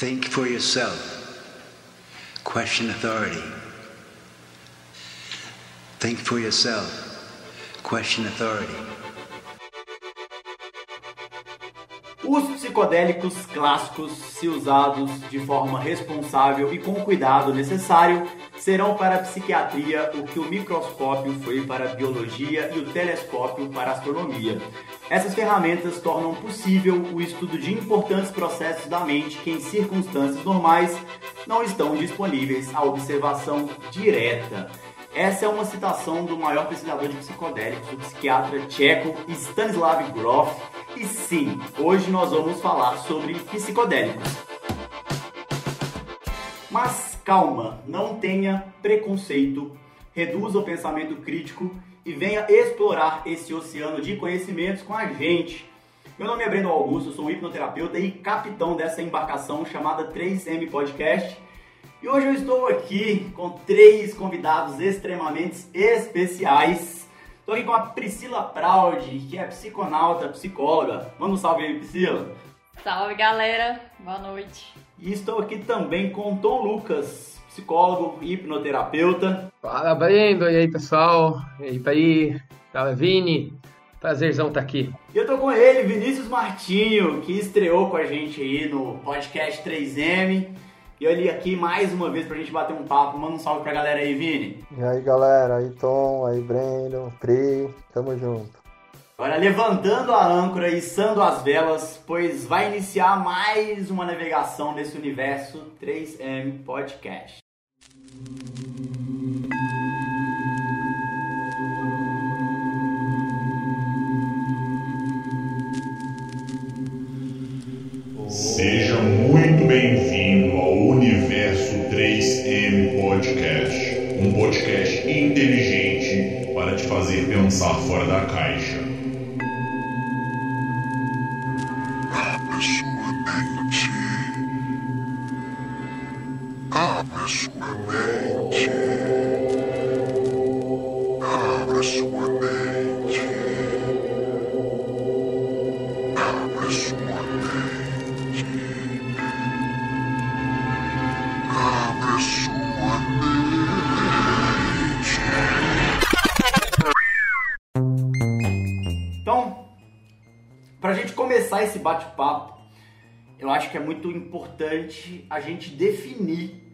Think for yourself. Question authority. Think for yourself. Question authority. Os psicodélicos clássicos, se usados de forma responsável e com o cuidado necessário, serão para a psiquiatria o que o microscópio foi para a biologia e o telescópio para a astronomia. Essas ferramentas tornam possível o estudo de importantes processos da mente que, em circunstâncias normais, não estão disponíveis à observação direta. Essa é uma citação do maior pesquisador de psicodélicos, o psiquiatra tcheco Stanislav Grof. E sim, hoje nós vamos falar sobre psicodélicos. Mas calma, não tenha preconceito, reduza o pensamento crítico e venha explorar esse oceano de conhecimentos com a gente. Meu nome é Breno Augusto, sou hipnoterapeuta e capitão dessa embarcação chamada 3M Podcast. E hoje eu estou aqui com três convidados extremamente especiais. Estou aqui com a Priscila Praudi, que é psiconauta, psicóloga. Manda um salve aí, Priscila. Salve galera, boa noite. E estou aqui também com Tom Lucas, psicólogo e hipnoterapeuta. Fala, Brendo, e aí pessoal? E aí, Paí? Fala, Vini. Prazerzão estar tá aqui. E eu tô com ele, Vinícius Martinho, que estreou com a gente aí no podcast 3M. E ele aqui mais uma vez pra gente bater um papo. Manda um salve pra galera aí, Vini. E aí, galera. Aí, Tom. Aí, Breno. Pri. Tamo junto. Agora, levantando a âncora e içando as velas, pois vai iniciar mais uma navegação nesse universo 3M Podcast. Seja muito bem-vindo ao Universo 3M Podcast, um podcast inteligente para te fazer pensar fora da caixa. Muito importante a gente definir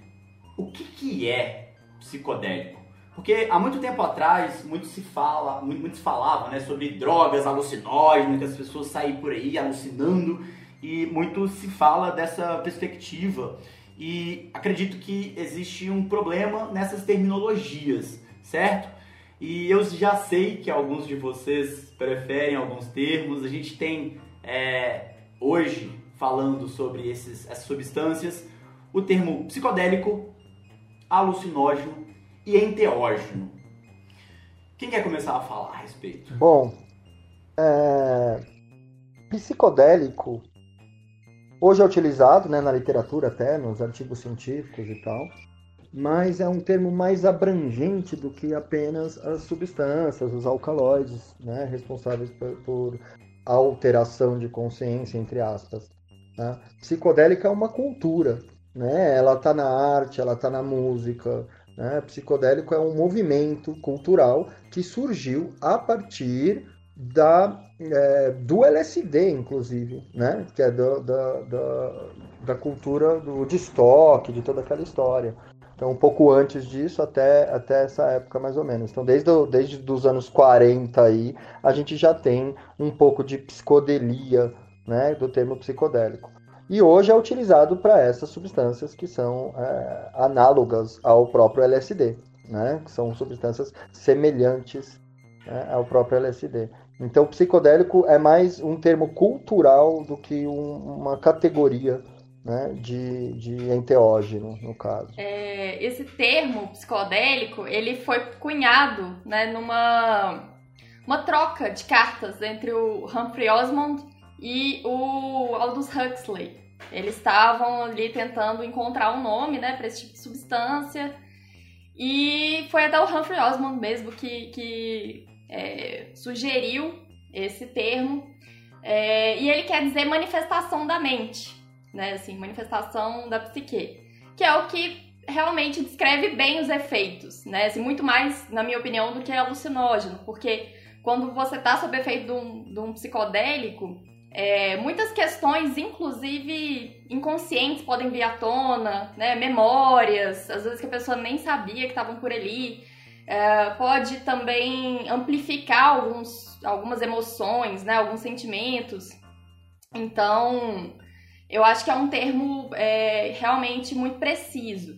o que, que é psicodélico. Porque há muito tempo atrás, muito se fala, muito, se falava né, sobre drogas alucinógenas, que as pessoas saem por aí alucinando, e muito se fala dessa perspectiva. E acredito que existe um problema nessas terminologias, certo? E eu já sei que alguns de vocês preferem alguns termos. A gente tem é, hoje falando sobre esses, essas substâncias o termo psicodélico, alucinógeno e enteógeno. Quem quer começar a falar a respeito? Bom, é, psicodélico hoje é utilizado né, na literatura até, nos artigos científicos e tal, mas é um termo mais abrangente do que apenas as substâncias, os alcaloides, né, responsáveis por, por alteração de consciência, entre aspas. Né? Psicodélica é uma cultura, né? ela está na arte, ela está na música. Né? Psicodélico é um movimento cultural que surgiu a partir da, é, do LSD, inclusive, né? que é do, da, da, da cultura do, de estoque, de toda aquela história. Então, um pouco antes disso, até, até essa época mais ou menos. Então, desde, desde os anos 40 aí, a gente já tem um pouco de psicodelia, né, do termo psicodélico. E hoje é utilizado para essas substâncias que são é, análogas ao próprio LSD, né, que são substâncias semelhantes né, ao próprio LSD. Então, psicodélico é mais um termo cultural do que um, uma categoria né, de, de enteógeno, no caso. É, esse termo psicodélico, ele foi cunhado né, numa uma troca de cartas entre o Humphrey Osmond e o Aldous Huxley. Eles estavam ali tentando encontrar um nome né, para esse tipo de substância. E foi até o Humphrey Osmond mesmo que, que é, sugeriu esse termo. É, e ele quer dizer manifestação da mente né? Assim, manifestação da psique, que é o que realmente descreve bem os efeitos, né? Assim, muito mais, na minha opinião, do que alucinógeno, porque quando você está sob efeito de um, de um psicodélico, é, muitas questões, inclusive inconscientes, podem vir à tona, né? Memórias, às vezes que a pessoa nem sabia que estavam por ali. É, pode também amplificar alguns, algumas emoções, né? Alguns sentimentos. Então, eu acho que é um termo é, realmente muito preciso.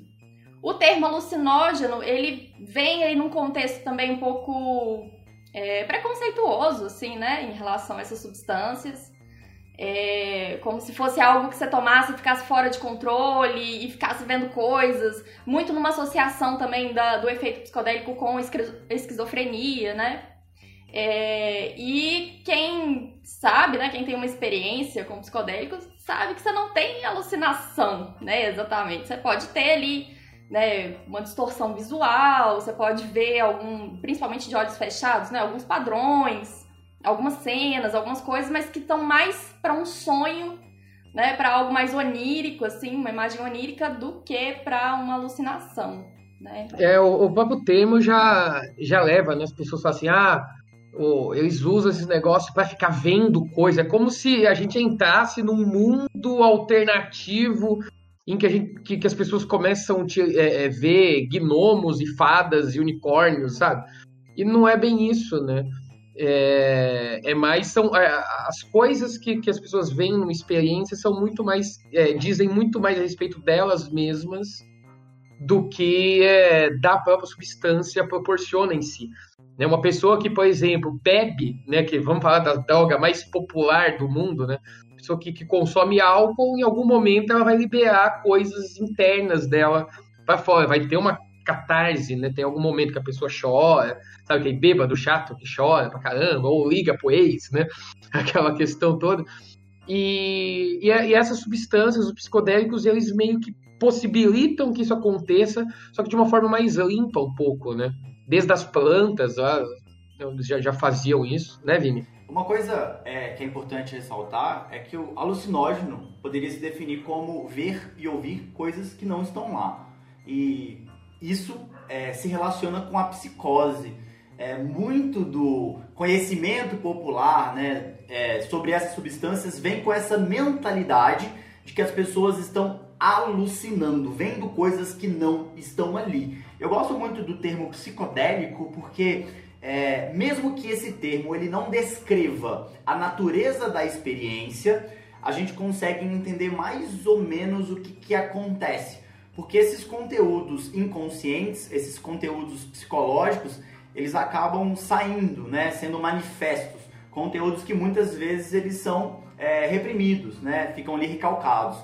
O termo alucinógeno, ele vem aí num contexto também um pouco é, preconceituoso, assim, né, em relação a essas substâncias. É, como se fosse algo que você tomasse e ficasse fora de controle e ficasse vendo coisas, muito numa associação também da, do efeito psicodélico com esquizofrenia, né? É, e quem sabe, né, quem tem uma experiência com psicodélicos, sabe que você não tem alucinação, né, exatamente. Você pode ter ali né, uma distorção visual, você pode ver algum, principalmente de olhos fechados, né, alguns padrões, algumas cenas, algumas coisas, mas que estão mais para um sonho, né, para algo mais onírico, assim, uma imagem onírica do que para uma alucinação. Né? É, o, o próprio termo já, já leva, né? As pessoas falam assim, ah, eles usam esses negócios para ficar vendo coisa. É como se a gente entrasse num mundo alternativo em que, a gente, que, que as pessoas começam a é, é, ver gnomos e fadas e unicórnios, sabe? E não é bem isso, né? É, é mais são é, as coisas que, que as pessoas veem numa experiência são muito mais é, dizem muito mais a respeito delas mesmas do que é, da própria substância proporciona em si. Né? Uma pessoa que, por exemplo, bebe, né, que vamos falar da droga mais popular do mundo, né? pessoa que, que consome álcool, em algum momento ela vai liberar coisas internas dela para fora, vai ter uma catarse, né? Tem algum momento que a pessoa chora, sabe, aquele bêbado chato que chora pra caramba, ou liga pro ex, né? Aquela questão toda. E, e, e, essas substâncias, os psicodélicos, eles meio que possibilitam que isso aconteça, só que de uma forma mais limpa um pouco, né? Desde as plantas, já, já faziam isso, né, Vini? Uma coisa é, que é importante ressaltar é que o alucinógeno poderia se definir como ver e ouvir coisas que não estão lá. E isso é, se relaciona com a psicose. É, muito do conhecimento popular né, é, sobre essas substâncias vem com essa mentalidade de que as pessoas estão alucinando, vendo coisas que não estão ali. Eu gosto muito do termo psicodélico porque é, mesmo que esse termo ele não descreva a natureza da experiência, a gente consegue entender mais ou menos o que, que acontece. Porque esses conteúdos inconscientes, esses conteúdos psicológicos, eles acabam saindo, né, sendo manifestos. Conteúdos que muitas vezes eles são é, reprimidos, né, ficam ali recalcados.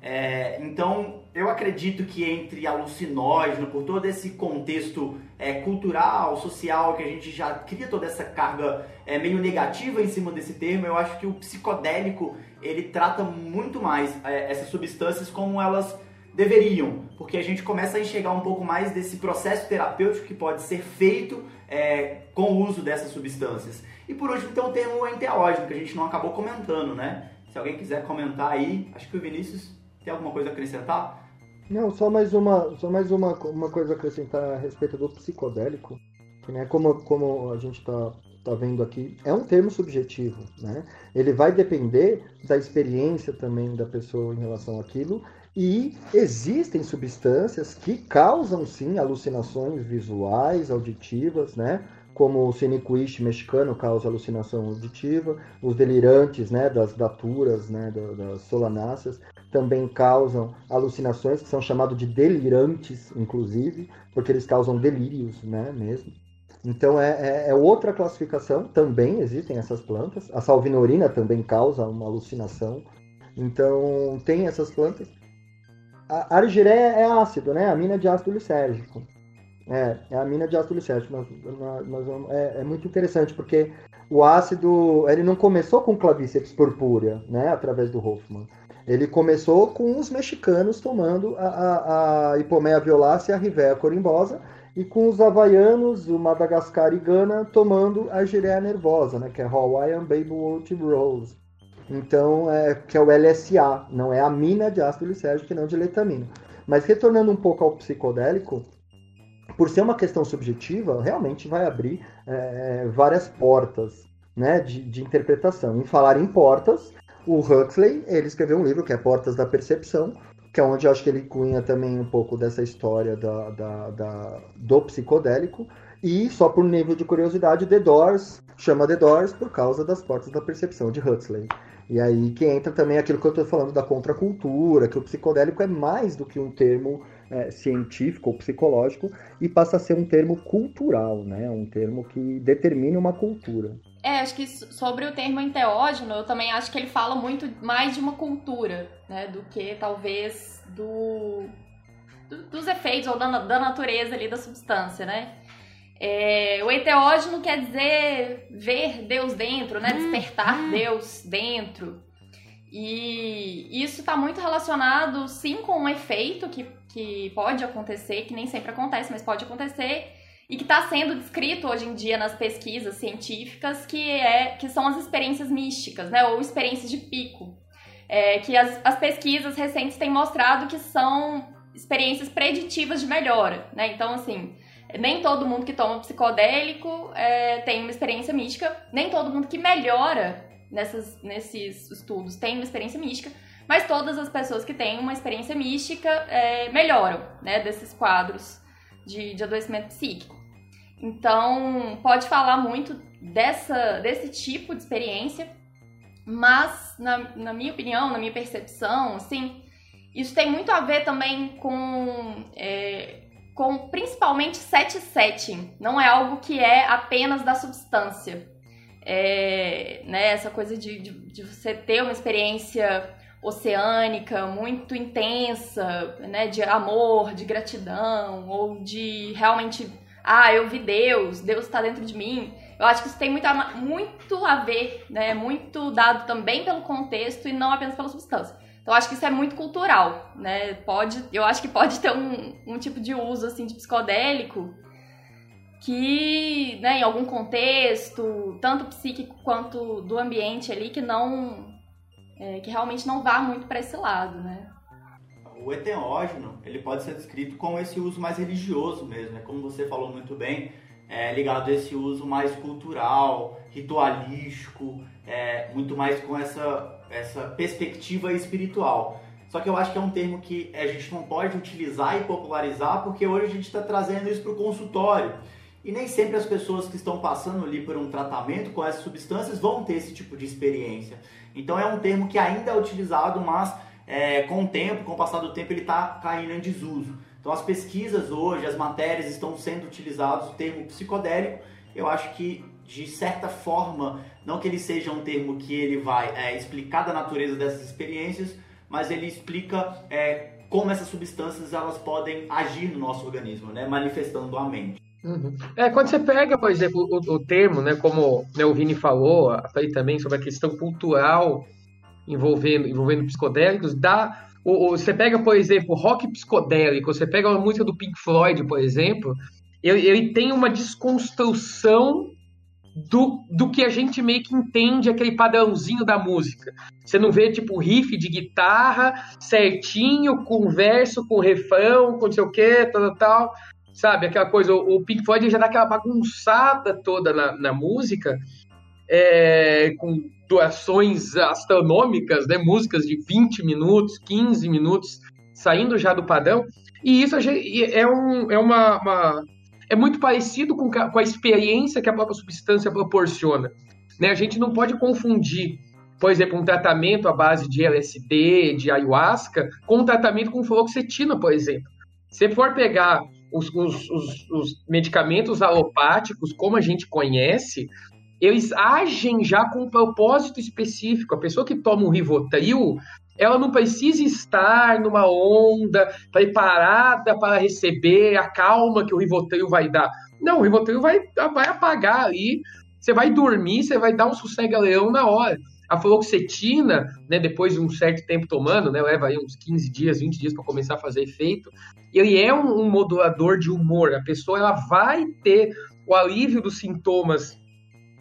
É, então, eu acredito que entre alucinógeno, por todo esse contexto é, cultural, social, que a gente já cria toda essa carga é, meio negativa em cima desse termo, eu acho que o psicodélico ele trata muito mais é, essas substâncias como elas deveriam, porque a gente começa a enxergar um pouco mais desse processo terapêutico que pode ser feito é, com o uso dessas substâncias. E por último, tem o termo enteógeno, que a gente não acabou comentando, né? Se alguém quiser comentar aí, acho que o Vinícius tem alguma coisa a acrescentar? Não, só mais uma, só mais uma, uma coisa a acrescentar a respeito do psicodélico, que né, como, como a gente está tá vendo aqui, é um termo subjetivo, né? Ele vai depender da experiência também da pessoa em relação àquilo e existem substâncias que causam sim alucinações visuais, auditivas, né? Como o Cinequist mexicano causa alucinação auditiva, os delirantes, né, das daturas, né, das solanáceas, também causam alucinações, que são chamados de delirantes, inclusive, porque eles causam delírios, né, mesmo. Então é, é, é, outra classificação, também existem essas plantas. A salvinorina também causa uma alucinação. Então tem essas plantas. A argiré é ácido, né? A mina de ácido lisérgico. É, é a mina de ácido lisérgico. Mas, é, é, muito interessante porque o ácido ele não começou com clavíceps purpúrea, né? Através do Hoffman. Ele começou com os mexicanos tomando a, a, a hipomeia violácea a rivea corimbosa, e com os havaianos, o Madagascar e Gana, tomando a gireia nervosa, né, que é Hawaiian Baby Wolf Rose. Então, é, que é o LSA, não é amina de ácido lisérgico, não de letamina. Mas retornando um pouco ao psicodélico, por ser uma questão subjetiva, realmente vai abrir é, várias portas né, de, de, interpretação. Em falar em portas, o Huxley ele escreveu um livro que é Portas da Percepção, que é onde eu acho que ele cunha também um pouco dessa história da, da, da, do psicodélico. E, só por nível de curiosidade, The Doors chama The Doors por causa das Portas da Percepção de Huxley. E aí que entra também aquilo que eu estou falando da contracultura, que o psicodélico é mais do que um termo é, científico ou psicológico e passa a ser um termo cultural, né? Um termo que determina uma cultura. É, acho que sobre o termo enteógeno, eu também acho que ele fala muito mais de uma cultura, né? Do que talvez do, do dos efeitos ou da, da natureza ali da substância, né? É, o enteógeno quer dizer ver Deus dentro, né? Hum, Despertar hum. Deus dentro. E isso está muito relacionado, sim, com um efeito que, que pode acontecer, que nem sempre acontece, mas pode acontecer, e que está sendo descrito hoje em dia nas pesquisas científicas, que, é, que são as experiências místicas, né? Ou experiências de pico. É, que as, as pesquisas recentes têm mostrado que são experiências preditivas de melhora, né? Então, assim, nem todo mundo que toma psicodélico é, tem uma experiência mística, nem todo mundo que melhora nessas, nesses estudos tem uma experiência mística, mas todas as pessoas que têm uma experiência mística é, melhoram né, desses quadros de, de adoecimento psíquico. Então, pode falar muito dessa, desse tipo de experiência, mas, na, na minha opinião, na minha percepção, assim, isso tem muito a ver também com é, com principalmente set setting. Não é algo que é apenas da substância. É, né, essa coisa de, de, de, você ter uma experiência oceânica muito intensa, né, de amor, de gratidão, ou de realmente, ah, eu vi Deus, Deus está dentro de mim. Eu acho que isso tem muito a, muito a ver, né, muito dado também pelo contexto e não apenas pela substância. Então acho que isso é muito cultural, né? Pode, eu acho que pode ter um, um tipo de uso assim de psicodélico que, né, em algum contexto, tanto psíquico quanto do ambiente ali, que não, é, que realmente não vá muito para esse lado, né? O eteógeno, ele pode ser descrito como esse uso mais religioso mesmo, né? Como você falou muito bem, é, ligado a esse uso mais cultural, ritualístico, é, muito mais com essa, essa perspectiva espiritual. Só que eu acho que é um termo que a gente não pode utilizar e popularizar, porque hoje a gente está trazendo isso para o consultório. E nem sempre as pessoas que estão passando ali por um tratamento com essas substâncias vão ter esse tipo de experiência. Então é um termo que ainda é utilizado, mas é, com o tempo, com o passar do tempo, ele está caindo em desuso. Então as pesquisas hoje, as matérias estão sendo utilizados o termo psicodélico. Eu acho que de certa forma, não que ele seja um termo que ele vai é, explicar da natureza dessas experiências, mas ele explica é, como essas substâncias elas podem agir no nosso organismo, né, manifestando a mente. Uhum. É, quando você pega, por exemplo, o, o termo, né, como né, o Vini falou, aí também sobre a questão cultural envolvendo, envolvendo psicodélicos, dá o, o, você pega, por exemplo, rock psicodélico, você pega uma música do Pink Floyd, por exemplo, ele, ele tem uma desconstrução do, do que a gente meio que entende aquele padrãozinho da música. Você não vê, tipo, riff de guitarra certinho, com verso, com refrão, com não sei o que, tal, tal, sabe? Aquela coisa, o, Pink Floyd já dá aquela bagunçada toda na, na música, é, com durações astronômicas, né? Músicas de 20 minutos, 15 minutos, saindo já do padrão. E isso é, um, é uma, uma, é muito parecido com, com a experiência que a própria substância proporciona. Né? A gente não pode confundir, por exemplo, um tratamento à base de LSD, de ayahuasca, com um tratamento com fluoxetina, por exemplo. Se for pegar os, os, os, os medicamentos alopáticos, como a gente conhece, eles agem já com um propósito específico. A pessoa que toma um Rivotril, ela não precisa estar numa onda preparada para receber a calma que o Rivotril vai dar. Não, o Rivotril vai, vai apagar ali, você vai dormir, você vai dar um sossega-leão na hora. A fluoxetina, né, depois de um certo tempo tomando, né, leva aí uns 15 dias, 20 dias para começar a fazer efeito, ele é um, um modulador de humor. A pessoa ela vai ter o alívio dos sintomas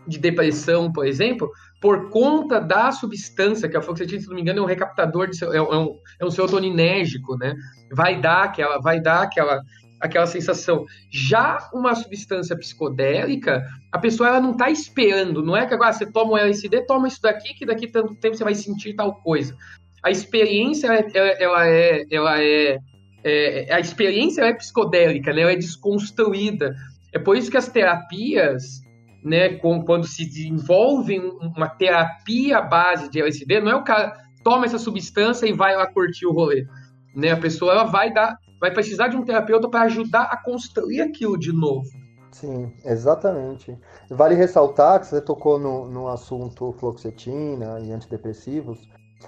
de depressão, por exemplo, por conta da substância, que a fluoxetina, se não me engano, é um recaptador, de, é, um, é um serotoninérgico, né? Vai dar aquela, vai dar aquela, aquela sensação. Já uma substância psicodélica, a pessoa ela não está esperando, não é que agora você toma um LSD, toma isso daqui, que daqui tanto tempo você vai sentir tal coisa. A experiência, ela, ela é, ela é, é, a experiência é psicodélica, né? Ela é desconstruída. É por isso que as terapias, né, quando se desenvolve uma terapia base de LSD, não é o cara toma essa substância e vai lá curtir o rolê. Né? A pessoa ela vai dar vai precisar de um terapeuta para ajudar a construir aquilo de novo. Sim, exatamente. Vale ressaltar que você tocou no, no assunto fluoxetina e antidepressivos.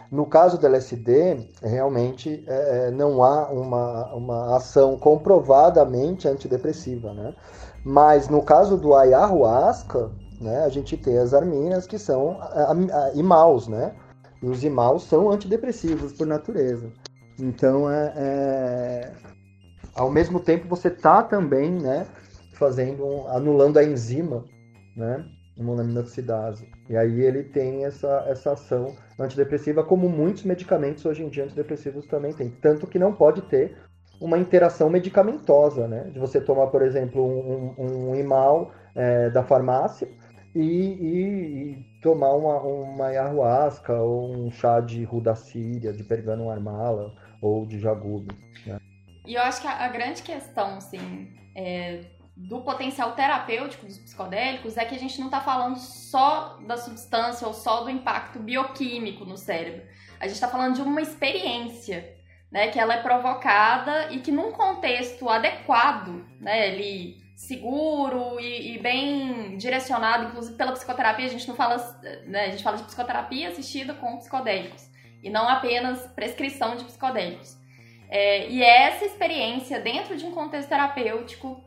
No caso do LSD, realmente é, é, não há uma, uma ação comprovadamente antidepressiva, né? Mas no caso do ayahuasca, né, a gente tem as arminas que são imaus, né? E os imaus são antidepressivos por natureza. Então, é, é, ao mesmo tempo, você está também né, fazendo, anulando a enzima, né, monoamina oxidase. E aí ele tem essa, essa ação antidepressiva, como muitos medicamentos hoje em dia antidepressivos também têm. Tanto que não pode ter uma interação medicamentosa, né? De você tomar, por exemplo, um, um, imal é, da farmácia e, e, e, tomar uma, uma ayahuasca ou um chá de rudacília, de pergano armala ou de jagube. Né? E eu acho que a, a grande questão, assim, é, do potencial terapêutico dos psicodélicos é que a gente não está falando só da substância ou só do impacto bioquímico no cérebro. A gente está falando de uma experiência, né, que ela é provocada e que num contexto adequado, né, seguro e, e, bem direcionado, inclusive pela psicoterapia, a gente não fala, né, a gente fala de psicoterapia assistida com psicodélicos e não apenas prescrição de psicodélicos. É, e essa experiência dentro de um contexto terapêutico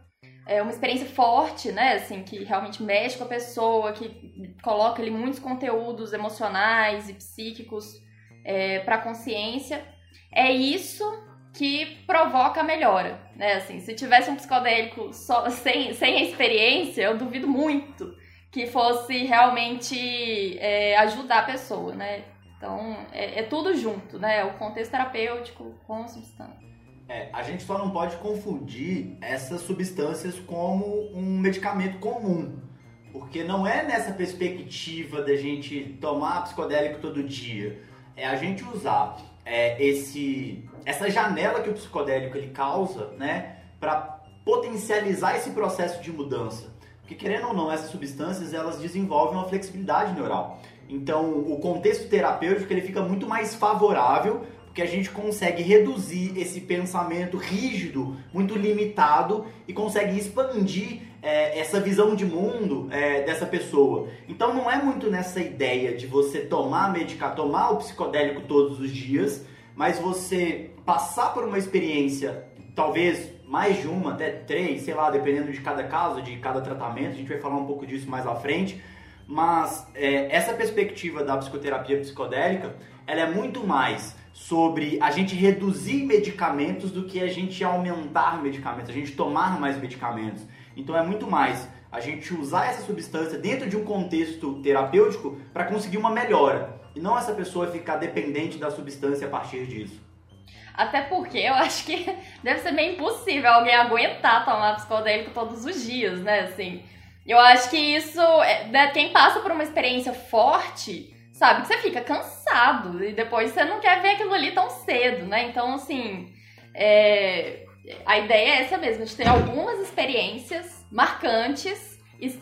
é uma experiência forte, né? Assim, que realmente mexe com a pessoa, que coloca ali muitos conteúdos emocionais e psíquicos é, para a consciência. É isso que provoca a melhora, né? Assim, se tivesse um psicodélico só, sem, sem experiência, eu duvido muito que fosse realmente é, ajudar a pessoa, né? Então, é, é tudo junto, né? O contexto terapêutico com a substância. É, a gente só não pode confundir essas substâncias como um medicamento comum. Porque não é nessa perspectiva da gente tomar psicodélico todo dia. É a gente usar é, esse, essa janela que o psicodélico ele causa, né? Para potencializar esse processo de mudança. Porque querendo ou não, essas substâncias elas desenvolvem uma flexibilidade neural. Então, o contexto terapêutico ele fica muito mais favorável porque a gente consegue reduzir esse pensamento rígido, muito limitado e consegue expandir é, essa visão de mundo é, dessa pessoa. Então não é muito nessa ideia de você tomar medicar, tomar o psicodélico todos os dias, mas você passar por uma experiência, talvez mais de uma, até três, sei lá, dependendo de cada caso, de cada tratamento, a gente vai falar um pouco disso mais à frente mas é, essa perspectiva da psicoterapia psicodélica, ela é muito mais sobre a gente reduzir medicamentos do que a gente aumentar medicamentos, a gente tomar mais medicamentos. Então é muito mais a gente usar essa substância dentro de um contexto terapêutico para conseguir uma melhora e não essa pessoa ficar dependente da substância a partir disso. Até porque eu acho que deve ser meio impossível alguém aguentar tomar psicodélico todos os dias, né? Assim, eu acho que isso, é, né, quem passa por uma experiência forte, sabe que você fica cansado e depois você não quer ver aquilo ali tão cedo, né? Então, assim, é, a ideia é essa mesmo, de ter algumas experiências marcantes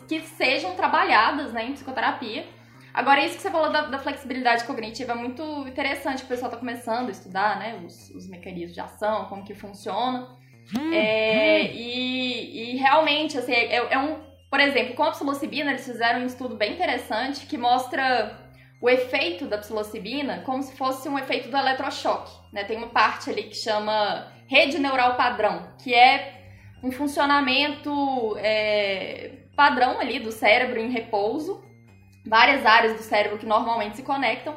que sejam trabalhadas né, em psicoterapia. Agora, isso que você falou da, da flexibilidade cognitiva é muito interessante, o pessoal está começando a estudar, né, os, os mecanismos de ação, como que funciona. Hum, é, hum. E, e, realmente, assim, é, é um por exemplo, com a psilocibina, eles fizeram um estudo bem interessante que mostra o efeito da psilocibina como se fosse um efeito do eletrochoque. Né? Tem uma parte ali que chama rede neural padrão, que é um funcionamento é, padrão ali do cérebro em repouso, várias áreas do cérebro que normalmente se conectam.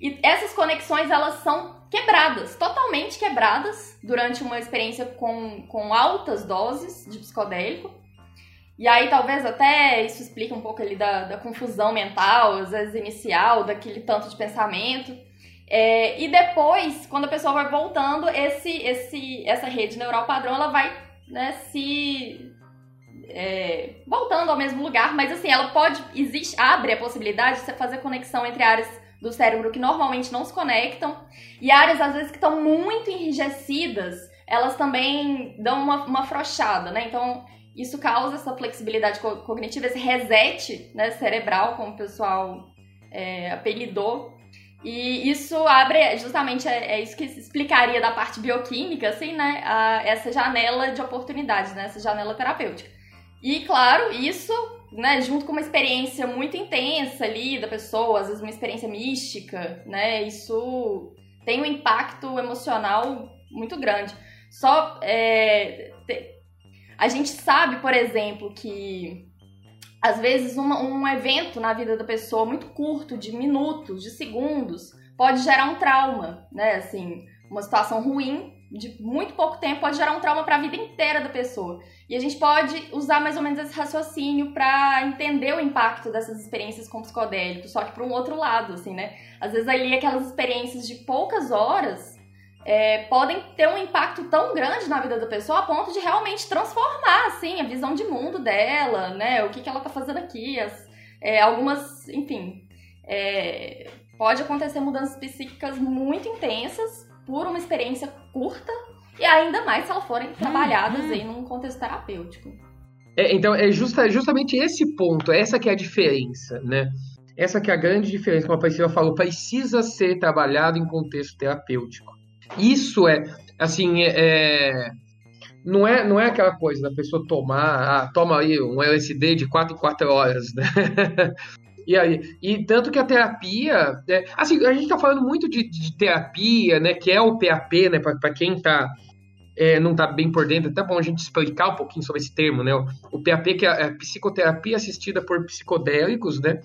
E essas conexões elas são quebradas, totalmente quebradas durante uma experiência com, com altas doses de psicodélico. E aí talvez até isso explique um pouco ali da, da confusão mental, às vezes inicial, daquele tanto de pensamento. É, e depois, quando a pessoa vai voltando, esse, esse, essa rede neural padrão ela vai né, se é, voltando ao mesmo lugar, mas assim, ela pode, existe, abre a possibilidade de você fazer conexão entre áreas do cérebro que normalmente não se conectam e áreas às vezes que estão muito enrijecidas, elas também dão uma, uma né? Então, isso causa essa flexibilidade co cognitiva, esse reset né, cerebral, como o pessoal é, apelidou. E isso abre, justamente, é, é, isso que explicaria da parte bioquímica, assim, né? A, essa janela de oportunidades, né? Essa janela terapêutica. E, claro, isso, né, junto com uma experiência muito intensa ali da pessoa, às vezes uma experiência mística, né? Isso tem um impacto emocional muito grande. Só é, te, a gente sabe, por exemplo, que às vezes uma, um evento na vida da pessoa muito curto, de minutos, de segundos, pode gerar um trauma, né? Assim, uma situação ruim de muito pouco tempo pode gerar um trauma para a vida inteira da pessoa. E a gente pode usar mais ou menos esse raciocínio para entender o impacto dessas experiências com psicodélicos, só que para um outro lado, assim, né? Às vezes ali aquelas experiências de poucas horas é, podem ter um impacto tão grande na vida da pessoa a ponto de realmente transformar, assim, a visão de mundo dela, né? O que, que ela tá fazendo aqui, as, é, algumas, enfim, é, pode acontecer mudanças psíquicas muito intensas por uma experiência curta e ainda mais se elas forem trabalhadas uhum. aí num contexto terapêutico. É, então, é justa, justamente esse ponto, essa que é a diferença, né? Essa que é a grande diferença, como a Priscila falou, precisa ser trabalhado em contexto terapêutico. Isso é, assim, é, é não é, não é aquela coisa da pessoa tomar, ah, toma aí um LSD de 4 em 4 horas, né? E aí, e tanto que a terapia, é, assim, a gente está falando muito de, de, terapia, né, que é o PAP, né, para quem tá, é, não está bem por dentro, até bom a gente explicar um pouquinho sobre esse termo, né, o, o PAP que é a psicoterapia assistida por psicodélicos, né,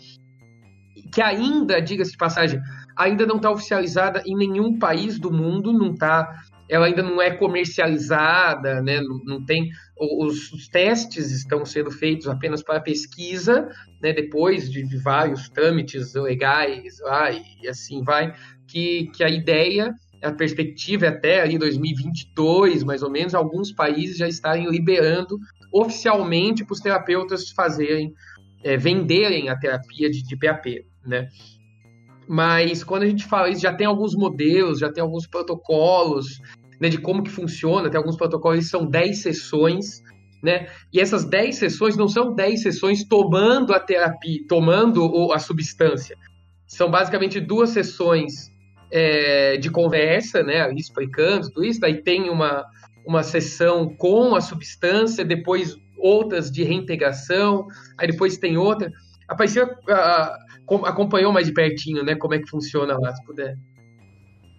que ainda, diga-se de passagem, ainda não está oficializada em nenhum país do mundo, não está ela ainda não é comercializada, né? não, não tem os, os, testes estão sendo feitos apenas para pesquisa, né? depois de, de vários trâmites legais lá e, e assim vai, que, que a ideia, a perspectiva é até ali 2022, mais ou menos, alguns países já estarem liberando oficialmente para os terapeutas fazerem, é, venderem a terapia de, de PAP, né? Mas quando a gente fala isso, já tem alguns modelos, já tem alguns protocolos né, de como que funciona, tem alguns protocolos, são 10 sessões, né? E essas 10 sessões não são 10 sessões tomando a terapia, tomando a substância. São basicamente duas sessões é, de conversa, né? Explicando tudo isso. Daí tem uma, uma sessão com a substância, depois outras de reintegração, aí depois tem outra. A Priscila acompanhou mais de pertinho, né? Como é que funciona lá, se puder.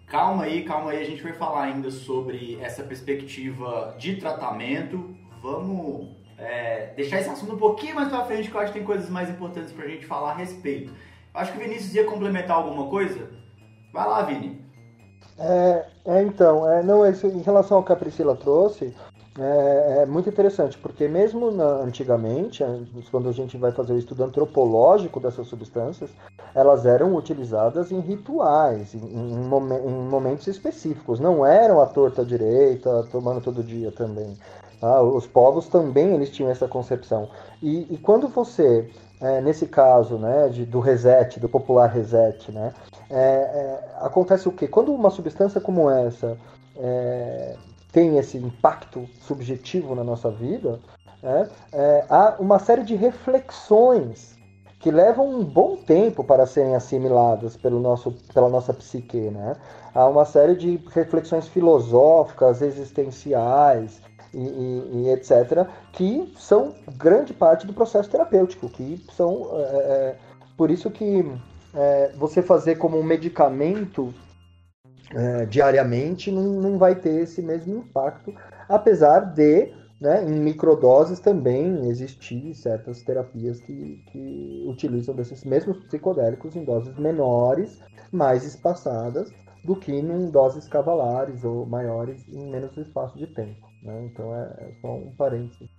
Calma aí, calma aí, a gente vai falar ainda sobre essa perspectiva de tratamento. Vamos é, deixar esse assunto um pouquinho mais pra frente, que eu acho que tem coisas mais importantes pra gente falar a respeito. Acho que o Vinícius ia complementar alguma coisa. Vai lá, Vini. É, é então, é, não, isso, em relação ao que a Priscila trouxe, é, é, muito interessante, porque mesmo na, antigamente, quando a gente vai fazer o estudo antropológico dessas substâncias, elas eram utilizadas em rituais, em, em, momen em momentos específicos. Não eram a torta direita, tomando todo dia também. Ah, os povos também eles tinham essa concepção. E, e quando você, é, nesse caso, né, de, do reset, do popular reset, né, é, é, acontece o quê? Quando uma substância como essa é, tem esse impacto subjetivo na nossa vida, é, é, há uma série de reflexões que levam um bom tempo para serem assimiladas pelo nosso, pela nossa psique. Né? Há uma série de reflexões filosóficas, existenciais e, e, e etc., que são grande parte do processo terapêutico, que são. É, é por isso que é, você fazer como um medicamento é, diariamente não, não vai ter esse mesmo impacto, apesar de, né, em microdoses também existir certas terapias que, que utilizam desses mesmos psicodélicos em doses menores, mais espaçadas, do que em doses cavalares ou maiores em menos espaço de tempo. Né? Então é, é só um parênteses.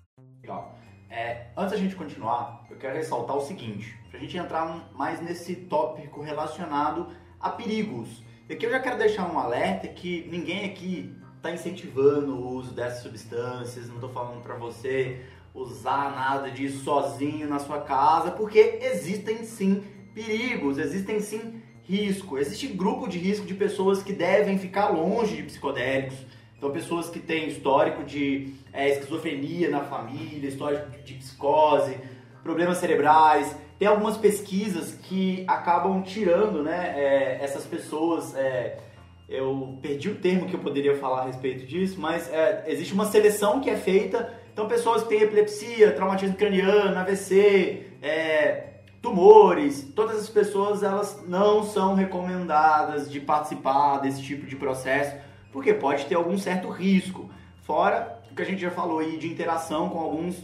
Legal. É, antes da gente continuar, eu quero ressaltar o seguinte, para a gente entrar mais nesse tópico relacionado a perigos. E aqui eu já quero deixar um alerta que ninguém aqui está incentivando o uso dessas substâncias, não estou falando para você usar nada disso sozinho na sua casa, porque existem sim perigos, existem sim risco. Existe grupo de risco de pessoas que devem ficar longe de psicodélicos. Então, pessoas que têm histórico de é, esquizofrenia na família, histórico de psicose, problemas cerebrais. Tem algumas pesquisas que acabam tirando né, é, essas pessoas. É, eu perdi o termo que eu poderia falar a respeito disso, mas é, existe uma seleção que é feita. Então, pessoas que têm epilepsia, traumatismo craniano, AVC, é, tumores, todas as pessoas elas não são recomendadas de participar desse tipo de processo, porque pode ter algum certo risco. Fora o que a gente já falou aí de interação com alguns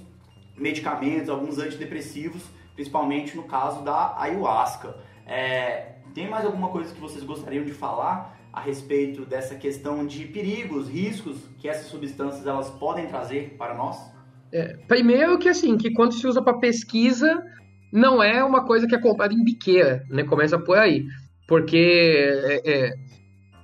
medicamentos, alguns antidepressivos, principalmente no caso da ayahuasca. É, tem mais alguma coisa que vocês gostariam de falar a respeito dessa questão de perigos, riscos que essas substâncias elas podem trazer para nós? É, primeiro que assim, que quando se usa para pesquisa, não é uma coisa que é comprada em biqueira, né? Começa por aí. Porque é, é,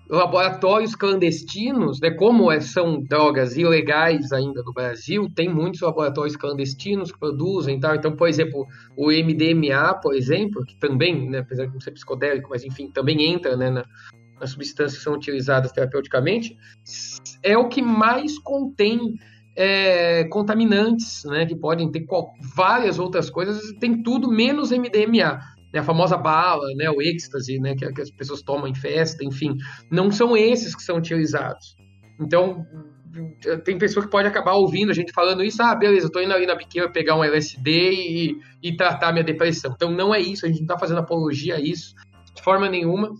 laboratórios clandestinos, né, como é, são drogas ilegais ainda no Brasil, tem muitos laboratórios clandestinos que produzem tal. Então, por exemplo, o MDMA, por exemplo, que também, né, apesar de não ser psicodélico, mas enfim, também entra né, na, nas substâncias que são utilizadas terapeuticamente, é o que mais contém é, contaminantes, né, que podem ter qual, várias outras coisas, tem tudo menos MDMA. Né, a famosa bala, né, o êxtase, né, que, que as pessoas tomam em festa, enfim, não são esses que são utilizados. Então, tem pessoa que pode acabar ouvindo a gente falando isso, ah, beleza, eu tô indo ali na biqueira pegar um LSD e, e tratar minha depressão. Então não é isso, a gente não tá fazendo apologia a isso, de forma nenhuma.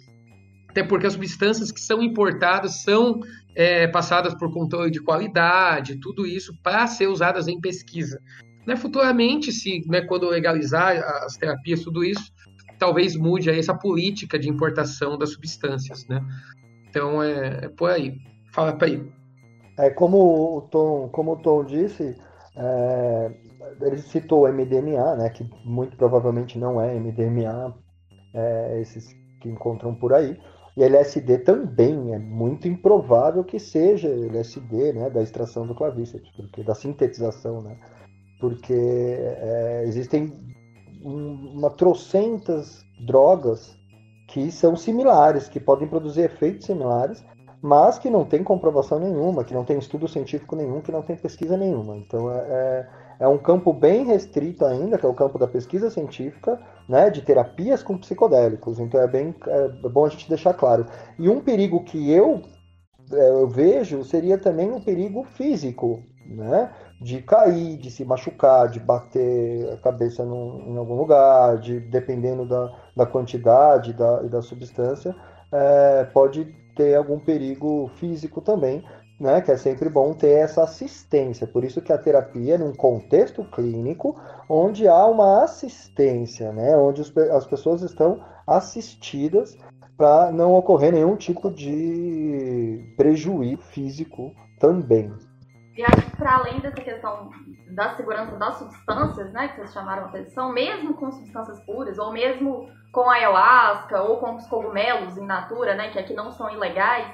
Até porque as substâncias que são importadas são é, passadas por controle de qualidade, tudo isso para ser usadas em pesquisa. Né, futuramente, se né, quando legalizar as terapias, tudo isso, talvez mude aí essa política de importação das substâncias, né? Então é, é por aí. Fala para aí. É como o Tom, como o Tom disse, é, ele citou o MDMA, né? Que muito provavelmente não é MDMA, é, esses que encontram por aí. E LSD também é muito improvável que seja LSD, né, da extração do clavíceps, porque da sintetização, né? Porque é, existem uma trocentas drogas que são similares, que podem produzir efeitos similares, mas que não tem comprovação nenhuma, que não tem estudo científico nenhum, que não tem pesquisa nenhuma. Então é, é é um campo bem restrito ainda, que é o campo da pesquisa científica, né, de terapias com psicodélicos. Então é bem é bom a gente deixar claro. E um perigo que eu, é, eu vejo seria também um perigo físico, né? De cair, de se machucar, de bater a cabeça num, em algum lugar, de dependendo da, da quantidade da, e da substância, é, pode ter algum perigo físico também, né, que é sempre bom ter essa assistência. Por isso que a terapia é num contexto clínico onde há uma assistência, né, onde as pessoas estão assistidas para não ocorrer nenhum tipo de prejuízo físico também. E acho que para além dessa questão da segurança das substâncias, né, que vocês chamaram a atenção, mesmo com substâncias puras, ou mesmo com ayahuasca, ou com os cogumelos in natura, né, que aqui não são ilegais,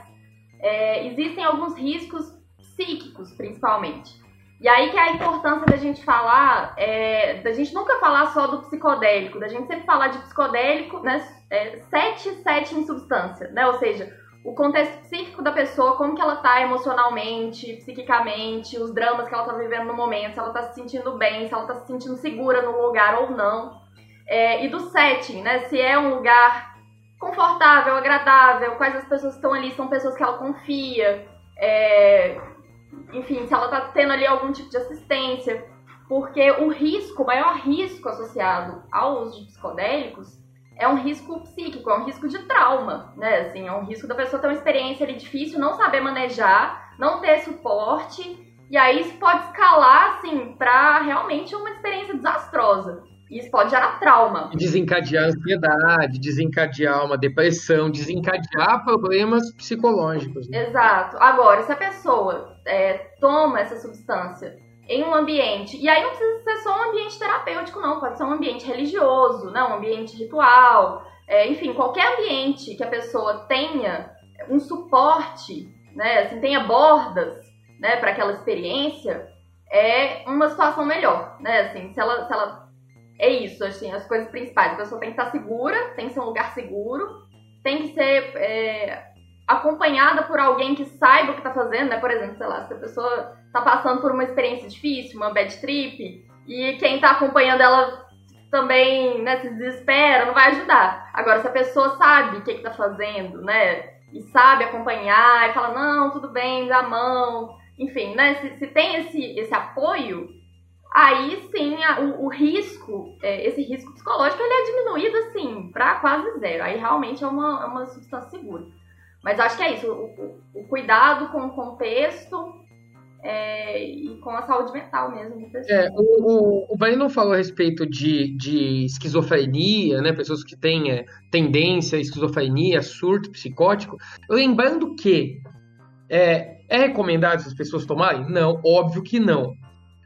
é, existem alguns riscos psíquicos, principalmente. E aí que é a importância da gente falar, é, da gente nunca falar só do psicodélico, da gente sempre falar de psicodélico, né, é, sete, sete em substância, né, ou seja, o contexto psíquico da pessoa, como que ela tá emocionalmente, psiquicamente, os dramas que ela tá vivendo no momento, se ela tá se sentindo bem, se ela tá se sentindo segura no lugar ou não. É, e do setting, né, se é um lugar confortável, agradável, quais as pessoas que estão ali são pessoas que ela confia, é, enfim, se ela está tendo ali algum tipo de assistência. Porque o risco, o maior risco associado ao uso de psicodélicos é um risco psíquico, é um risco de trauma, né? Assim, é um risco da pessoa ter uma experiência ali difícil, não saber manejar, não ter suporte, e aí isso pode escalar, assim, para realmente uma experiência desastrosa. Isso pode gerar trauma. Desencadear ansiedade, desencadear uma depressão, desencadear problemas psicológicos. Né? Exato. Agora, se a pessoa é, toma essa substância em um ambiente, e aí não precisa ser só um ambiente terapêutico, não, pode ser um ambiente religioso, né, um ambiente ritual, é, enfim, qualquer ambiente que a pessoa tenha um suporte, né, assim, tenha bordas, né, para aquela experiência, é uma situação melhor, né, assim, se ela, se ela é isso, assim, as coisas principais, a pessoa tem que estar segura, tem que ser um lugar seguro, tem que ser é, acompanhada por alguém que saiba o que está fazendo, né? Por exemplo, sei lá, se a pessoa está passando por uma experiência difícil, uma bad trip, e quem está acompanhando ela também né, se desespera, não vai ajudar. Agora, se a pessoa sabe o que está fazendo, né? E sabe acompanhar, e fala, não, tudo bem, dá a mão, enfim, né? Se, se tem esse, esse apoio, aí sim a, o, o, risco, é, esse risco psicológico, ele é diminuído assim, para quase zero. Aí realmente é uma, é uma substância segura. Mas acho que é isso, o, o cuidado com o contexto é, e com a saúde mental mesmo pessoas. É, o, o, o falou a respeito de, de esquizofrenia, né? Pessoas que têm é, tendência à esquizofrenia, surto psicótico. Lembrando que é, é recomendado essas pessoas tomarem? Não, óbvio que não.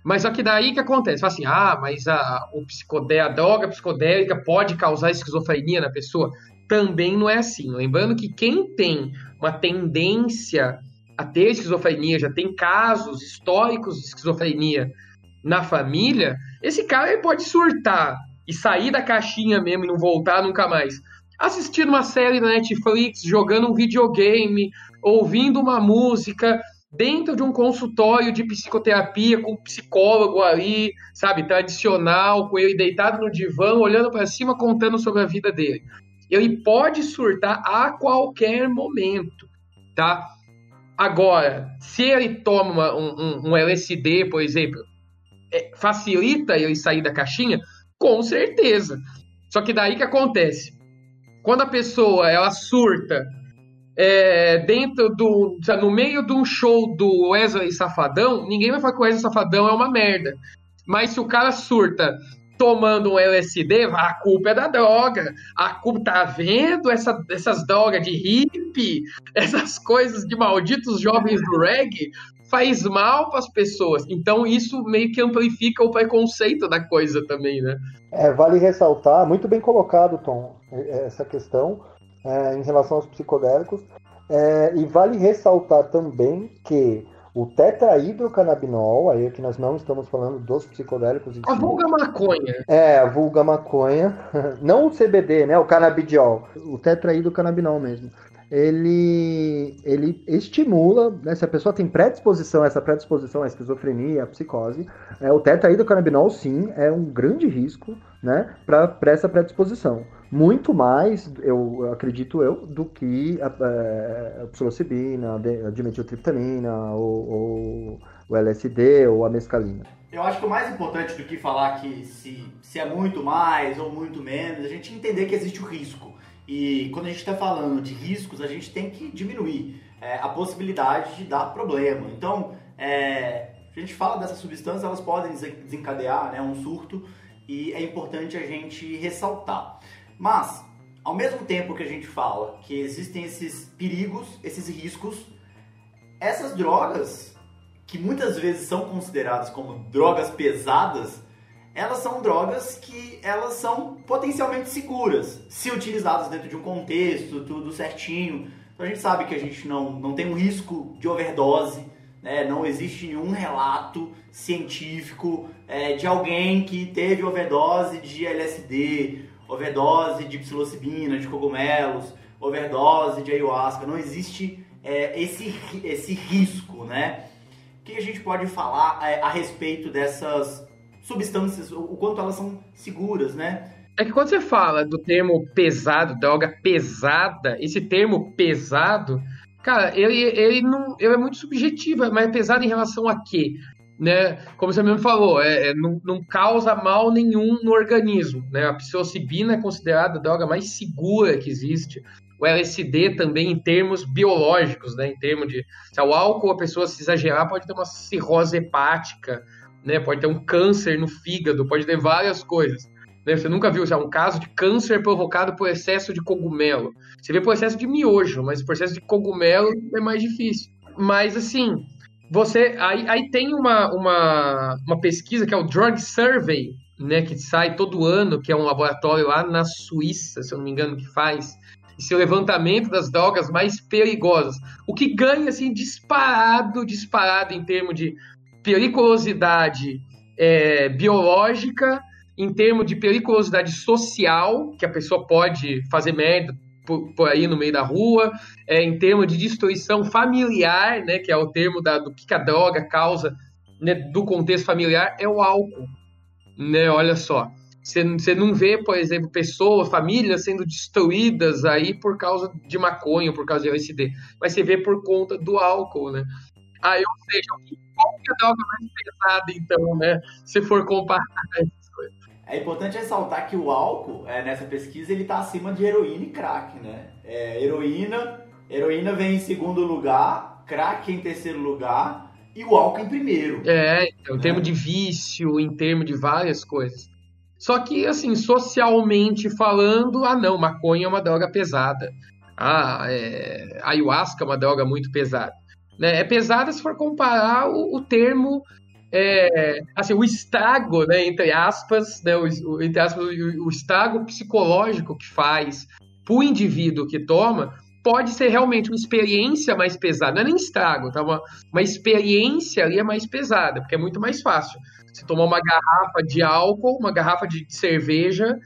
Mas só que daí que acontece? Fala assim, ah, mas a, o psicodé, a droga psicodélica pode causar esquizofrenia na pessoa? Também não é assim. Lembrando que quem tem uma tendência a ter esquizofrenia, já tem casos históricos de esquizofrenia na família, esse cara ele pode surtar e sair da caixinha mesmo e não voltar nunca mais. Assistindo uma série na Netflix, jogando um videogame, ouvindo uma música dentro de um consultório de psicoterapia com um psicólogo ali, sabe, tradicional, com ele deitado no divã, olhando para cima, contando sobre a vida dele ele pode surtar a qualquer momento, tá? Agora, se ele toma um, um, um LSD, por exemplo, é, facilita ele sair da caixinha? Com certeza. Só que daí que acontece? Quando a pessoa ela surta é, dentro do. no meio de um show do Wesley Safadão, ninguém vai falar que o Wesley Safadão é uma merda. Mas se o cara surta tomando um LSD, a culpa é da droga. A culpa tá vendo essa, essas drogas de hippie, essas coisas de malditos jovens do reggae, faz mal para as pessoas. Então isso meio que amplifica o preconceito da coisa também, né? É, vale ressaltar, muito bem colocado, Tom, essa questão é, em relação aos psicodélicos. É, e vale ressaltar também que o tetrahidrocannabinol, aí é que nós não estamos falando dos psicodélicos. A vulga maconha. É, a vulga maconha. Não o CBD, né? O canabidiol. O tetrahidrocannabinol mesmo. Ele, ele estimula, né, se a pessoa tem predisposição, essa predisposição à esquizofrenia, à psicose, é, o tetrahidrocannabinol, sim, é um grande risco né, para essa predisposição muito mais, eu acredito eu, do que a, a, a psilocibina, a dimetiltriptamina, ou, ou, o LSD ou a mescalina. Eu acho que o mais importante do que falar que se, se é muito mais ou muito menos, a gente entender que existe o risco. E quando a gente está falando de riscos, a gente tem que diminuir é, a possibilidade de dar problema. Então, é, a gente fala dessas substâncias, elas podem desencadear né, um surto e é importante a gente ressaltar. Mas, ao mesmo tempo que a gente fala que existem esses perigos, esses riscos, essas drogas, que muitas vezes são consideradas como drogas pesadas, elas são drogas que elas são potencialmente seguras, se utilizadas dentro de um contexto, tudo certinho. Então a gente sabe que a gente não, não tem um risco de overdose, né? não existe nenhum relato científico é, de alguém que teve overdose de LSD overdose de psilocibina, de cogumelos, overdose de ayahuasca. Não existe é, esse, esse risco, né? O que a gente pode falar a, é, a respeito dessas substâncias, o quanto elas são seguras, né? É que quando você fala do termo pesado, droga pesada, esse termo pesado, cara, ele, ele, não, ele é muito subjetivo, mas é pesado em relação a quê? Né, como você mesmo falou, é, é, não, não, causa mal nenhum no organismo. Né? A psilocibina é considerada a droga mais segura que existe. O LSD também em termos biológicos, né? em termos de... Se o álcool, a pessoa se exagerar, pode ter uma cirrose hepática, né? pode ter um câncer no fígado, pode ter várias coisas. Né? Você nunca viu um caso de câncer provocado por excesso de cogumelo. Você vê por excesso de miojo, mas por excesso de cogumelo é mais difícil. Mas, assim, Você aí, aí tem uma, uma, uma pesquisa que é o Drug Survey, né, que sai todo ano, que é um laboratório lá na Suíça, se eu não me engano, que faz esse levantamento das drogas mais perigosas. O que ganha assim disparado, disparado em termos de periculosidade é, biológica, em termos de periculosidade social, que a pessoa pode fazer merda por, por aí no meio da rua, é, em termos de destruição familiar, né, que é o termo da, do que a droga causa né, do contexto familiar, é o álcool. Né, olha só. Você não vê, por exemplo, pessoas, famílias sendo destruídas aí por causa de maconha, por causa de LSD. Mas você vê por conta do álcool, né? Aí, ou seja, qual que é a droga mais pesada, então, né? Se for comparar coisas. É importante ressaltar que o álcool, é, nessa pesquisa, ele está acima de heroína e crack, né? É, heroína, heroína vem em segundo lugar, crack em terceiro lugar e o álcool em primeiro. É, então, em termos de vício, em termos de várias coisas. Só que, assim, socialmente falando, ah, não, maconha é uma droga pesada. Ah, é, ayahuasca é uma droga muito pesada. Né? É pesada se for comparar o, o termo, é, assim, o estrago, né, entre aspas, né, o, entre aspas, o, o estrago psicológico que faz para o indivíduo que toma, pode ser realmente uma experiência mais pesada. Não é nem estrago, tá? Uma, uma experiência ali é mais pesada, porque é muito mais fácil você tomar uma garrafa de álcool, uma garrafa de cerveja,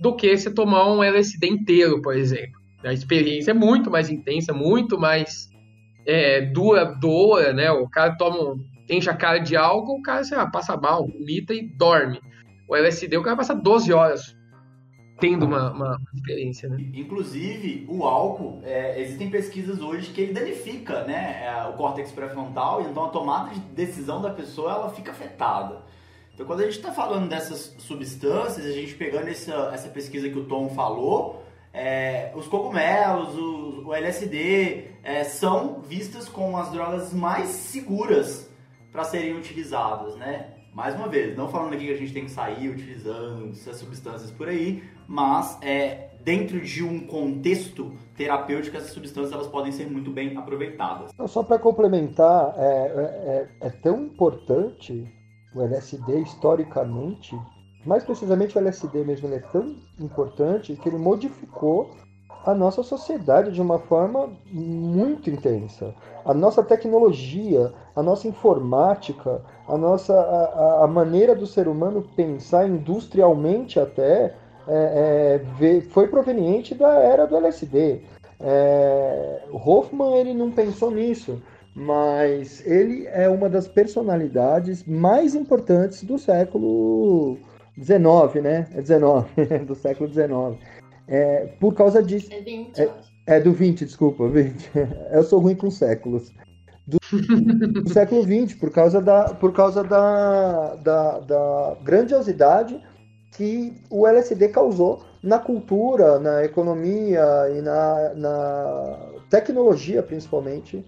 do que você tomar um LSD inteiro, por exemplo. A experiência é muito mais intensa, muito mais é, duradoura, né? O cara toma, enche a cara de álcool, o cara sei lá, passa mal, vomita e dorme. O LSD, o cara passa 12 horas tendo uma, uma experiência, né? Inclusive, o álcool, é, existem pesquisas hoje que ele danifica né, é, o córtex pré-frontal, então a tomada de decisão da pessoa ela fica afetada. Então, quando a gente está falando dessas substâncias, a gente pegando essa, essa pesquisa que o Tom falou, é, os cogumelos, o, o LSD é, são vistas como as drogas mais seguras para serem utilizadas, né? Mais uma vez, não falando aqui que a gente tem que sair utilizando essas substâncias por aí, mas é, dentro de um contexto terapêutico, essas substâncias elas podem ser muito bem aproveitadas. Só para complementar, é, é, é, é tão importante o LSD historicamente, mais precisamente o LSD mesmo, ele é tão importante que ele modificou a nossa sociedade de uma forma muito intensa. A nossa tecnologia, a nossa informática, a nossa a, a maneira do ser humano pensar industrialmente até é, é, foi proveniente da era do LSD. É, Hoffman ele não pensou nisso mas ele é uma das personalidades mais importantes do século XIX, né? É 19, do século XIX. É, por causa disso. É 20. É, é, do 20, desculpa, 20. Eu sou ruim com séculos. Do, do século XX, por causa, da, por causa da, da, da grandiosidade que o LSD causou na cultura, na economia e na, na tecnologia, principalmente,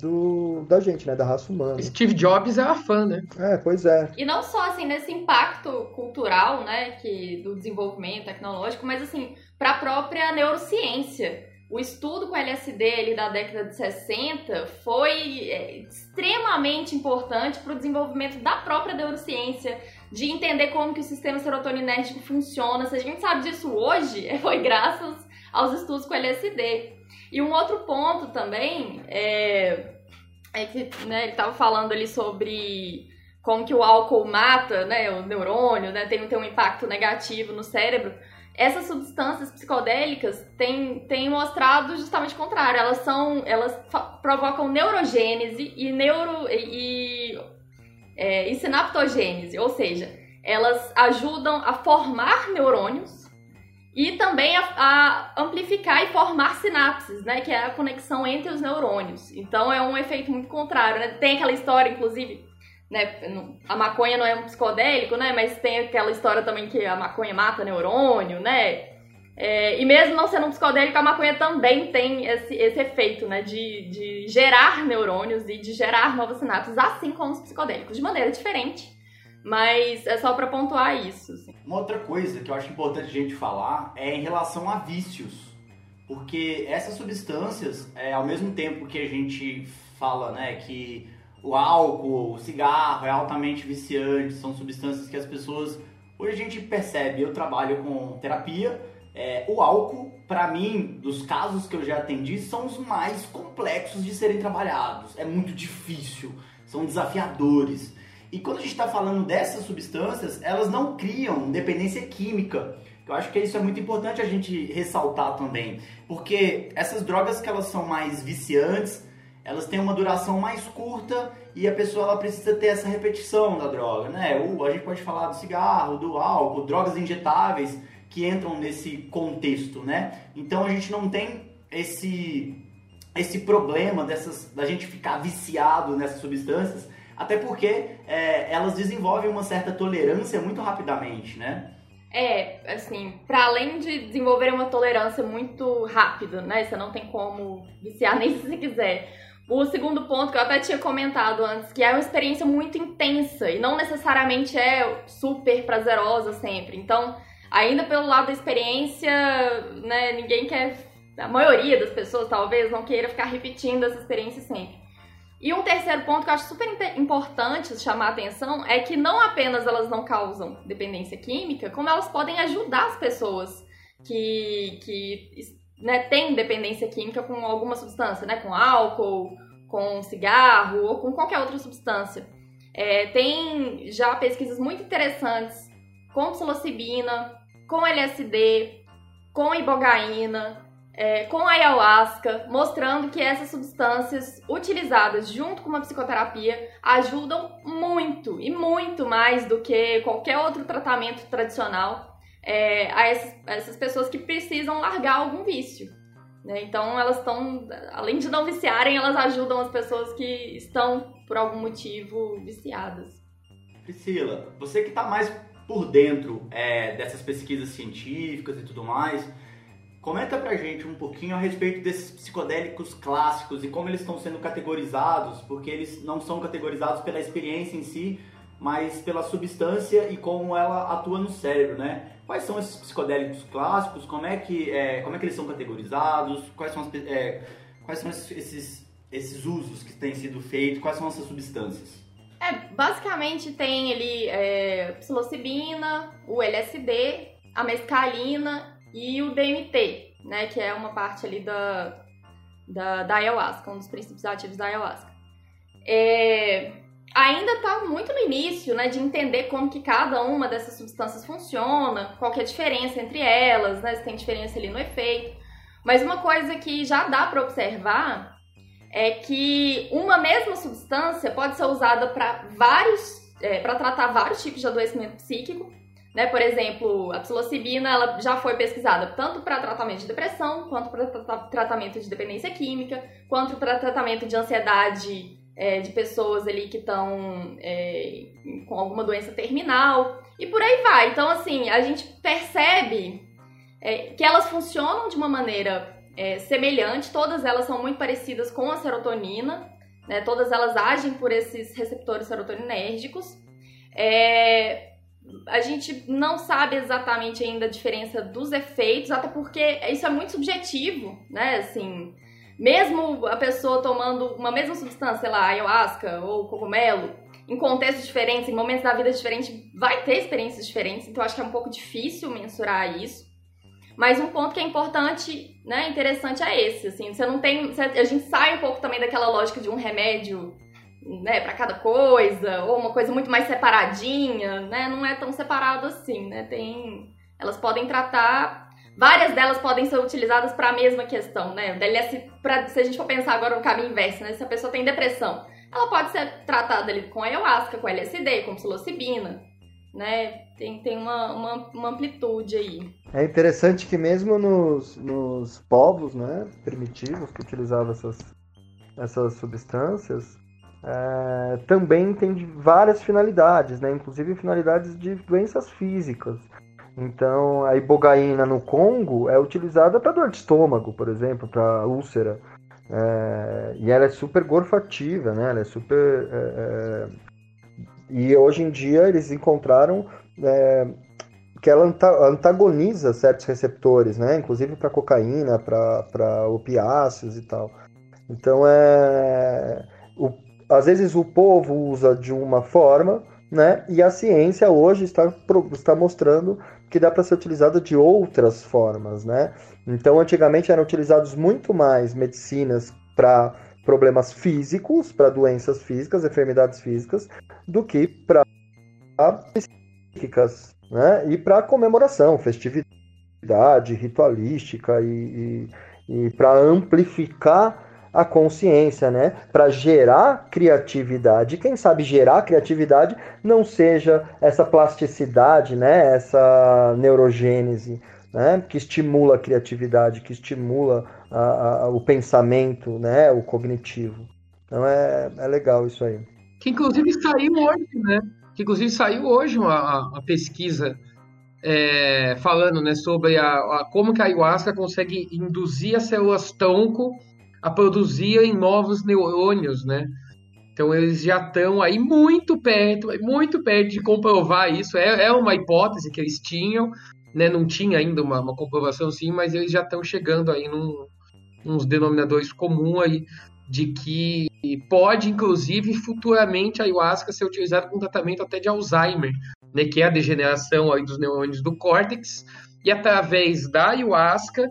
do, da gente, né? Da raça humana. Steve Jobs é a fã, né? É, pois é. E não só, assim, nesse impacto cultural, né? Que, do desenvolvimento tecnológico, mas, assim, para a própria neurociência. O estudo com LSD ali da década de 60 foi é, extremamente importante para o desenvolvimento da própria neurociência, de entender como que o sistema serotoninérgico funciona. Se a gente sabe disso hoje, foi graças aos estudos com LSD. E um outro ponto também é, é que né, ele estava falando ali sobre como que o álcool mata né, o neurônio, né, tem, tem um impacto negativo no cérebro. Essas substâncias psicodélicas têm, têm mostrado justamente o contrário. Elas são, elas provocam neurogênese e neuro e, é, e sinaptogênese, ou seja, elas ajudam a formar neurônios e também a, a, amplificar e formar sinapses, né? Que é a conexão entre os neurônios. Então é um efeito muito contrário, né? Tem aquela história, inclusive, né? A maconha não é um psicodélico, né? Mas tem aquela história também que a maconha mata neurônio, né? É, e mesmo não sendo um psicodélico, a maconha também tem esse, esse efeito, né? De, de gerar neurônios e de gerar novas sinapses, assim como os psicodélicos, de maneira diferente mas é só para pontuar isso. Assim. Uma outra coisa que eu acho importante a gente falar é em relação a vícios. Porque essas substâncias, é, ao mesmo tempo que a gente fala né, que o álcool, o cigarro é altamente viciante, são substâncias que as pessoas. Hoje a gente percebe, eu trabalho com terapia, é, o álcool, para mim, dos casos que eu já atendi, são os mais complexos de serem trabalhados. É muito difícil, são desafiadores. E quando a gente está falando dessas substâncias, elas não criam dependência química. Eu acho que isso é muito importante a gente ressaltar também, porque essas drogas que elas são mais viciantes, elas têm uma duração mais curta e a pessoa ela precisa ter essa repetição da droga, né? O, a gente pode falar do cigarro, do álcool, drogas injetáveis que entram nesse contexto, né? Então a gente não tem esse esse problema dessas da gente ficar viciado nessas substâncias, até porque é, elas desenvolvem uma certa tolerância muito rapidamente, né? É, assim, para além de desenvolver uma tolerância muito rápida, né? Você não tem como viciar nem se você quiser. O segundo ponto que eu até tinha comentado antes, que é uma experiência muito intensa e não necessariamente é super prazerosa sempre. Então, ainda pelo lado da experiência, né, ninguém quer, a maioria das pessoas talvez não queira ficar repetindo essa experiência sempre. E um terceiro ponto que eu acho super importante chamar a atenção é que não apenas elas não causam dependência química, como elas podem ajudar as pessoas que, que né, têm dependência química com alguma substância, né, com álcool, com cigarro ou com qualquer outra substância. É, tem já pesquisas muito interessantes com psilocibina, com LSD, com ibogaína, é, com a ayahuasca, mostrando que essas substâncias utilizadas junto com uma psicoterapia ajudam muito e muito mais do que qualquer outro tratamento tradicional é, a, essas, pessoas que precisam largar algum vício. Né? Então, elas estão, além de não viciarem, elas ajudam as pessoas que estão, por algum motivo, viciadas. Priscila, você que está mais por dentro é, dessas pesquisas científicas e tudo mais, Comenta pra gente um pouquinho a respeito desses psicodélicos clássicos e como eles estão sendo categorizados, porque eles não são categorizados pela experiência em si, mas pela substância e como ela atua no cérebro, né? Quais são esses psicodélicos clássicos? Como é que, é, como é que eles são categorizados? Quais são, as, é, quais são esses, esses usos que têm sido feitos? Quais são essas substâncias? É, basicamente tem ali é, psilocibina, o LSD, a mescalina e o DMT, né, que é uma parte ali da, da, da ayahuasca, um dos princípios ativos da ayahuasca. É, ainda está muito no início, né, de entender como que cada uma dessas substâncias funciona, qual que é a diferença entre elas, né, se tem diferença ali no efeito. Mas uma coisa que já dá para observar é que uma mesma substância pode ser usada para vários, é, para tratar vários tipos de adoecimento psíquico né? Por exemplo, a psilocibina ela já foi pesquisada tanto para tratamento de depressão, quanto para tratamento de dependência química, quanto para tratamento de ansiedade é, de pessoas ali que estão é, com alguma doença terminal e por aí vai. Então, assim, a gente percebe é, que elas funcionam de uma maneira é, semelhante, todas elas são muito parecidas com a serotonina, né? Todas elas agem por esses receptores serotoninérgicos. É, a gente não sabe exatamente ainda a diferença dos efeitos, até porque isso é muito subjetivo, né? Assim, mesmo a pessoa tomando uma mesma substância, sei lá, ayahuasca ou cogumelo, em contextos diferentes, em momentos da vida diferentes, vai ter experiências diferentes, então acho que é um pouco difícil mensurar isso. Mas um ponto que é importante, né, interessante é esse, assim, você não tem, a gente sai um pouco também daquela lógica de um remédio né, para cada coisa, ou uma coisa muito mais separadinha, né? Não é tão separado assim, né? Tem, elas podem tratar, várias delas podem ser utilizadas para a mesma questão, né? DLS, pra, se a gente for pensar agora no caminho inverso, né? Se a pessoa tem depressão, ela pode ser tratada ali com ayahuasca, com LSD, com psilocibina, né? Tem, tem uma, uma, uma amplitude aí. É interessante que mesmo nos, nos povos, né, primitivos que utilizavam essas, essas substâncias, é, também tem várias finalidades, né? inclusive finalidades de doenças físicas. Então, a ibogaína no Congo é utilizada para dor de estômago, por exemplo, para úlcera. É, e ela é super gorfativa, né? Ela é super. É, é e hoje em dia eles encontraram é, que ela antagoniza certos receptores, né? Inclusive para cocaína, para opiáceos e tal. Então, é, o às vezes o povo usa de uma forma, né? E a ciência hoje está, está mostrando que dá para ser utilizada de outras formas, né? Então, antigamente eram utilizados muito mais medicinas para problemas físicos, para doenças físicas, enfermidades físicas, do que para psíquicas, né? E para comemoração, festividade, ritualística e, e, e para amplificar a consciência, né? Para gerar criatividade. Quem sabe gerar criatividade não seja essa plasticidade, né? Essa neurogênese, né? Que estimula a criatividade, que estimula a, a, o pensamento, né? O cognitivo. Então é, é legal isso aí. Que inclusive saiu hoje, né? Que inclusive saiu hoje uma, uma pesquisa é, falando, né? Sobre a, a, como que a ayahuasca consegue induzir as células tronco a produzir em novos neurônios, né? Então eles já estão aí muito perto, muito perto de comprovar isso. É, é uma hipótese que eles tinham, né? Não tinha ainda uma, uma comprovação sim, mas eles já estão chegando aí num, uns denominadores comuns aí de que pode, inclusive, futuramente a ayahuasca ser utilizada como tratamento até de Alzheimer, né? Que é a degeneração aí dos neurônios do córtex. E através da ayahuasca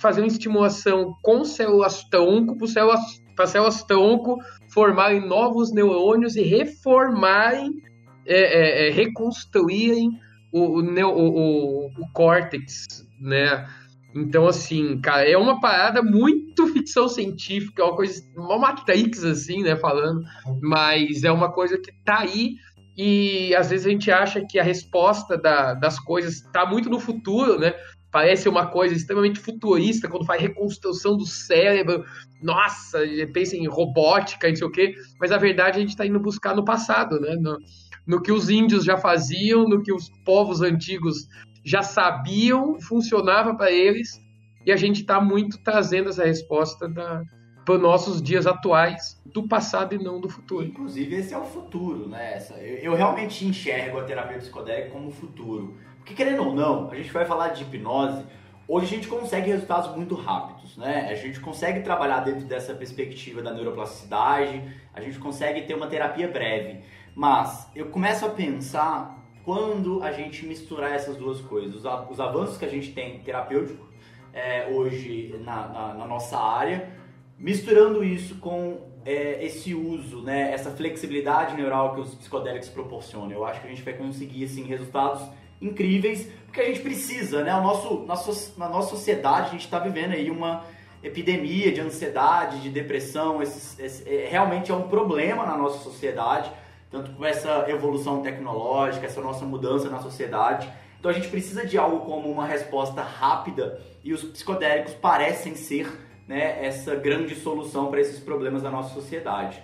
fazer uma estimulação com células tronco, para células, células tronco formarem novos neurônios e reformarem, é, é, é reconstruírem o, o, o, o, córtex, né? Então, assim, cara, é uma parada muito ficção científica, é uma coisa, uma Matrix, assim, né, falando, mas é uma coisa que tá aí e às vezes a gente acha que a resposta da, das coisas está muito no futuro, né? Parece uma coisa extremamente futurista quando faz reconstrução do cérebro. Nossa, pensa em robótica, não sei o quê. Mas a verdade a gente está indo buscar no passado, né? No, no, que os índios já faziam, no que os povos antigos já sabiam, funcionava para eles. E a gente está muito trazendo essa resposta para os nossos dias atuais, do passado e não do futuro. Inclusive, esse é o futuro, né? Eu realmente enxergo a terapia psicodélica como futuro porque querendo ou não, a gente vai falar de hipnose, hoje a gente consegue resultados muito rápidos, né? A gente consegue trabalhar dentro dessa perspectiva da neuroplasticidade, a gente consegue ter uma terapia breve. Mas eu começo a pensar quando a gente misturar essas duas coisas, os avanços que a gente tem terapêutico é, hoje na, na, na, nossa área, misturando isso com é, esse uso, né, essa flexibilidade neural que os psicodélicos proporcionam. Eu acho que a gente vai conseguir assim, resultados incríveis, porque a gente precisa, né? O nosso, nosso, na nossa sociedade a gente está vivendo aí uma epidemia de ansiedade, de depressão, esse, esse, é, realmente é um problema na nossa sociedade, tanto com essa evolução tecnológica, essa nossa mudança na sociedade. Então a gente precisa de algo como uma resposta rápida e os psicodélicos parecem ser né, essa grande solução para esses problemas da nossa sociedade.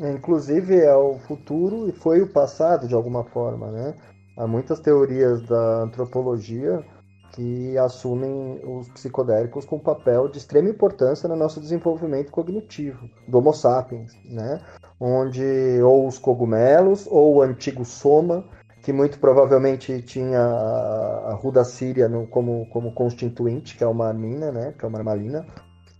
É, inclusive é o futuro e foi o passado de alguma forma, né? Há muitas teorias da antropologia que assumem os psicodélicos com papel de extrema importância no nosso desenvolvimento cognitivo do Homo sapiens, né? Onde ou os cogumelos ou o antigo soma, que muito provavelmente tinha a ruda síria no, como, como constituinte, que é uma amina, né? Que é uma armalina,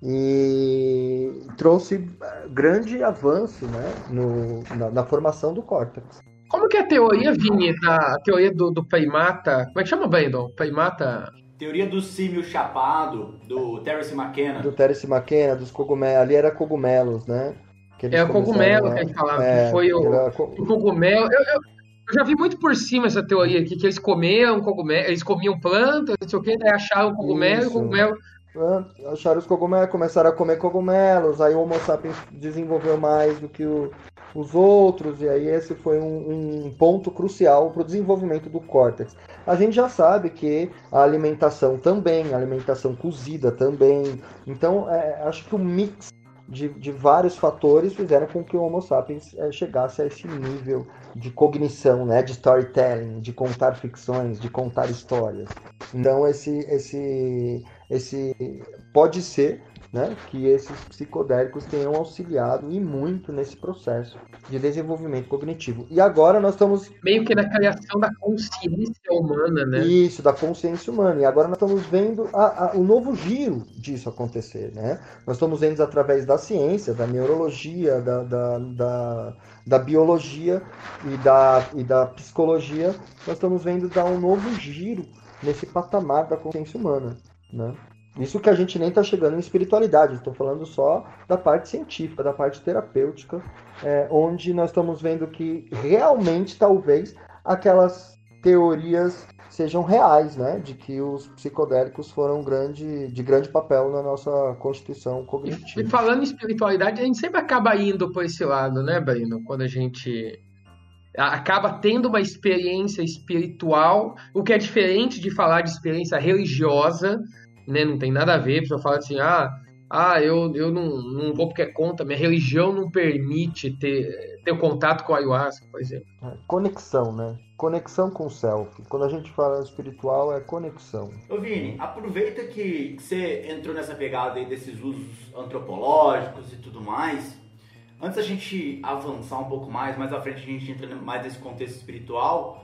e trouxe grande avanço né? no, na, na formação do córtex. Como que é a teoria, Vini, da a teoria do, do Peimata? Como é que chama, Brandon? Peimata? Teoria do símio chapado, do Terence McKenna. Do Terence McKenna, dos cogumelos. Ali era cogumelos, né? é o cogumelo que a gente falava. É, foi o, o cogumelo. Eu, eu, eu, já vi muito por cima essa teoria aqui, que eles comiam cogumelo, eles comiam plantas, não sei o que, daí acharam cogumelo, o cogumelo acharam os cogumelos, começaram a comer cogumelos, aí o Homo sapiens desenvolveu mais do que o, os outros, e aí esse foi um, um ponto crucial para o desenvolvimento do córtex. A gente já sabe que a alimentação também, a alimentação cozida também, então é, acho que o mix de, de, vários fatores fizeram com que o Homo sapiens é, chegasse a esse nível de cognição, né, de storytelling, de contar ficções, de contar histórias. Então esse, esse esse pode ser né, que esses psicodélicos tenham auxiliado e muito nesse processo de desenvolvimento cognitivo. E agora nós estamos Meio que na criação da consciência humana, né? isso, da consciência humana. E agora nós estamos vendo a- a- o novo giro disso acontecer. Né? Nós estamos vendo através da ciência, da neurologia, da, da, da, da biologia e da, e da psicologia, nós estamos vendo dar um novo giro nesse patamar da consciência humana. Né? Isso que a gente nem está chegando em espiritualidade, estou falando só da parte científica, da parte terapêutica, é, onde nós estamos vendo que realmente, talvez, aquelas teorias sejam reais, né? De que os psicodélicos foram grande, de grande papel na nossa constituição cognitiva. e falando em espiritualidade, a gente sempre acaba indo por esse lado, né, Brino? Quando a gente acaba tendo uma experiência espiritual, o que é diferente de falar de experiência religiosa, né? Não tem nada a ver, a pessoa fala assim, ah, ah eu, eu não, não vou porque é conta, minha religião não permite ter, ter o contato com a ayahuasca, por exemplo. É, Conexão, né? Conexão com o self. Quando a gente fala espiritual, é conexão. Ô Vini, aproveita que você entrou nessa pegada aí desses usos antropológicos e tudo mais. Antes da gente avançar um pouco mais, mais à frente a gente entra mais nesse contexto espiritual,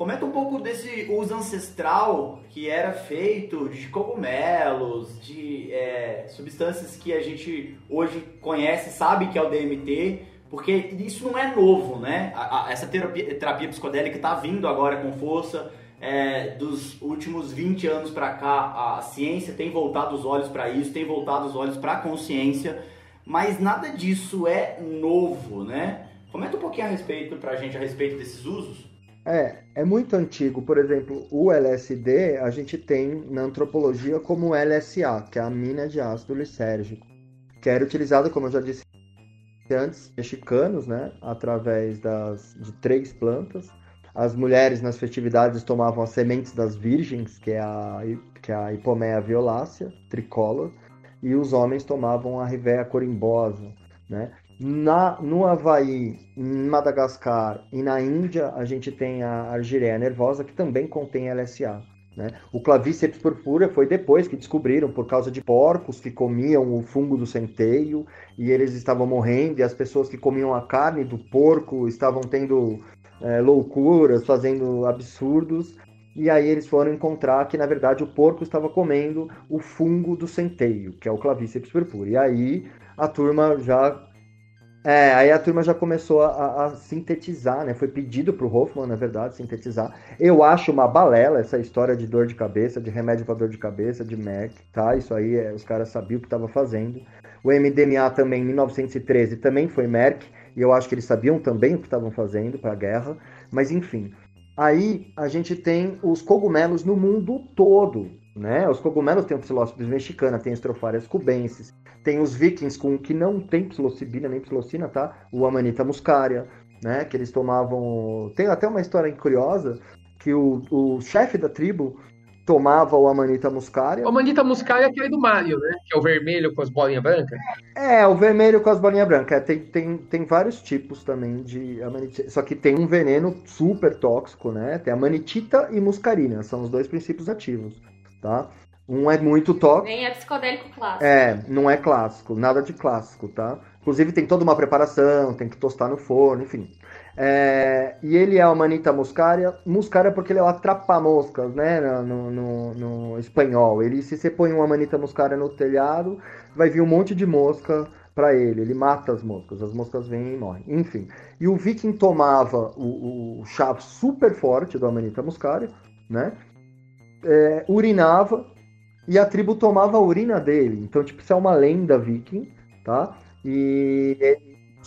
comenta um pouco desse uso ancestral que era feito de cogumelos, de é, substâncias que a gente hoje conhece, sabe que é o DMT, porque isso não é novo, né? A- a- essa terapia, terapia psicodélica está vindo agora com força. É, dos últimos 20 anos para cá, a ciência tem voltado os olhos para isso, tem voltado os olhos para a consciência, mas nada disso é novo, né? Comenta um pouquinho a respeito pra gente a respeito desses usos. É, é muito antigo. Por exemplo, o LSD a gente tem na antropologia como LSA, que é a mina de ácido lisérgico, que era utilizado, como eu já disse antes, mexicanos, né, através das, de três plantas. As mulheres nas festividades tomavam as sementes das virgens, que é a, que é a Hipomea violácea, tricolor, e os homens tomavam a Rivea corimbosa, né? Na, no Havaí, em Madagascar e na Índia, a gente tem a argireia nervosa, que também contém LSA. Né? O clavíceps purpúrea foi depois que descobriram, por causa de porcos que comiam o fungo do centeio, e eles estavam morrendo, e as pessoas que comiam a carne do porco estavam tendo é, loucuras, fazendo absurdos, e aí eles foram encontrar que, na verdade, o porco estava comendo o fungo do centeio, que é o clavíceps purpúrea. E aí a turma já é, aí a turma já começou a, a sintetizar, né? Foi pedido pro Hoffman, na verdade, sintetizar. Eu acho uma balela essa história de dor de cabeça, de remédio para dor de cabeça, de Merck, tá? Isso aí é, os caras sabiam o que estava fazendo. O MDMA também, em 1913, também foi Merck, e eu acho que eles sabiam também o que estavam fazendo para a guerra. Mas enfim, aí a gente tem os cogumelos no mundo todo, né? Os cogumelos tem o Psilocybus mexicana, tem Stropharia cubensis, tem os vikings com que não tem psilocibina nem psilocina, tá? O Amanita muscaria, né? Que eles tomavam. Tem até uma história curiosa que o, o chefe da tribo tomava o Amanita muscaria. O Manita Muscaria é aquele do Mario, né? Que é o vermelho com as bolinhas brancas. É, o vermelho com as bolinhas brancas. É, tem, tem, tem vários tipos também de amanitita. Só que tem um veneno super tóxico, né? Tem amanitita e muscarina. São os dois princípios ativos, tá? Um é muito tóxico. Nem é psicodélico clássico. É, não é clássico, nada de clássico, tá? Inclusive tem toda uma preparação, tem que tostar no forno, enfim. É, e ele é a manita muscaria. Muscaria porque ele é o atrapa-moscas, né? No, no, no espanhol. Ele, se você põe uma manita muscaria no telhado, vai vir um monte de mosca para ele. Ele mata as moscas, as moscas vêm e morrem. Enfim. E o viking tomava o, o chá super forte do Amanita muscaria, né? É, urinava e a tribo tomava a urina dele. Então, tipo, isso é uma lenda viking, tá? E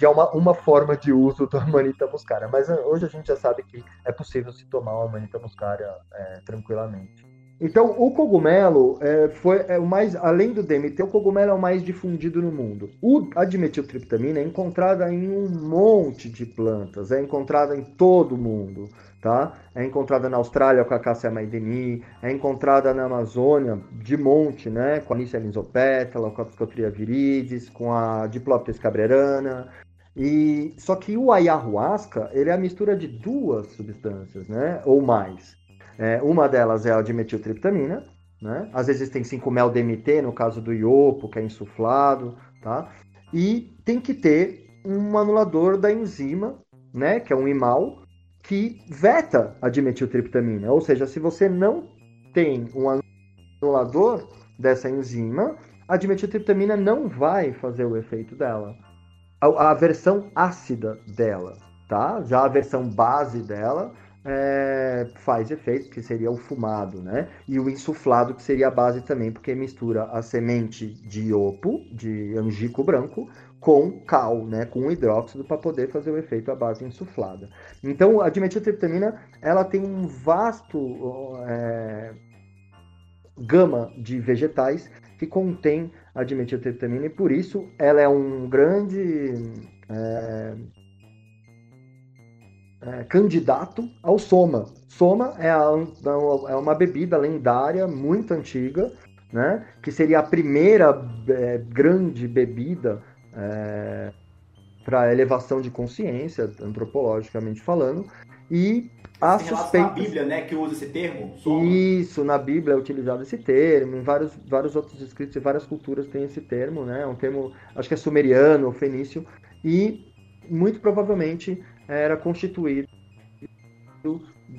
é uma, uma forma de uso da Amanita muscaria. Mas eh, hoje a gente já sabe que é possível se tomar uma Amanita muscaria é, tranquilamente. Então, o cogumelo é, foi é, o mais, além do DMT, o cogumelo é o mais difundido no mundo. O, a é encontrada em um monte de plantas, é encontrada em todo o mundo, tá? É encontrada na Austrália com a Cassia maideni, é encontrada na Amazônia de monte, né? Com a Anicia lisopétala, com a Psicotria viridis, com a Diploptes cabrerana. E só que o ayahuasca, ele é a mistura de duas substâncias, né? Ou mais. É, uma delas é a dimetiltriptamina, né? Às vezes tem 5-mel-DMT, no caso do iopo, que é insuflado, tá? E tem que ter um anulador da enzima, né, que é um imal, que veta a dimetiltriptamina. Ou seja, se você não tem um anulador dessa enzima, a dimetiltriptamina não vai fazer o efeito dela. A, a versão ácida dela, tá? Já a versão base dela é, faz efeito, que seria o fumado, né? E o insuflado, que seria a base também, porque mistura a semente de iopo, de angico branco, com cal, né, com hidróxido para poder fazer o efeito à base insuflada. Então, a dimetiltriptamina ela tem um vasto é, gama de vegetais que contém a dimetiltriptamina e por isso ela é um grande é, é, candidato ao soma. Soma é, a, é uma bebida lendária muito antiga, né, que seria a primeira é, grande bebida é, para elevação de consciência, antropologicamente falando, e a suspeita. na Bíblia, né, que usa esse termo? Soma. Isso, na Bíblia é utilizado esse termo, em vários, vários outros escritos e várias culturas tem esse termo, né, é um termo, acho que é sumeriano ou fenício, e muito provavelmente era constituído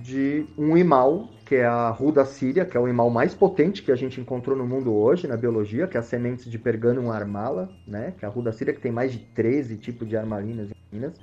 de um imal, que é a ruda síria, que é o imal mais potente que a gente encontrou no mundo hoje, na biologia, que é as sementes de Perganum armala, né? que é a ruda síria, que tem mais de 13 tipos de armalinas em Minas,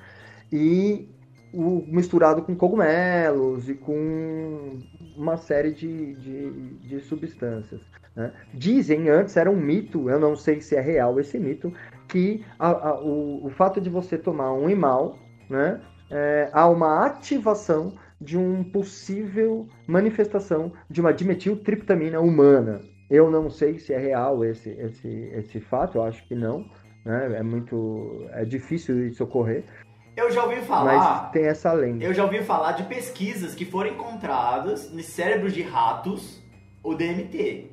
e o, misturado com cogumelos e com uma série de, de, de substâncias. Né? Dizem antes, era um mito, eu não sei se é real esse mito, que a, a, o, o fato de você tomar um imal, né, é, há uma ativação de um possível manifestação de uma dimetiltriptamina humana. Eu não sei se é real esse, esse, esse fato, eu acho que não. Né? É muito. É difícil isso ocorrer. Eu já ouvi falar. Mas tem essa lenda. Eu já ouvi falar de pesquisas que foram encontradas nos cérebros de ratos o DMT.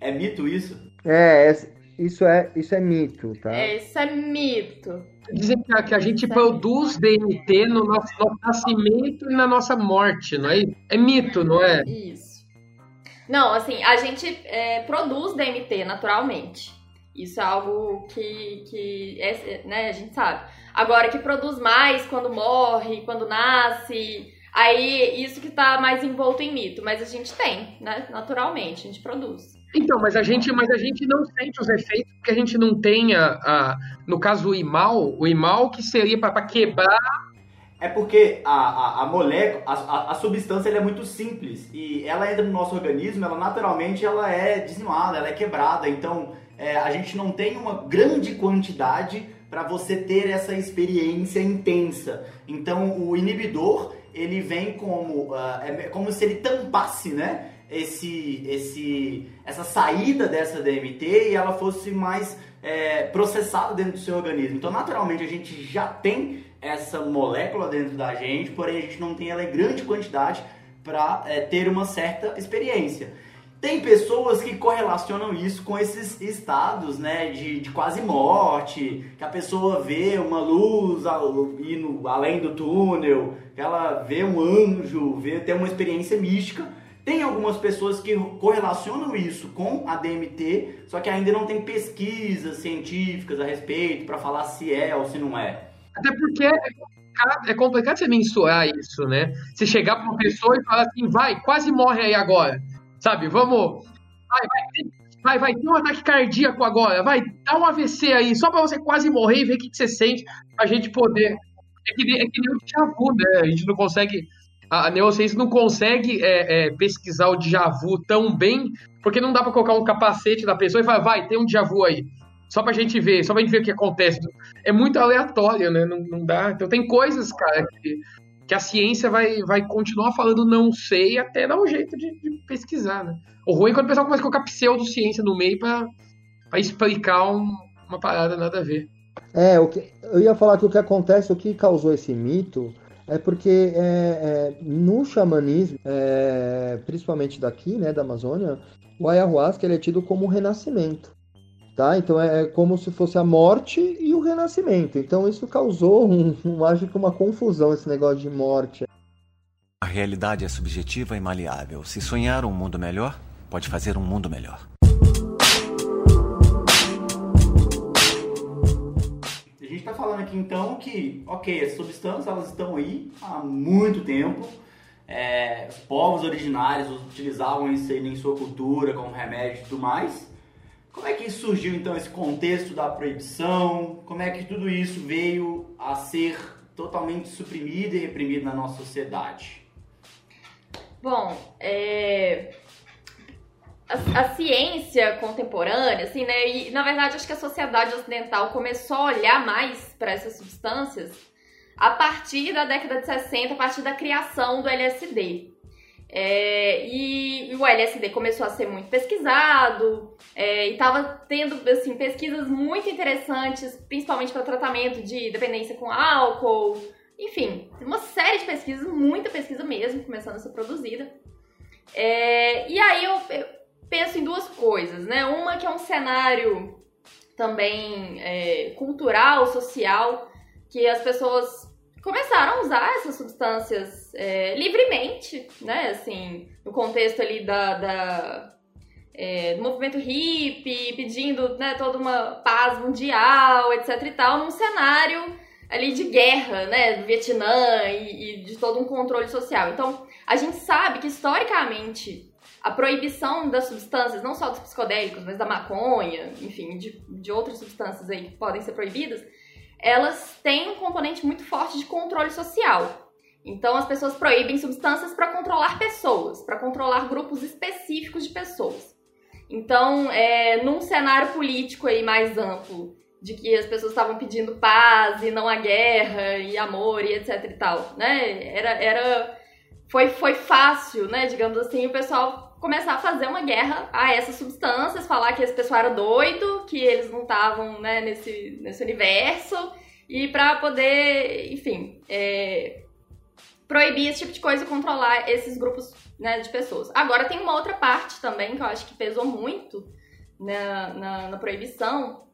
É mito isso? É, isso é, isso é mito, tá? É, isso é mito. Dizem que a, que a gente isso produz é DMT no nosso, nosso nascimento e na nossa morte, não é? É mito, não é? Isso. Não, assim, a gente é, produz DMT naturalmente. Isso é algo que, que é, né, a gente sabe. Agora, que produz mais quando morre, quando nasce, aí isso que tá mais envolto em mito. Mas a gente tem, né? Naturalmente, a gente produz. Então, mas a gente, mas a gente não sente os efeitos porque a gente não tem a, no caso o imal, o imal que seria para quebrar. É porque a, a, a molécula, a, a, substância é muito simples e ela entra no nosso organismo, ela naturalmente ela é dizimada, ela é quebrada. Então é, a gente não tem uma grande quantidade para você ter essa experiência intensa. Então o inibidor ele vem como uh, é como se ele tampasse, né? Esse, esse, essa saída dessa DMT e ela fosse mais é, processada dentro do seu organismo. Então, naturalmente, a gente já tem essa molécula dentro da gente, porém a gente não tem ela em grande quantidade para é, ter uma certa experiência. Tem pessoas que correlacionam isso com esses estados né, de, de quase morte, que a pessoa vê uma luz indo além do túnel, que ela vê um anjo, vê ter uma experiência mística tem algumas pessoas que correlacionam isso com a DMT, só que ainda não tem pesquisas científicas a respeito para falar se é ou se não é. Até porque é complicado, é você mensurar isso, né? Você chegar para uma pessoa e falar assim, vai, quase morre aí agora, sabe? Vamos, vai, vai, vai, vai ter um ataque cardíaco agora, vai, dá um AVC aí, só para você quase morrer e ver o que, que você sente, a gente poder. É que, é que nem o Chavu, né? A gente não consegue a neurociência não consegue é, é, pesquisar o déjà vu tão bem, porque não dá para colocar um capacete na pessoa e falar, vai, tem um déjà vu aí. Só pra gente ver, só pra gente ver o que acontece. É muito aleatório, né? Não, não dá. Então tem coisas, cara, que, que a ciência vai, vai continuar falando não sei até dar um jeito de, de pesquisar, né? O ruim é quando o pessoal começa a colocar pseudociência no meio pra, pra explicar um, uma parada nada a ver. É, o que, eu ia falar que o que acontece, o que causou esse mito é porque é, é, no xamanismo, é, principalmente daqui, né, da Amazônia, o ayahuasca ele é tido como o renascimento. Tá? Então é, é como se fosse a morte e o renascimento. Então isso causou, um, um, acho que uma confusão, esse negócio de morte. A realidade é subjetiva e maleável. Se sonhar um mundo melhor, pode fazer um mundo melhor. Então que, ok, as substâncias elas estão aí há muito tempo. É, os povos originários utilizavam isso aí em sua cultura como remédio e tudo mais. Como é que surgiu então esse contexto da proibição? Como é que tudo isso veio a ser totalmente suprimido e reprimido na nossa sociedade? Bom, é, a, a ciência contemporânea, assim, né? E na verdade acho que a sociedade ocidental começou a olhar mais para essas substâncias a partir da década de 60, a partir da criação do LSD. É, e, e, o LSD começou a ser muito pesquisado é, e estava tendo assim, pesquisas muito interessantes, principalmente para tratamento de dependência com álcool. Enfim, uma série de pesquisas, muita pesquisa mesmo, começando a ser produzida. É, e aí eu, eu, penso em duas coisas, né? Uma que é um cenário também é, cultural, social, que as pessoas começaram a usar essas substâncias é, livremente, né? Assim, no contexto ali da, da é, do movimento hippie, pedindo né, toda uma paz mundial, etc e tal, num cenário ali de guerra, né, do Vietnã e, e de todo um controle social. Então, a gente sabe que historicamente a proibição das substâncias, não só dos psicodélicos, mas da maconha, enfim, de, de outras substâncias aí que podem ser proibidas, elas têm um componente muito forte de controle social. Então, as pessoas proíbem substâncias para controlar pessoas, para controlar grupos específicos de pessoas. Então, é, num cenário político aí mais amplo, de que as pessoas estavam pedindo paz e não a guerra e amor e etc e tal, né? Era, era foi, foi fácil, né? Digamos assim, o pessoal começar a fazer uma guerra a essas substâncias, falar que esse pessoal era doido, que eles não estavam né, nesse, nesse universo, e para poder, enfim, é, proibir esse tipo de coisa e controlar esses grupos né, de pessoas. Agora tem uma outra parte também que eu acho que pesou muito na, na, na proibição,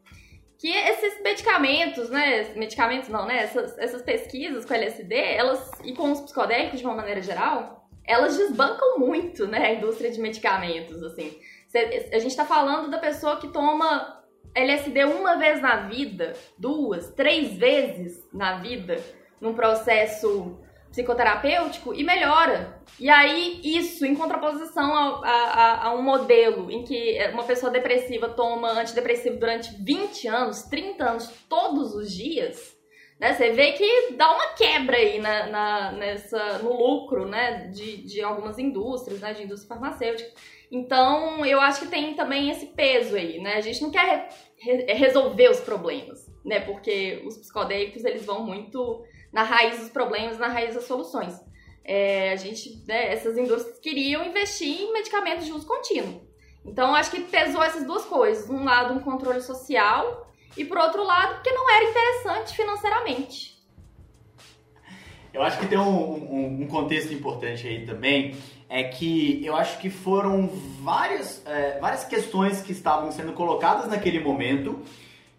que esses medicamentos, né, medicamentos não, né, essas, essas pesquisas com LSD, elas, e com os psicodélicos de uma maneira geral, elas desbancam muito, né, a indústria de medicamentos, assim. A gente tá falando da pessoa que toma LSD uma vez na vida, duas, três vezes na vida, num processo psicoterapêutico e melhora. E aí, isso em contraposição a, a, a, um modelo em que uma pessoa depressiva toma antidepressivo durante 20 anos, 30 anos, todos os dias, né? Você vê que dá uma quebra aí na, na, nessa, no lucro né? de, de algumas indústrias, né? de indústria farmacêutica. Então, eu acho que tem também esse peso aí, né? A gente não quer re, re, resolver os problemas, né? Porque os psicodélicos, eles vão muito na raiz dos problemas, na raiz das soluções. É, a gente, né, essas indústrias queriam investir em medicamentos de uso contínuo. Então, acho que pesou essas duas coisas. Um lado, um controle social e por outro lado, porque não era interessante financeiramente. Eu acho que tem um, um, um contexto importante aí também, é que eu acho que foram várias, é, várias questões que estavam sendo colocadas naquele momento,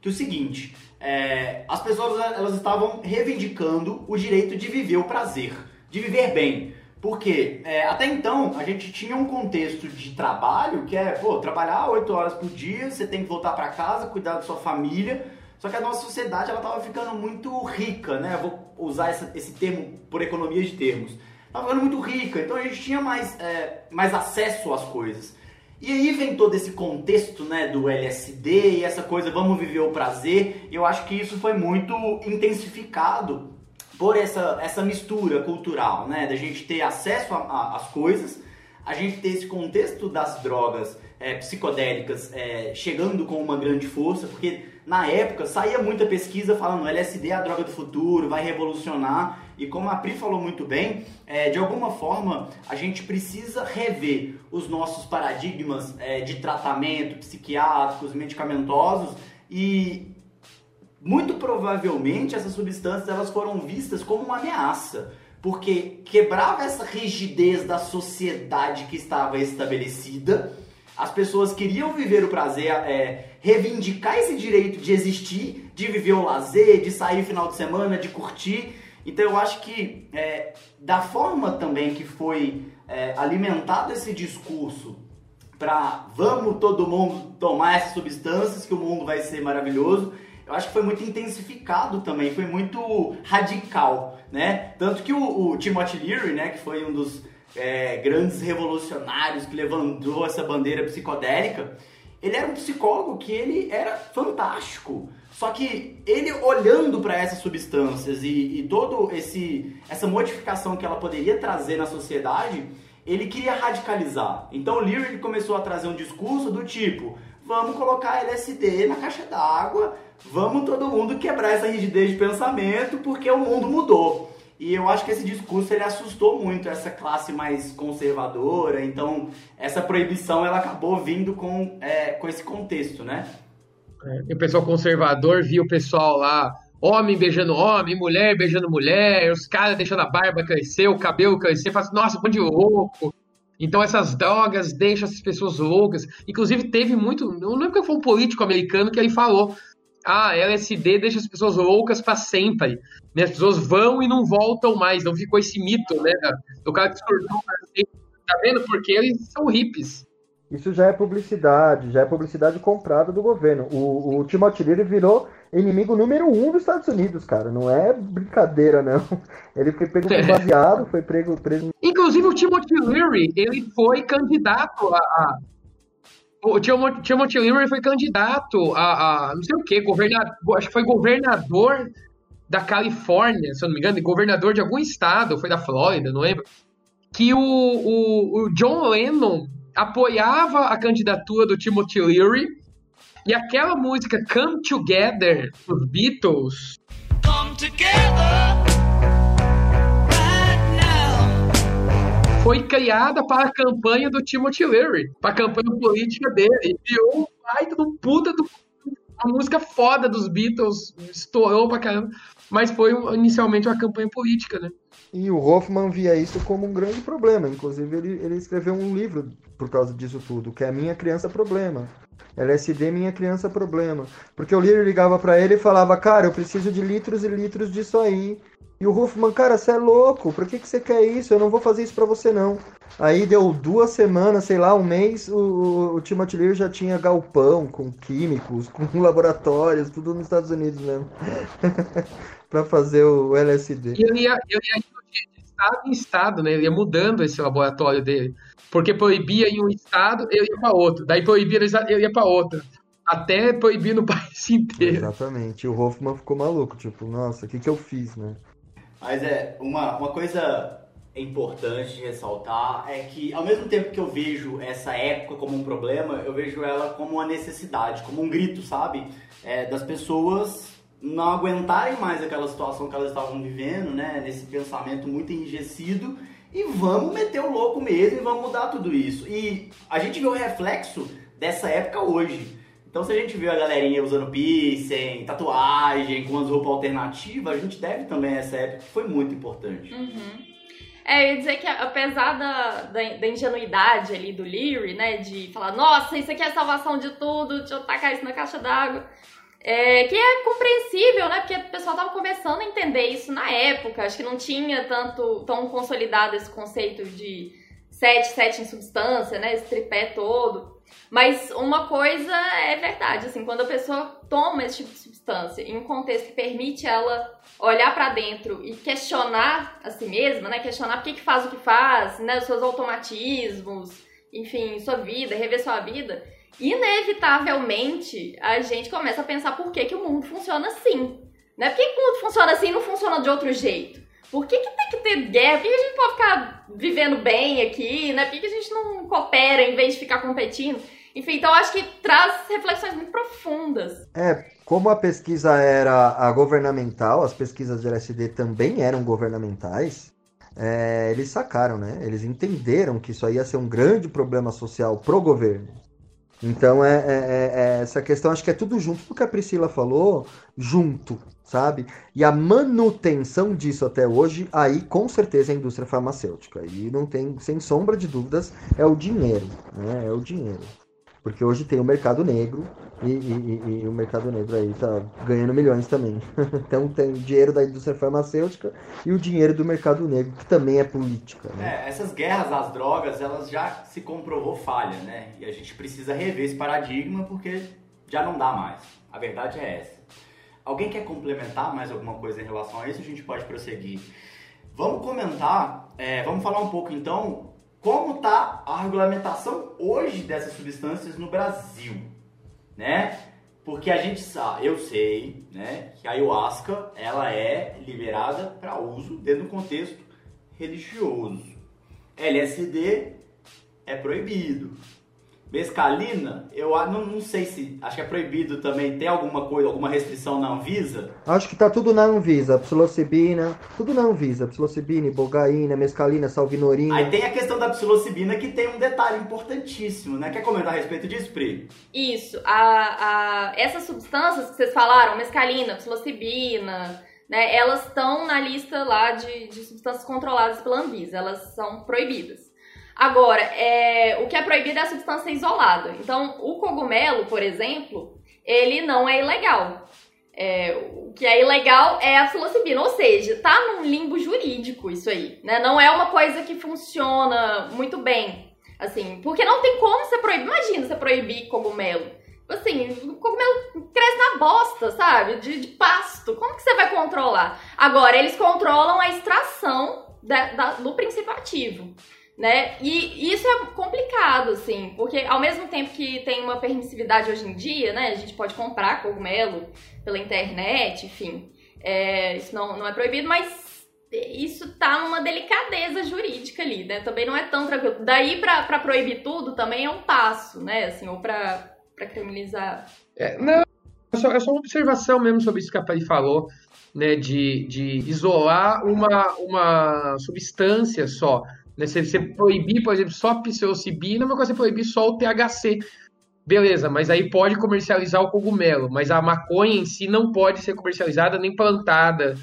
que é o seguinte, é, as pessoas elas estavam reivindicando o direito de viver o prazer, de viver bem. Porque é, até então a gente tinha um contexto de trabalho que é, pô, trabalhar 8 horas por dia, você tem que voltar para casa, cuidar da sua família. Só que a nossa sociedade ela tava ficando muito rica, né? Eu vou usar essa, esse termo por economia de termos. Tava ficando muito rica, então a gente tinha mais, é, mais acesso às coisas. E aí vem todo esse contexto né, do LSD e essa coisa, vamos viver o prazer. Eu acho que isso foi muito intensificado por essa, essa mistura cultural, né? Da gente ter acesso às coisas, a gente ter esse contexto das drogas é, psicodélicas é, chegando com uma grande força, porque na época saía muita pesquisa falando LSD é a droga do futuro, vai revolucionar. E como a Pri falou muito bem, é, de alguma forma a gente precisa rever os nossos paradigmas é, de tratamento psiquiátricos, medicamentosos e muito provavelmente essas substâncias elas foram vistas como uma ameaça, porque quebrava essa rigidez da sociedade que estava estabelecida. As pessoas queriam viver o prazer, é, reivindicar esse direito de existir, de viver o lazer, de sair final de semana, de curtir. Então eu acho que é, da forma também que foi é, alimentado esse discurso para vamos todo mundo tomar essas substâncias que o mundo vai ser maravilhoso. Eu acho que foi muito intensificado também, foi muito radical, né? Tanto que o, o Timothy Leary, né, que foi um dos é, grandes revolucionários que levantou essa bandeira psicodélica, ele era um psicólogo que ele era fantástico. Só que ele olhando para essas substâncias e, e todo esse essa modificação que ela poderia trazer na sociedade, ele queria radicalizar. Então o Leary começou a trazer um discurso do tipo: vamos colocar LSD na caixa d'água, vamos todo mundo quebrar essa rigidez de pensamento porque o mundo mudou. E eu acho que esse discurso ele assustou muito essa classe mais conservadora. Então essa proibição ela acabou vindo com, é, com esse contexto, né? É, o pessoal conservador via o pessoal lá, homem beijando homem, mulher beijando mulher, os caras deixando a barba crescer, o cabelo crescer, fala assim, nossa, um de louco. Então essas drogas deixam essas pessoas loucas. Inclusive teve muito, não lembro que foi um político americano que ele falou, ah, LSD deixa as pessoas loucas para sempre. Né? As pessoas vão e não voltam mais. Não ficou esse mito, né? O cara que surtou para sempre. Tá vendo? Porque eles são hippies. Isso já é publicidade, já é publicidade comprada do governo. O, o Timothy Leary virou inimigo número um dos Estados Unidos, cara. Não é brincadeira, não. Ele foi pego é. baseado, foi preso, preso. Inclusive o Timothy Leary, ele foi candidato a, a o Timothy Leary foi candidato a, a, não sei o que, governador, acho que foi governador da Califórnia, se eu não me engano, governador de algum estado, foi da Flórida, não lembro, que o, o, o John Lennon apoiava a candidatura do Timothy Leary e aquela música Come Together dos Beatles. Come together. Foi criada para a campanha do Timothy Leary, para a campanha política dele. E um baita do puta do. A música foda dos Beatles, estourou pra caramba. Mas foi inicialmente uma campanha política, né? E o Hoffman via isso como um grande problema. Inclusive, ele, ele escreveu um livro por causa disso tudo, que é Minha Criança Problema. LSD, Minha Criança Problema. Porque o Leary ligava para ele e falava, cara, eu preciso de litros e litros disso aí. E o Huffman, cara, você é louco, por que, que você quer isso? Eu não vou fazer isso para você não. Aí deu duas semanas, sei lá, um mês, o, o Timothy Leary já tinha galpão com químicos, com laboratórios, tudo nos Estados Unidos mesmo. para fazer o LSD. E ele ia, ele ia de estado em estado, né? Ele ia mudando esse laboratório dele. Porque proibia em um estado, ele ia para outro. Daí proibia ele ia para outro até proibir no país inteiro. Exatamente. O Hoffman ficou maluco, tipo, nossa, o que, que eu fiz, né? Mas é, uma, uma coisa importante ressaltar é que ao mesmo tempo que eu vejo essa época como um problema, eu vejo ela como uma necessidade, como um grito, sabe? É, das pessoas não aguentarem mais aquela situação que elas estavam vivendo, né? Nesse pensamento muito enrijecido e vamos meter o louco mesmo e vamos mudar tudo isso. E a gente vê o reflexo dessa época hoje. Então, se a gente viu a galerinha usando piercing, tatuagem, com umas roupas alternativas, a gente deve também a essa época, que foi muito importante. Uhum. É, eu ia dizer que apesar da, da, da, ingenuidade ali do Leary, né, de falar, nossa, isso aqui é a salvação de tudo, deixa eu tacar isso na caixa d'água, é, que é compreensível, né, porque o pessoal tava começando a entender isso na época, acho que não tinha tanto, tão consolidado esse conceito de sete, sete em substância, né, esse tripé todo. Mas uma coisa é verdade, assim, quando a pessoa toma esse tipo de substância em um contexto que permite ela olhar para dentro e questionar a si mesma, né? Questionar por que, que faz o que faz, né? Os seus automatismos, enfim, sua vida, rever sua vida. Inevitavelmente, a gente começa a pensar por que, que o mundo funciona assim. Né? Por que, que o mundo funciona assim e não funciona de outro jeito? Por que, que tem que ter guerra? Por que, a gente pode ficar vivendo bem aqui, né? Por que, que a gente não coopera em vez de ficar competindo? Enfim, então acho que traz reflexões muito profundas. É, como a pesquisa era a governamental, as pesquisas de LSD também eram governamentais, é, eles sacaram, né? Eles entenderam que isso aí ia ser um grande problema social pro governo. Então, é, é, é, é essa questão, acho que é tudo junto do que a Priscila falou, junto, sabe? E a manutenção disso até hoje, aí com certeza é a indústria farmacêutica. E não tem, sem sombra de dúvidas, é o dinheiro, né? É o dinheiro. Porque hoje tem o mercado negro e, e- e- e o mercado negro aí tá ganhando milhões também. então tem o dinheiro da indústria farmacêutica e o dinheiro do mercado negro, que também é política. Né? É, essas guerras às drogas, elas já se comprovou falha, né? E a gente precisa rever esse paradigma porque já não dá mais. A verdade é essa. Alguém quer complementar mais alguma coisa em relação a isso? A gente pode prosseguir. Vamos comentar, é, vamos falar um pouco então como está a regulamentação hoje dessas substâncias no Brasil, né? Porque a gente sabe, eu sei, né, que a ayahuasca ela é liberada para uso dentro do contexto religioso. LSD é proibido. Mescalina, eu não, não sei se. Acho que é proibido também. Tem alguma coisa, alguma restrição na Anvisa? Acho que tá tudo na Anvisa, psilocibina, tudo na Anvisa, psilocibina, ibogaína, mescalina, salvinorina. Aí tem a questão da psilocibina que tem um detalhe importantíssimo, né? Quer comentar a respeito disso, Pri? Isso, a, a- essas substâncias que vocês falaram, mescalina, psilocibina, né, elas estão na lista lá de, de substâncias controladas pela Anvisa, elas são proibidas. Agora, é, o que é proibido é a substância isolada. Então, o cogumelo, por exemplo, ele não é ilegal. É, o que é ilegal é a psilocibina, ou seja, tá num limbo jurídico isso aí, né? Não é uma coisa que funciona muito bem, assim, porque não tem como você proibir. Imagina você proibir cogumelo. Assim, o cogumelo cresce na bosta, sabe? De, de pasto. Como que você vai controlar? Agora, eles controlam a extração da- da- do princípio ativo né? E isso é complicado, assim, porque ao mesmo tempo que tem uma permissividade hoje em dia, né? A gente pode comprar cogumelo pela internet, enfim, é, isso não, não é proibido, mas isso tá numa delicadeza jurídica ali, né? Também não é tão tranquilo. Daí pra proibir tudo também é um passo, né? Assim, ou pra criminalizar. É, não, é só, é só uma observação mesmo sobre isso que a Pari falou, né, de, de isolar uma, uma substância só. Né, você, você proibir, por exemplo, só a psilocibina, é uma coisa é proibir só o THC. Beleza, mas aí pode comercializar o cogumelo, mas a maconha em si não pode ser comercializada nem plantada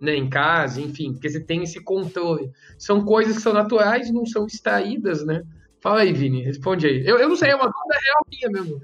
né, em casa, enfim, porque você tem esse controle. São coisas que são naturais, não são extraídas, né? Fala aí, Vini, responde aí. Eu, eu não sei, é uma dúvida real minha mesmo.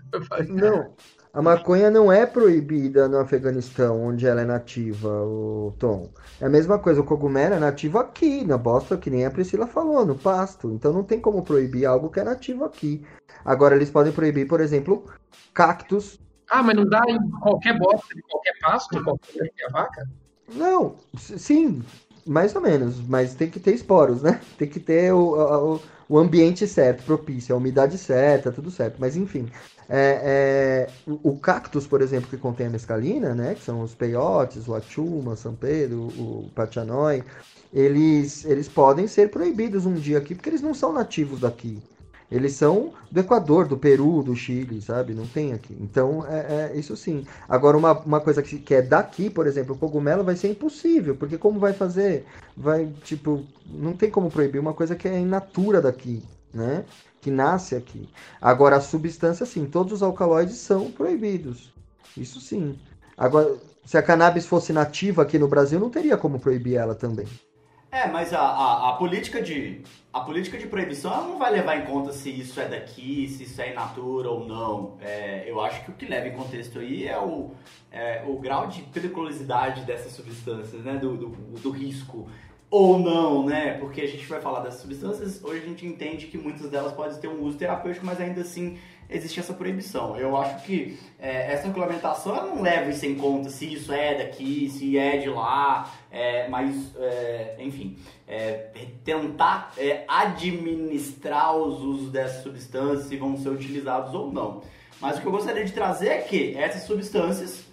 Não, a maconha não é proibida no Afeganistão, onde ela é nativa, o Tom. É a mesma coisa, o cogumelo é nativo aqui, na bosta, que nem a Priscila falou, no pasto. Então não tem como proibir algo que é nativo aqui. Agora eles podem proibir, por exemplo, cactos. Ah, mas não dá em qualquer bosta de qualquer pasto, qualquer vaca? Não, sim, mais ou menos, mas tem que ter esporos, né? Tem que ter o, o, o ambiente certo, propício, a umidade certa, tudo certo. Mas enfim, é, é, o, cactus, por exemplo, que contém a mescalina, né? Que são os peiotes, o achuma, São Pedro, o pachanoi, eles, eles podem ser proibidos um dia aqui, porque eles não são nativos daqui. Eles são do Equador, do Peru, do Chile, sabe? Não tem aqui. Então, é, é isso sim. Agora, uma, uma coisa que, que é daqui, por exemplo, o cogumelo vai ser impossível, porque como vai fazer? Vai, tipo, não tem como proibir uma coisa que é in natura daqui, né? Que nasce aqui. Agora, a substância, sim, todos os alcaloides são proibidos. Isso sim. Agora, se a cannabis fosse nativa aqui no Brasil, não teria como proibir ela também. É, mas a, a, a política de a política de proibição não vai levar em conta se isso é daqui, se isso é in natura ou não. É, eu acho que o que leva em contexto aí é o, é, o grau de periculosidade dessas substâncias, né? Do, do, do risco ou não, né? Porque a gente vai falar dessas substâncias, hoje a gente entende que muitas delas podem ter um uso terapêutico, mas ainda assim existe essa proibição. Eu acho que é, essa regulamentação não leva isso em conta se isso é daqui, se é de lá, é, mas, é, enfim, é, tentar é, administrar os usos dessas substâncias, se vão ser utilizados ou não. Mas o que eu gostaria de trazer é que essas substâncias,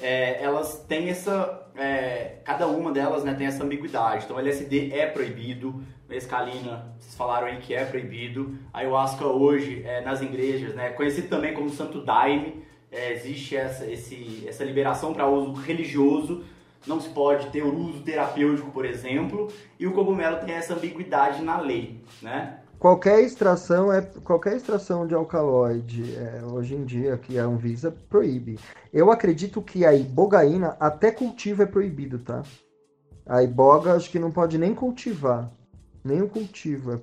é, elas têm essa, é, cada uma delas né, tem essa ambiguidade. Então, LSD é proibido, mescalina, vocês falaram aí que é proibido, ayahuasca hoje é, nas igrejas, né, conhecido também como Santo Daime, é, existe essa, esse, essa liberação para uso religioso, não se pode ter o uso terapêutico, por exemplo, e o cogumelo tem essa ambiguidade na lei, né? Qualquer extração é qualquer extração de alcaloide é, hoje em dia que a Anvisa proíbe. Eu acredito que a ibogaína até cultivo é proibido, tá? A iboga acho que não pode nem cultivar, nem o cultivo. é-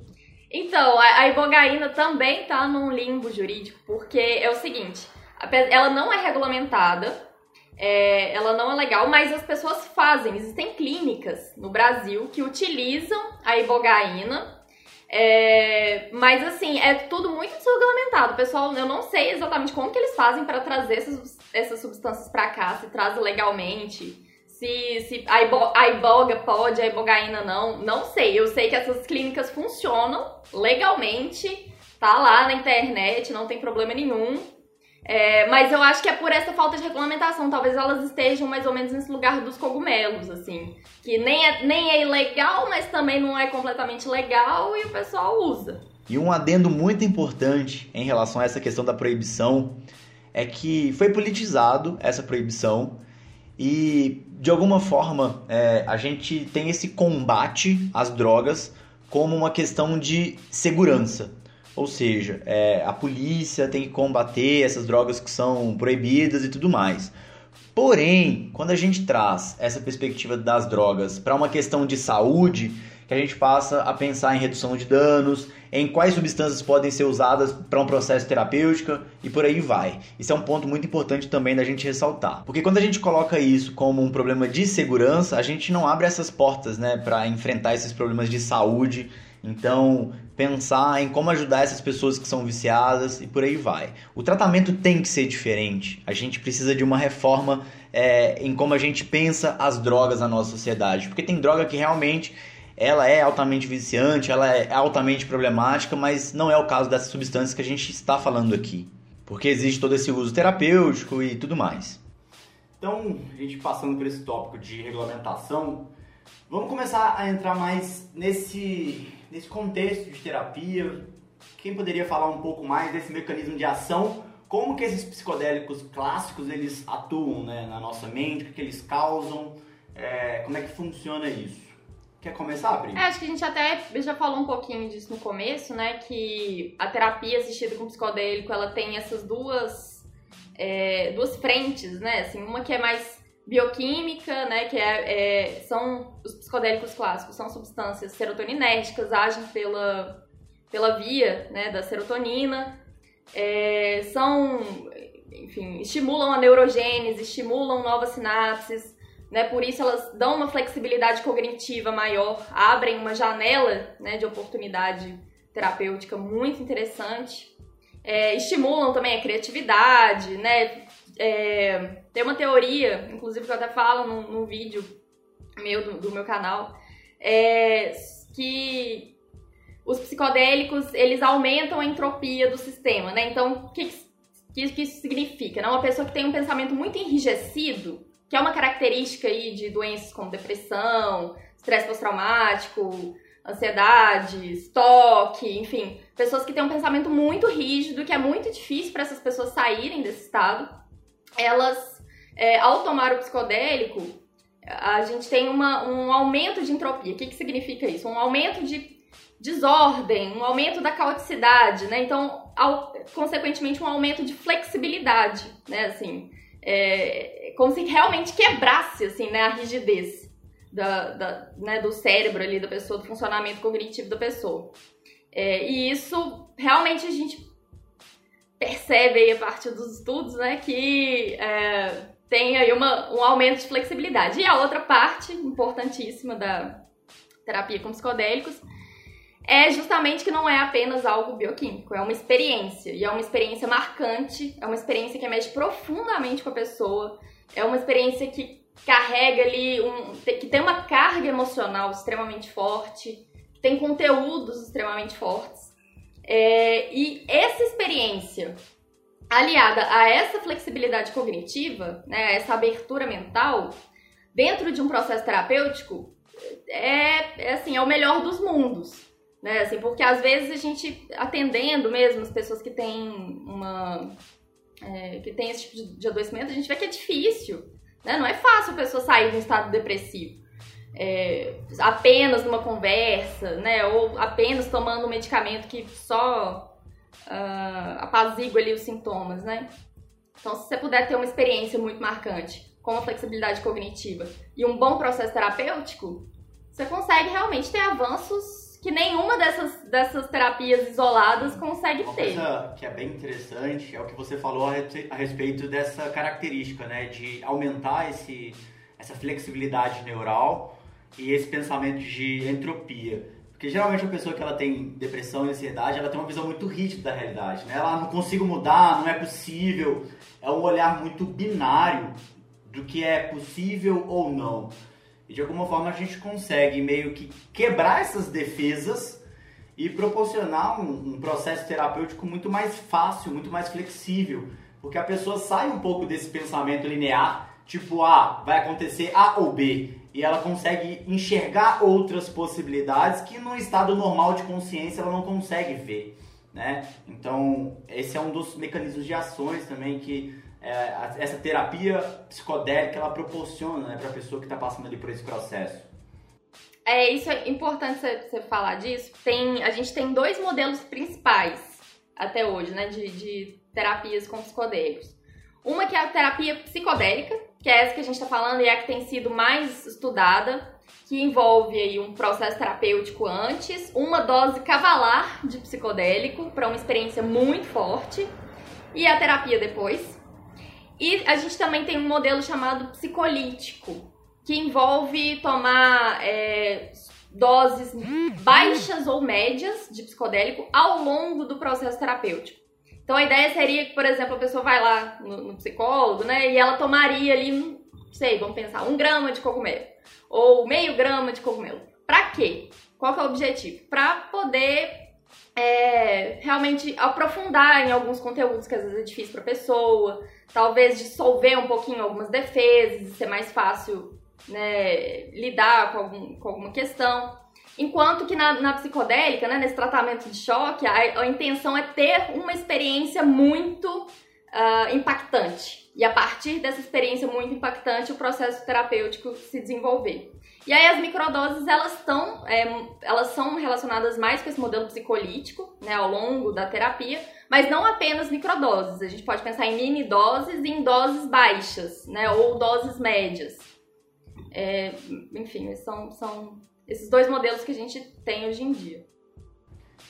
Então, a, a ibogaína também tá num limbo jurídico, porque é o seguinte, ela não é regulamentada, é, ela não é legal, mas as pessoas fazem. Existem clínicas no Brasil que utilizam a ibogaína, é, mas assim, é tudo muito desregulamentado. Pessoal, eu não sei exatamente como que eles fazem para trazer essas, essas substâncias para cá, se traz legalmente. Se, se a, ibo, a iboga pode, a ibogaína não, não sei. Eu sei que essas clínicas funcionam legalmente, tá lá na internet, não tem problema nenhum. É, mas eu acho que é por essa falta de regulamentação. Talvez elas estejam mais ou menos nesse lugar dos cogumelos, assim. Que nem é, nem é ilegal, mas também não é completamente legal e o pessoal usa. E um adendo muito importante em relação a essa questão da proibição é que foi politizado essa proibição e de alguma forma é, a gente tem esse combate às drogas como uma questão de segurança. Ou seja, é, a polícia tem que combater essas drogas que são proibidas e tudo mais. Porém, quando a gente traz essa perspectiva das drogas para uma questão de saúde, que a gente passa a pensar em redução de danos, em quais substâncias podem ser usadas para um processo terapêutico e por aí vai. Isso é um ponto muito importante também da gente ressaltar. Porque quando a gente coloca isso como um problema de segurança, a gente não abre essas portas, né, para enfrentar esses problemas de saúde. Então, pensar em como ajudar essas pessoas que são viciadas e por aí vai. O tratamento tem que ser diferente. A gente precisa de uma reforma é, em como a gente pensa as drogas na nossa sociedade. Porque tem droga que realmente ela é altamente viciante, ela é altamente problemática, mas não é o caso dessas substâncias que a gente está falando aqui. Porque existe todo esse uso terapêutico e tudo mais. Então, a gente passando por esse tópico de regulamentação, vamos começar a entrar mais nesse, nesse contexto de terapia. Quem poderia falar um pouco mais desse mecanismo de ação? Como que esses psicodélicos clássicos eles atuam né, na nossa mente? O que, que eles causam? É, como é que funciona isso? Quer começar, Pri? É, acho que a gente até já falou um pouquinho disso no começo, né? Que a terapia assistida com psicodélico, ela tem essas duas, é, duas frentes, né? Assim, uma que é mais bioquímica, né? Que é, é, são os psicodélicos clássicos, são substâncias serotoninérgicas, agem pela, pela via né, da serotonina, é, são, enfim, estimulam a neurogênese, estimulam novas sinapses, né? Por isso elas dão uma flexibilidade cognitiva maior, abrem uma janela né, de oportunidade terapêutica muito interessante. É, estimulam também a criatividade, né? É, tem uma teoria, inclusive que eu até falo num, num vídeo meu do, do meu canal, é, que os psicodélicos eles aumentam a entropia do sistema, né? Então, o que, que, que isso significa? Né? Uma pessoa que tem um pensamento muito enrijecido, que é uma característica aí de doenças como depressão, estresse pós-traumático, ansiedade, estoque, enfim, pessoas que têm um pensamento muito rígido, que é muito difícil para essas pessoas saírem desse estado, elas, é, ao tomar o psicodélico, a gente tem uma, um aumento de entropia. O que, que significa isso? Um aumento de desordem, um aumento da caoticidade, né? Então, ao, consequentemente, um aumento de flexibilidade, né? Assim, é, como se realmente quebrasse, assim, né, a rigidez da, da, né, do cérebro ali da pessoa, do funcionamento cognitivo da pessoa. É, e isso, realmente, a gente percebe aí a partir dos estudos, né, que é, tem aí uma, um aumento de flexibilidade. E a outra parte importantíssima da terapia com psicodélicos é justamente que não é apenas algo bioquímico, é uma experiência. E é uma experiência marcante, é uma experiência que mexe profundamente com a pessoa, é uma experiência que carrega ali, um, que tem uma carga emocional extremamente forte, que tem conteúdos extremamente fortes. É, e essa experiência, aliada a essa flexibilidade cognitiva, né, essa abertura mental, dentro de um processo terapêutico, é, é assim, é o melhor dos mundos né? Assim, porque às vezes a gente atendendo mesmo as pessoas que têm uma é, que tem esse tipo de, de adoecimento, a gente vê que é difícil, né? Não é fácil a pessoa sair de um estado depressivo. É, apenas numa conversa, né? Ou apenas tomando um medicamento que só uh, apazigua ali os sintomas, né? Então, se você puder ter uma experiência muito marcante com a flexibilidade cognitiva e um bom processo terapêutico, você consegue realmente ter avanços que nenhuma dessas, dessas terapias isoladas consegue Uma ter. coisa que é bem interessante é o que você falou a respe- a respeito dessa característica, né? De aumentar esse, essa flexibilidade neural e esse pensamento de entropia. Porque geralmente a pessoa que ela tem depressão e ansiedade, ela tem uma visão muito rígida da realidade, né? Ela não consigo mudar, não é possível. É um olhar muito binário do que é possível ou não. E de alguma forma a gente consegue meio que quebrar essas defesas e proporcionar um, um processo terapêutico muito mais fácil, muito mais flexível. Porque a pessoa sai um pouco desse pensamento linear, tipo, ah, vai acontecer A ou B. E ela consegue enxergar outras possibilidades que no estado normal de consciência ela não consegue ver. Né? Então, esse é um dos mecanismos de ações também que é, essa terapia psicodélica ela proporciona né, para a pessoa que está passando ali por esse processo. É, isso é importante você falar disso. Tem, a gente tem dois modelos principais até hoje, né, de, de terapias com psicodélicos. Uma que é a terapia psicodélica, que é essa que a gente está falando e é a que tem sido mais estudada, que envolve aí um processo terapêutico antes, uma dose cavalar de psicodélico para uma experiência muito forte e a terapia depois. E a gente também tem um modelo chamado psicolítico, que envolve tomar é, doses baixas ou médias de psicodélico ao longo do processo terapêutico. Então a ideia seria que, por exemplo, a pessoa vai lá no, no psicólogo, né, e ela tomaria ali, não sei, vamos pensar, um grama de cogumelo ou meio grama de cogumelo. Pra quê? Qual é o objetivo? Pra poder é, realmente aprofundar em alguns conteúdos que às vezes é difícil pra pessoa, talvez dissolver um pouquinho algumas defesas, ser mais fácil né, lidar com, algum, com alguma questão. Enquanto que na, na psicodélica, né, nesse tratamento de choque, a, a intenção é ter uma experiência muito ah, impactante. E a partir dessa experiência muito impactante, o processo terapêutico se desenvolver. E aí as microdoses, elas estão, elas são relacionadas mais com esse modelo psicolítico, né, ao longo da terapia, mas não apenas microdoses. A gente pode pensar em mini doses e em doses baixas, né, ou doses médias. É, enfim, são, são esses dois modelos que a gente tem hoje em dia.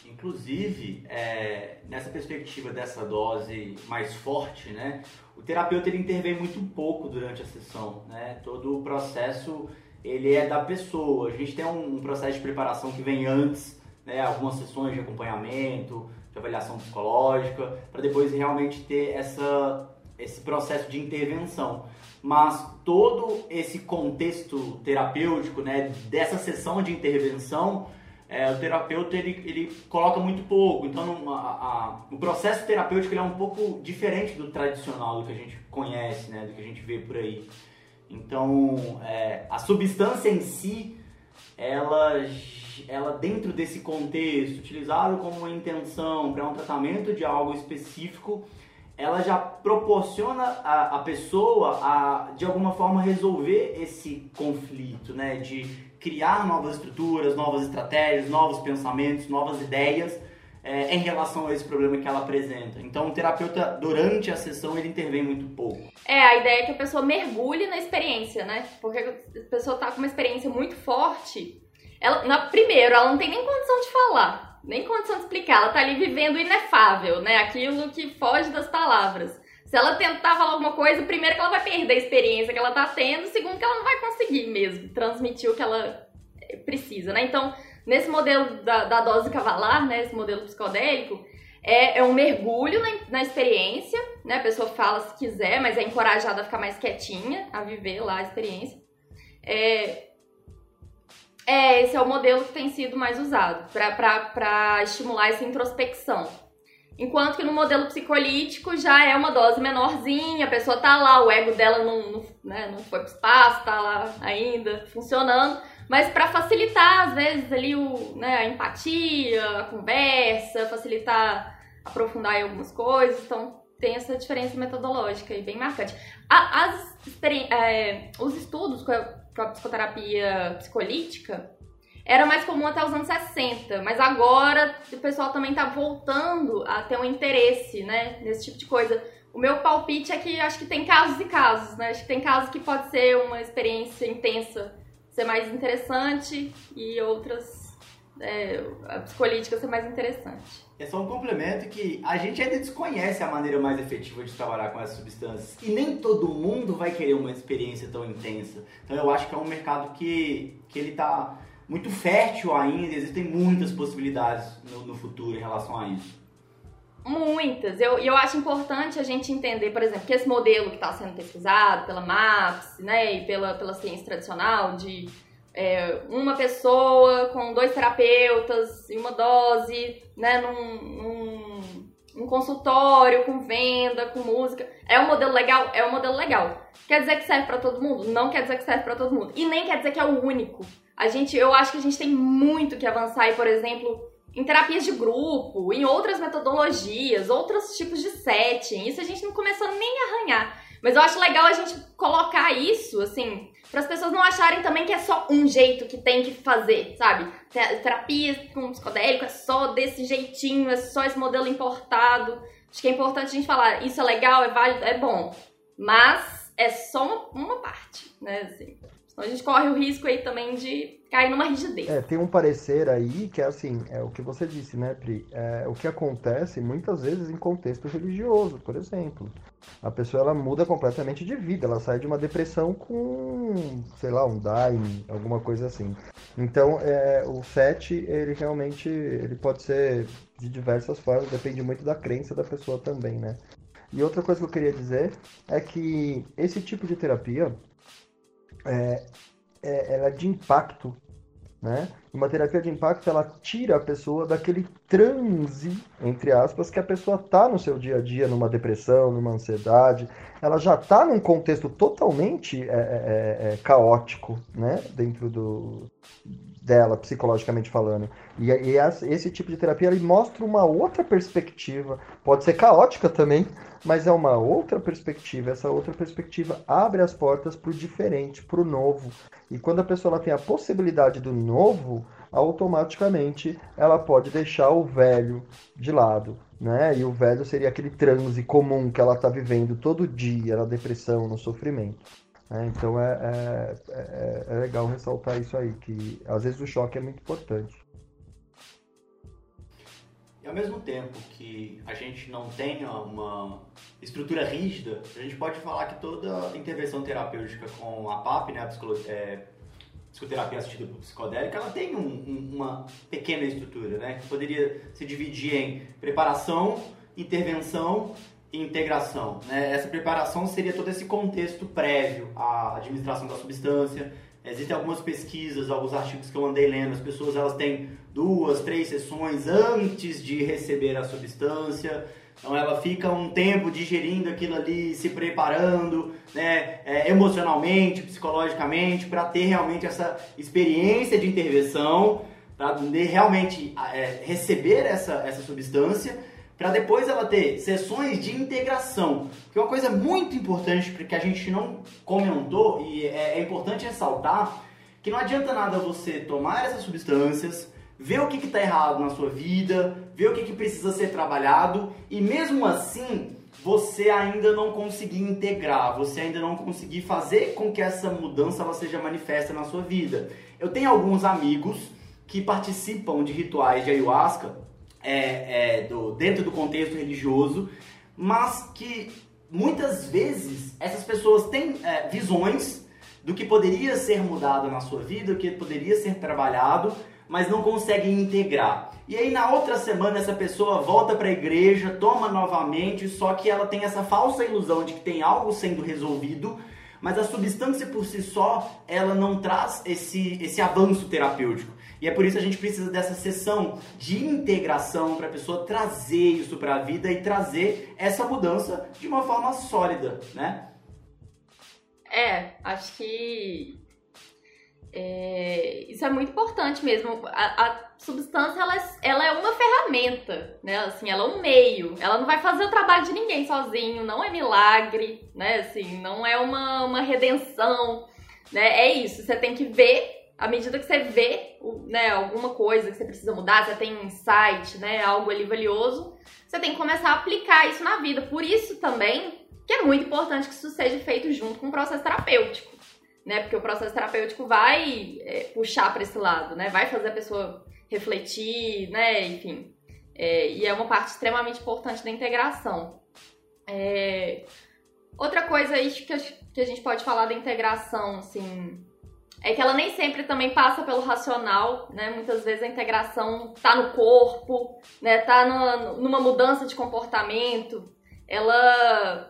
Inclusive, é, nessa perspectiva dessa dose mais forte, né, o terapeuta ele intervém muito pouco durante a sessão, né? Todo o processo ele é da pessoa. A gente tem um, processo de preparação que vem antes, né, algumas sessões de acompanhamento, de avaliação psicológica, para depois realmente ter essa esse processo de intervenção. Mas todo esse contexto terapêutico, né, dessa sessão de intervenção, é, o terapeuta ele, ele coloca muito pouco. Então, não- a- a- o processo terapêutico é um pouco diferente do tradicional, do que a gente conhece, né, do que a gente vê por aí. Então, é, a substância em si, ela, ela dentro desse contexto, utilizada como uma intenção para um tratamento de algo específico, ela já proporciona a, a pessoa a, de alguma forma, resolver esse conflito, né? De criar novas estruturas, novas estratégias, novos pensamentos, novas ideias é, em relação a esse problema que ela apresenta. Então, o terapeuta, durante a sessão, ele intervém muito pouco. É, a ideia é que a pessoa mergulhe na experiência, né? Porque a pessoa tá com uma experiência muito forte. Ela, na, primeiro, ela não tem nem condição de falar, nem condição de explicar. Ela tá ali vivendo o inefável, né? Aquilo que foge das palavras. Se ela tentar falar alguma coisa, primeiro que ela vai perder a experiência que ela tá tendo, segundo que ela não vai conseguir mesmo transmitir o que ela precisa, né? Então, nesse modelo da, da dose cavalar, né? Esse modelo psicodélico, é, é um mergulho na, na experiência, né? A pessoa fala se quiser, mas é encorajada a ficar mais quietinha, a viver lá a experiência. É, é, esse é o modelo que tem sido mais usado para estimular essa introspecção. Enquanto que no modelo psicolítico já é uma dose menorzinha, a pessoa tá lá, o ego dela não, não, né, não foi pro espaço, tá lá ainda funcionando, mas para facilitar, às vezes, ali o, né, a empatia, a conversa, facilitar, aprofundar em algumas coisas, então tem essa diferença metodológica e bem marcante. As é, os estudos com a, com a psicoterapia psicolítica era mais comum até os anos 60, mas agora o pessoal também tá voltando a ter um interesse, né, nesse tipo de coisa. O meu palpite é que acho que tem casos e casos, né? Acho que tem casos que pode ser uma experiência intensa ser mais interessante e outras é, a psicolítica ser mais interessante. É só um complemento que a gente ainda desconhece a maneira mais efetiva de trabalhar com essas substâncias. E nem todo mundo vai querer uma experiência tão intensa. Então eu acho que é um mercado que, que ele tá muito fértil ainda, existem muitas possibilidades no, no futuro em relação a isso. Muitas. Eu, eu acho importante a gente entender, por exemplo, que esse modelo que está sendo pesquisado pela MAPS né, e pela, pela ciência tradicional de é, uma pessoa com dois terapeutas e uma dose né, num, num, num consultório, com venda, com música. É um modelo legal? É um modelo legal. Quer dizer que serve para todo mundo? Não quer dizer que serve para todo mundo. E nem quer dizer que é o único. A gente, eu acho que a gente tem muito que avançar e, por exemplo, em terapias de grupo, em outras metodologias, outros tipos de setting. Isso a gente não começou nem a arranhar. Mas eu acho legal a gente colocar isso, assim, para as pessoas não acharem também que é só um jeito que tem que fazer, sabe? Terapia com psicodélico é só desse jeitinho, é só esse modelo importado. Acho que é importante a gente falar, isso é legal, é válido, é bom. Mas é só uma, uma parte, né? Assim. Então a gente corre o risco aí também de cair numa rigidez. É, tem um parecer aí que é assim, é o que você disse, né, Pri? É o que acontece muitas vezes em contexto religioso, por exemplo. A pessoa ela muda completamente de vida, ela sai de uma depressão com, sei lá, um dying, alguma coisa assim. Então, é, o set, ele realmente, ele pode ser de diversas formas, depende muito da crença da pessoa também, né? E outra coisa que eu queria dizer é que esse tipo de terapia, é, é, ela é de impacto, né? Uma terapia de impacto ela tira a pessoa daquele transe, entre aspas, que a pessoa tá no seu dia a dia, numa depressão, numa ansiedade. Ela já tá num contexto totalmente é, é, é, caótico, né? Dentro do dela, psicologicamente falando. E, e esse tipo de terapia ele mostra uma outra perspectiva. Pode ser caótica também, mas é uma outra perspectiva. Essa outra perspectiva abre as portas para o diferente, para o novo. E quando a pessoa ela tem a possibilidade do novo, automaticamente ela pode deixar o velho de lado. Né? E o velho seria aquele transe comum que ela está vivendo todo dia, na depressão, no sofrimento. Né? Então é, é, é, é legal ressaltar isso aí, que às vezes o choque é muito importante. E ao mesmo tempo que a gente não tenha uma estrutura rígida, a gente pode falar que toda intervenção terapêutica com a PAP, né, a é, psicoterapia assistida por psicodélica, ela tem um, um, uma pequena estrutura, né, que poderia se dividir em preparação, intervenção integração. Né? Essa preparação seria todo esse contexto prévio à administração da substância, Existem algumas pesquisas, alguns artigos que eu andei lendo, as pessoas elas têm duas, três sessões antes de receber a substância, então ela fica um tempo digerindo aquilo ali, se preparando, né, é, emocionalmente, psicologicamente, para ter realmente essa experiência de intervenção, para realmente é, receber essa, essa substância para depois ela ter sessões de integração. Que é uma coisa muito importante que a gente não comentou e é, é importante ressaltar que não adianta nada você tomar essas substâncias, ver o que está errado na sua vida, ver o que, que precisa ser trabalhado e mesmo assim você ainda não conseguir integrar, você ainda não conseguir fazer com que essa mudança ela seja manifesta na sua vida. Eu tenho alguns amigos que participam de rituais de ayahuasca é, é, do, dentro do contexto religioso, mas que muitas vezes essas pessoas têm é, visões do que poderia ser mudado na sua vida, do que poderia ser trabalhado, mas não conseguem integrar. E aí na outra semana essa pessoa volta para a igreja, toma novamente, só que ela tem essa falsa ilusão de que tem algo sendo resolvido, mas a substância por si só, ela não traz esse, esse avanço terapêutico. E é por isso que a gente precisa dessa sessão de integração para a pessoa trazer isso para a vida e trazer essa mudança de uma forma sólida, né? É, acho que é, isso é muito importante mesmo. A, a, substância ela, ela é uma ferramenta, né? Assim, ela é um meio. Ela não vai fazer o trabalho de ninguém sozinho. Não é milagre, né? Assim, não é uma, uma redenção, né? É isso. Você tem que ver à medida que você vê né, alguma coisa que você precisa mudar, você tem um insight, né, algo ali valioso, você tem que começar a aplicar isso na vida. Por isso também que é muito importante que isso seja feito junto com o processo terapêutico. Né? Porque o processo terapêutico vai é, puxar para esse lado, né? Vai fazer a pessoa refletir, né? Enfim. É, e é uma parte extremamente importante da integração. É, outra coisa aí que que a gente pode falar da integração, assim, é que ela nem sempre também passa pelo racional, né? Muitas vezes a integração tá no corpo, né? Tá no, numa mudança de comportamento. Ela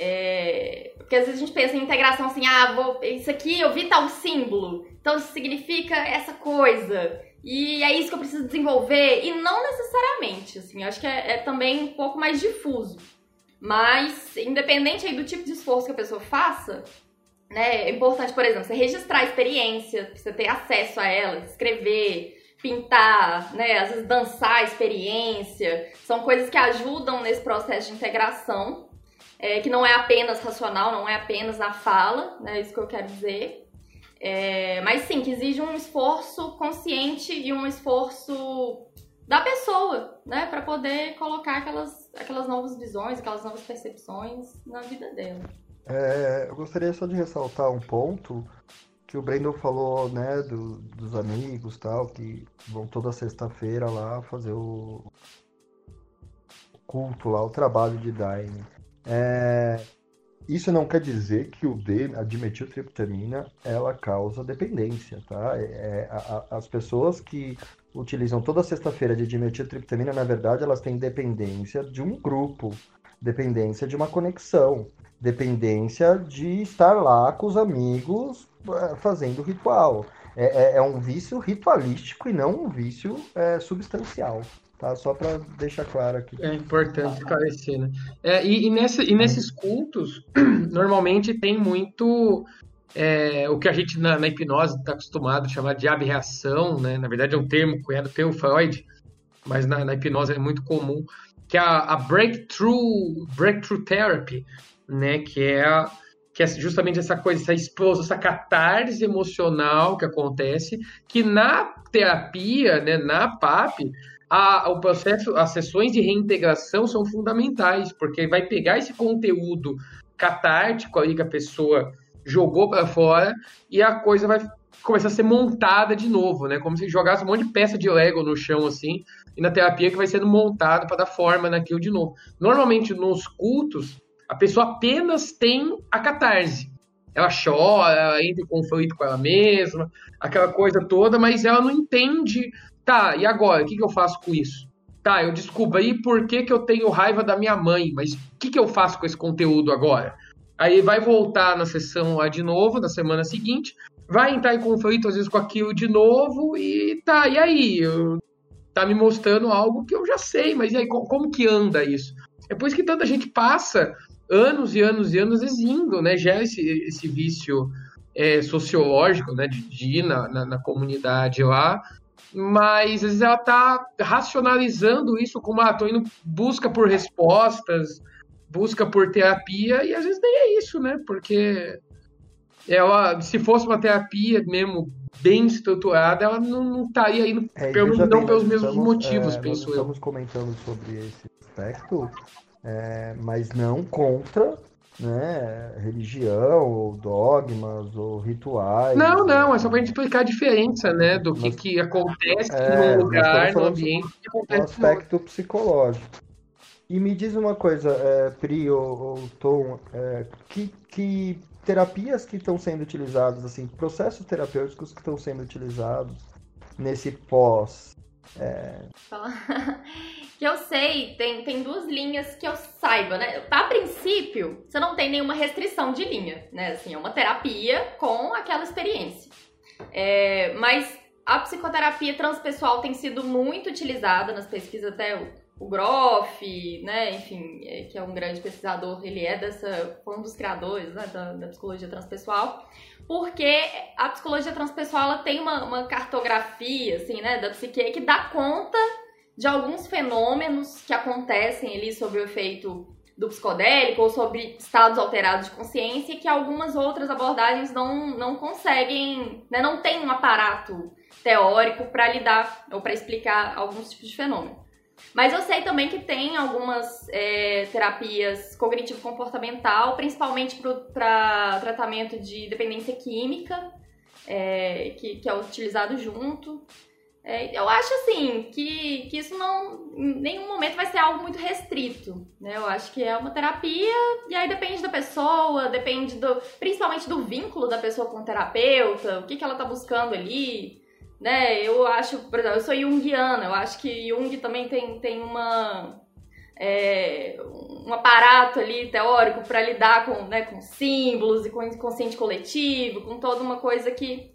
é... Porque às vezes a gente pensa em integração assim, ah, vou... isso aqui eu vi tal símbolo, então isso significa essa coisa. E é isso que eu preciso desenvolver. E não necessariamente, assim, acho que é, é também um pouco mais difuso. Mas, independente aí do tipo de esforço que a pessoa faça, né, é importante, por exemplo, você registrar a experiência, você ter acesso a ela, escrever, pintar, né, às vezes dançar a experiência, são coisas que ajudam nesse processo de integração, é, que não é apenas racional, não é apenas na fala, né, é isso que eu quero dizer. É, mas sim, que exige um esforço consciente e um esforço da pessoa, né, para poder colocar aquelas, aquelas novas visões, aquelas novas percepções na vida dela. É, eu gostaria só de ressaltar um ponto que o Brandon falou, né, do, dos amigos tal, que vão toda sexta-feira lá fazer o culto lá, o trabalho de Daime. É, isso não quer dizer que o D, a dimetiltriptamina, ela causa dependência, tá? É, é a, a, as pessoas que utilizam toda sexta-feira de dimetiltriptamina, na verdade, elas têm dependência de um grupo, dependência de uma conexão dependência de estar lá com os amigos eh, fazendo ritual. É, é, é um vício ritualístico e não um vício é, substancial. Tá? Só para deixar claro aqui. É importante esclarecer, né? É, e, e, nesse, e nesses cultos, normalmente tem muito é, o que a gente na, na hipnose está acostumado a chamar de abreação, né? Na verdade é um termo cunhado pelo Freud, mas na, na hipnose é muito comum, que é a, a breakthrough, breakthrough therapy, né? Que é, que é justamente essa coisa, essa explosão, essa catarse emocional que acontece, que na terapia, né, na PAP, a, o processo, as sessões de reintegração são fundamentais, porque vai pegar esse conteúdo catártico ali que a pessoa jogou para fora e a coisa vai começar a ser montada de novo, né? Como se jogasse um monte de peça de Lego no chão assim, e na terapia que vai sendo montado para dar forma naquilo de novo. Normalmente nos cultos a pessoa apenas tem a catarse. Ela chora, ela entra em conflito com ela mesma, aquela coisa toda, mas ela não entende. Tá, e agora? O que, que eu faço com isso? Tá, eu descobri por que, que eu tenho raiva da minha mãe, mas o que, que eu faço com esse conteúdo agora? Aí vai voltar na sessão lá de novo, na semana seguinte, vai entrar em conflito às vezes com aquilo de novo e tá, e aí? Eu, tá me mostrando algo que eu já sei, mas e aí, como, como que anda isso? É por isso que tanta gente passa anos e anos e anos exindo, né? Gera esse, esse vício é, sociológico, né? De, de ir na, na, na, comunidade lá. Mas às vezes ela tá racionalizando isso como, ah, tô indo busca por respostas, busca por terapia, e às vezes nem é isso, né? Porque ela, se fosse uma terapia mesmo bem estruturada, ela não, não estaria indo, é, pelo, não bem, pelos mesmos estamos, motivos, é, penso eu. Estamos comentando sobre esse aspecto, é, mas não contra né, religião, ou dogmas, ou rituais. Não, não, é só para a gente explicar a diferença né, do que, que acontece é, no lugar, no ambiente. Que acontece aspecto no... psicológico. E me diz uma coisa, é, Pri ou, ou Tom, é, que, que terapias que estão sendo utilizadas, assim, processos terapêuticos que estão sendo utilizados nesse pós. É... que eu sei, tem, tem duas linhas que eu saiba, né? A princípio, você não tem nenhuma restrição de linha, né? Assim, é uma terapia com aquela experiência. É, mas a psicoterapia transpessoal tem sido muito utilizada nas pesquisas, até o, o Groff, né? Enfim, é, que é um grande pesquisador, ele é dessa, um dos criadores né, da, da psicologia transpessoal porque a psicologia transpessoal ela tem uma, uma, cartografia assim, né, da psique que dá conta de alguns fenômenos que acontecem ali sobre o efeito do psicodélico ou sobre estados alterados de consciência que algumas outras abordagens não, não conseguem, né, não tem um aparato teórico para lidar ou para explicar alguns tipos de fenômeno. Mas eu sei também que tem algumas é, terapias cognitivo-comportamental, principalmente para tratamento de dependência química, é, que, que é utilizado junto. É, eu acho assim que, que isso não em nenhum momento vai ser algo muito restrito, né? Eu acho que é uma terapia e aí depende da pessoa, depende do principalmente do vínculo da pessoa com o terapeuta, o que, que ela tá buscando ali, né? Eu acho, por exemplo, eu sou junguiana, eu acho que Jung também tem, tem uma é, um aparato ali teórico para lidar com, né, com símbolos e com inconsciente coletivo, com toda uma coisa que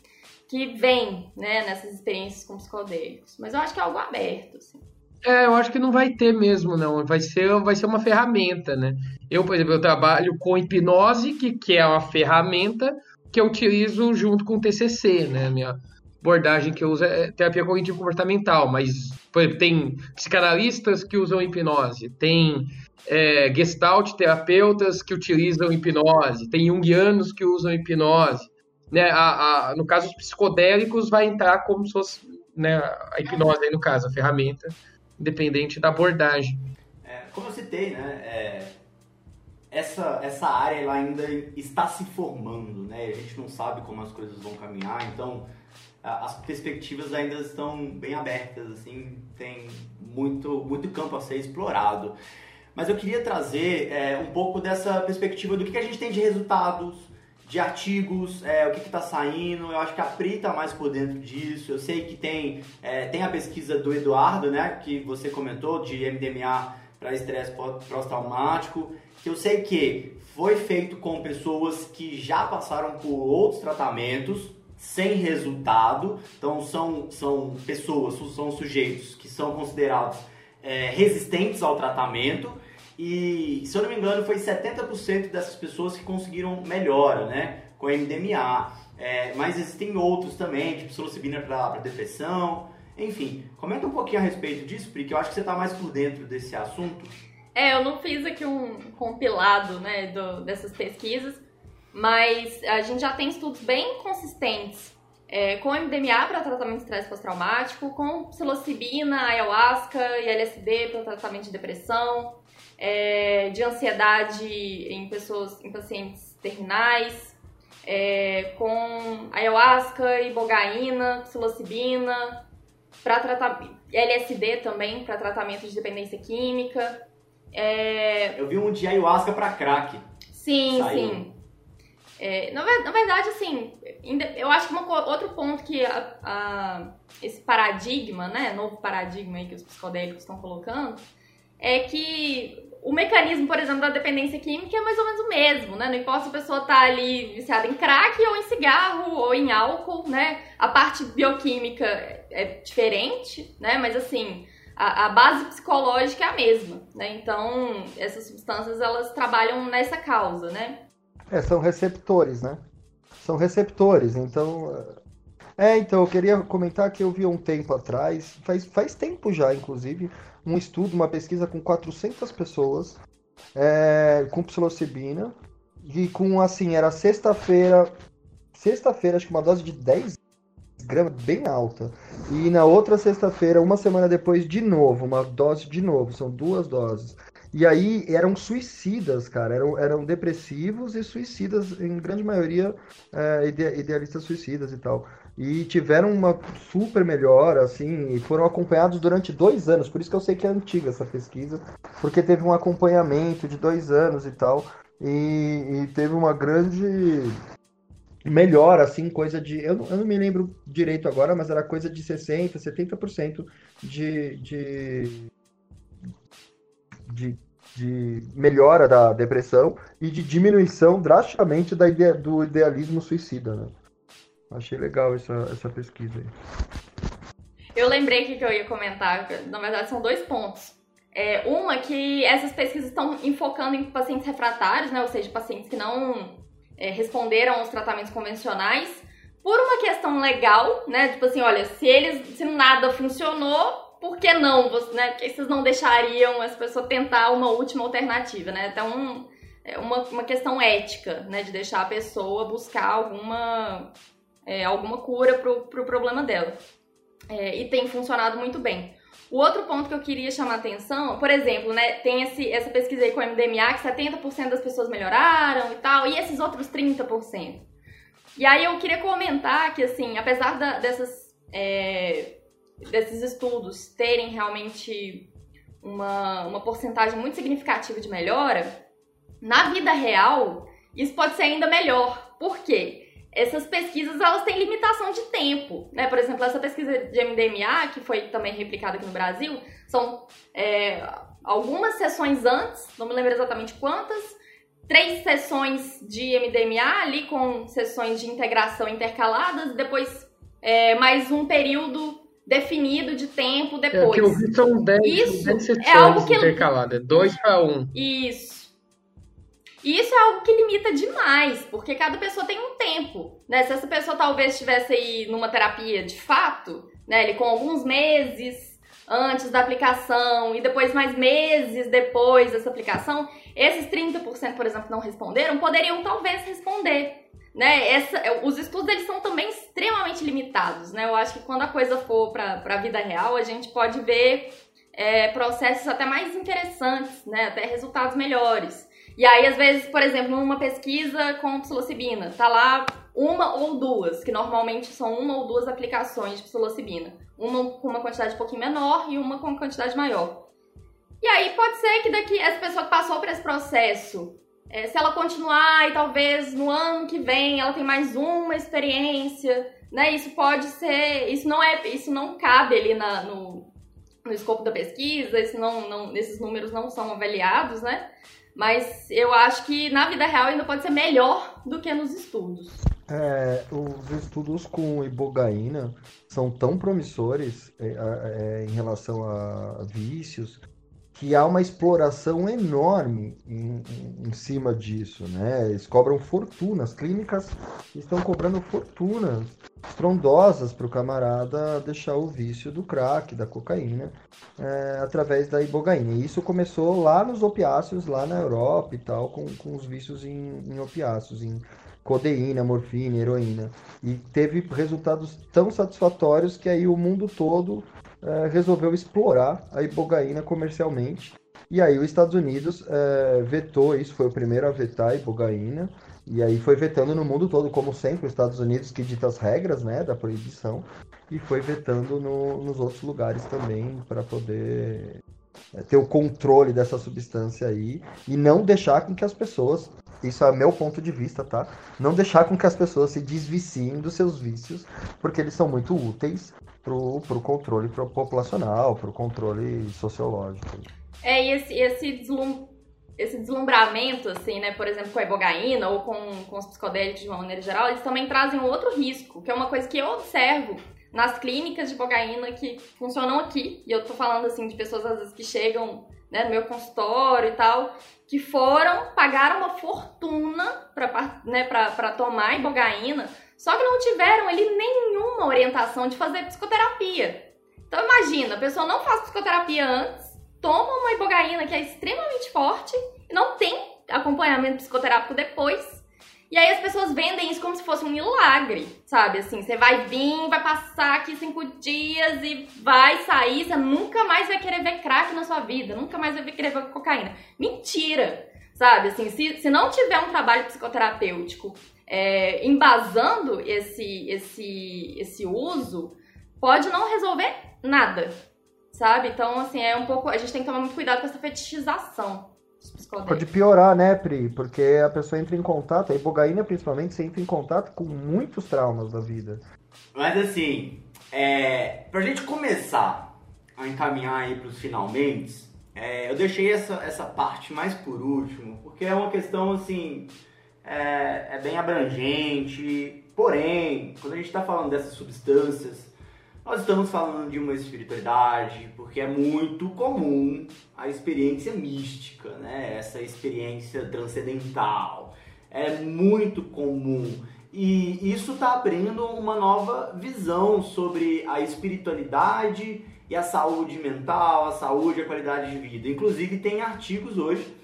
que vem, né, nessas experiências com psicodélicos. Mas eu acho que é algo aberto, assim. É, eu acho que não vai ter mesmo, não. Vai ser, vai ser uma ferramenta, né? Eu, por exemplo, eu trabalho com hipnose, que, que é uma ferramenta que eu utilizo junto com o TCC, né? Minha abordagem que eu uso é terapia cognitivo comportamental, mas por exemplo, tem psicanalistas que usam hipnose, tem é, gestalt terapeutas que utilizam hipnose, tem junguianos que usam hipnose né, a, a, no caso, os psicodélicos vai entrar como se fosse né, a hipnose aí no caso, a ferramenta, independente da abordagem. É, como eu citei, né, é, essa, essa área ela ainda está se formando, né, a gente não sabe como as coisas vão caminhar, então as perspectivas ainda estão bem abertas, assim, tem muito, muito campo a ser explorado. Mas eu queria trazer é, um pouco dessa perspectiva do que, que a gente tem de resultados, de artigos, é, o que está saindo. Eu acho que a Pri está mais por dentro disso. Eu sei que tem, é, tem a pesquisa do Eduardo, né, que você comentou, de MDMA para estresse pós-traumático, que eu sei que foi feito com pessoas que já passaram por outros tratamentos sem resultado. Então são, são pessoas, são sujeitos que são considerados é, resistentes ao tratamento e, se eu não me engano, foi 70% dessas pessoas que conseguiram melhora, né? Com MDMA. É, mas existem outros também, tipo psilocibina para depressão. Enfim, comenta um pouquinho a respeito disso, porque eu acho que você está mais por dentro desse assunto. É, eu não fiz aqui um compilado né, do, dessas pesquisas, mas a gente já tem estudos bem consistentes é, com MDMA para tratamento de estresse pós-traumático, com psilocibina, ayahuasca e LSD para tratamento de depressão, é, de ansiedade em pessoas, em pacientes terminais, é, com ayahuasca, ibogaína, psilocibina, para tratar LSD também para tratamento de dependência química. É... Eu vi um de ayahuasca para crack. Sim, Saiu. sim. É, na, na, verdade, assim, eu acho que uma, outro ponto que a, a, esse paradigma, né, novo paradigma aí que os psicodélicos estão colocando, é que o mecanismo, por exemplo, da dependência química é mais ou menos o mesmo, né? Não importa se a pessoa tá ali viciada em crack ou em cigarro ou em álcool, né? A parte bioquímica é diferente, né? Mas assim, a, a base psicológica é a mesma, né? Então, essas substâncias, elas trabalham nessa causa, né? É, são receptores, né? São receptores, então... É, então, eu queria comentar que eu vi um tempo atrás, faz, faz tempo já, inclusive, um estudo, uma pesquisa com 400 pessoas, é, com psilocibina, e com, assim, era sexta-feira, sexta-feira, acho que uma dose de 10 gramas, bem alta. E na outra sexta-feira, uma semana depois, de novo, uma dose de novo, são duas doses. E aí eram suicidas, cara, eram, eram depressivos e suicidas, em grande maioria é, idealistas suicidas e tal e tiveram uma super melhora, assim, e foram acompanhados durante dois anos. Por isso que eu sei que é antiga essa pesquisa, porque teve um acompanhamento de dois anos e tal, e, e teve uma grande melhora, assim, coisa de. Eu não, eu não me lembro direito agora, mas era coisa de 60%, 70% de, de, de, de melhora da depressão e de diminuição drasticamente da do idealismo suicida, né? Achei legal essa, essa pesquisa aí. Eu lembrei que eu ia comentar, na verdade são dois pontos. É, uma que essas pesquisas estão enfocando em pacientes refratários, né, ou seja, pacientes que não é, responderam aos tratamentos convencionais, por uma questão legal, né, tipo assim, olha, se eles, se nada funcionou, por que não, né, que vocês não deixariam essa pessoa tentar uma última alternativa, né, então é uma, uma questão ética, né, de deixar a pessoa buscar alguma é, alguma cura pro, pro problema dela. É, e tem funcionado muito bem. O outro ponto que eu queria chamar atenção, por exemplo, né, tem esse, essa pesquisa aí com o MDMA que 70% das pessoas melhoraram e tal, e esses outros 30%. E aí eu queria comentar que, assim, apesar da, dessas, é, desses estudos terem realmente uma, uma porcentagem muito significativa de melhora, na vida real, isso pode ser ainda melhor. Por quê? Essas pesquisas, elas têm limitação de tempo, né? Por exemplo, essa pesquisa de MDMA, que foi também replicada aqui no Brasil, são é, algumas sessões antes, não me lembro exatamente quantas, três sessões de MDMA ali com sessões de integração intercaladas, depois é, mais um período definido de tempo depois. É, que eu vi são 10, Isso 10 sessões é algo que- intercaladas, 2 para 1. Isso. E isso é algo que limita demais, porque cada pessoa tem um tempo, né? Se essa pessoa talvez estivesse aí numa terapia de fato, né, ele com alguns meses antes da aplicação e depois mais meses depois dessa aplicação, esses 30%, por exemplo, que não responderam, poderiam talvez responder. Né? Essa, os estudos eles são também extremamente limitados. Né? Eu acho que quando a coisa for para a vida real, a gente pode ver é, processos até mais interessantes, né? até resultados melhores. E aí, às vezes, por exemplo, numa pesquisa com psilocibina, tá lá uma ou duas, que normalmente são uma ou duas aplicações de psilocibina. Uma com uma quantidade um pouquinho menor e uma com uma quantidade maior. E aí pode ser que daqui essa pessoa que passou por esse processo, é, se ela continuar e talvez no ano que vem ela tem mais uma experiência, né? Isso pode ser, isso não é, isso não cabe ali na, no, no escopo da pesquisa, isso não, não, esses números não são avaliados, né? Mas eu acho que na vida real ainda pode ser melhor do que nos estudos. É, os estudos com ibogaína são tão promissores é, é, em relação a vícios que há uma exploração enorme em, em, cima disso, né? Eles cobram fortunas, clínicas estão cobrando fortunas estrondosas para o camarada deixar o vício do crack, da cocaína, é, através da ibogaína. E isso começou lá nos opiáceos, lá na Europa e tal, com, com os vícios em, em opiáceos, em codeína, morfina, heroína. E teve resultados tão satisfatórios que aí o mundo todo é, resolveu explorar a ibogaína comercialmente. E aí os Estados Unidos é, vetou isso, foi o primeiro a vetar a ibogaína. E aí foi vetando no mundo todo, como sempre, os Estados Unidos que dita as regras né, da proibição. E foi vetando no, nos outros lugares também para poder é, ter o controle dessa substância aí e não deixar com que as pessoas, isso é meu ponto de vista, tá? Não deixar com que as pessoas se desviciem dos seus vícios, porque eles são muito úteis pro, pro controle populacional, pro controle sociológico. É, e esse, esse, deslum, esse deslumbramento, assim, né, por exemplo, com a ibogaína ou com, com os psicodélicos de uma maneira geral, eles também trazem um outro risco, que é uma coisa que eu observo nas clínicas de ibogaína que funcionam aqui, e eu tô falando, assim, de pessoas, às vezes, que chegam né, no meu consultório e tal, que foram, pagaram uma fortuna pra, né, tomar ibogaína, só que não tiveram ali nenhuma orientação de fazer psicoterapia. Então imagina, a pessoa não faz psicoterapia antes, toma uma ibogaína que é extremamente forte, não tem acompanhamento psicoterápico depois. E aí as pessoas vendem isso como se fosse um milagre, sabe? Assim, você vai vir, vai passar aqui cinco dias e vai sair, você nunca mais vai querer ver crack na sua vida, nunca mais vai querer ver cocaína. Mentira! Sabe, assim, se, se não tiver um trabalho psicoterapêutico é, embasando esse, esse, esse uso, pode não resolver nada, sabe? Então, assim, é um pouco. A gente tem que tomar muito cuidado com essa fetichização. Pode piorar, né, Pri? Porque a pessoa entra em contato, a ibogaína principalmente, você entra em contato com muitos traumas da vida. Mas assim, é, pra gente começar a encaminhar aí pros finalmente, é, eu deixei essa, essa parte mais por último, porque é uma questão assim, é, é bem abrangente, porém, quando a gente está falando dessas substâncias, nós estamos falando de uma espiritualidade, porque é muito comum a experiência mística, né? Essa experiência transcendental. É muito comum. E isso está abrindo uma nova visão sobre a espiritualidade e a saúde mental, a saúde e a qualidade de vida. Inclusive, tem artigos hoje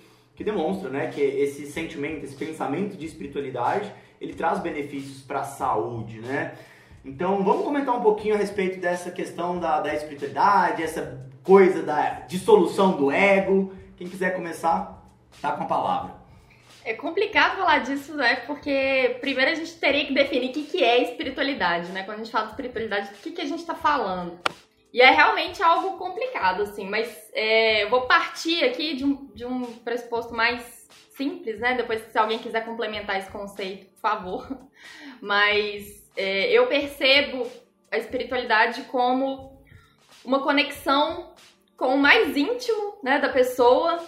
que demonstram né, que esse sentimento, esse pensamento de espiritualidade, ele traz benefícios para a saúde, né? Então vamos comentar um pouquinho a respeito dessa questão da, da espiritualidade, essa coisa da dissolução do ego. Quem quiser começar, tá com a palavra. É complicado falar disso, né? Porque primeiro a gente teria que definir o que, que é espiritualidade, né? Quando a gente fala de espiritualidade, o que, que a gente tá falando? E é realmente algo complicado, assim, mas é, eu vou partir aqui de um, de um pressuposto mais simples, né? Depois, se alguém quiser complementar esse conceito, por favor. Mas é, eu percebo a espiritualidade como uma conexão com o mais íntimo né, da pessoa.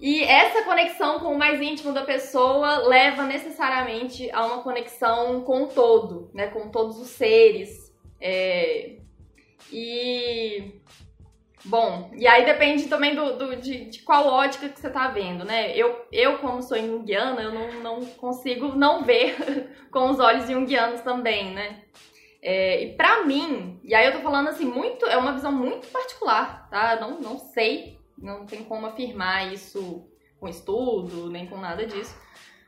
E essa conexão com o mais íntimo da pessoa leva necessariamente a uma conexão com o todo, né, com todos os seres. É, e Bom, e aí depende também do, do de, de, qual ótica que você tá vendo, né? Eu, eu como sou junguiana, eu não, não consigo não ver com os olhos junguianos também, né? É, e pra mim, e aí eu tô falando assim, muito, é uma visão muito particular, tá? Não, não sei, não tem como afirmar isso com estudo, nem com nada disso.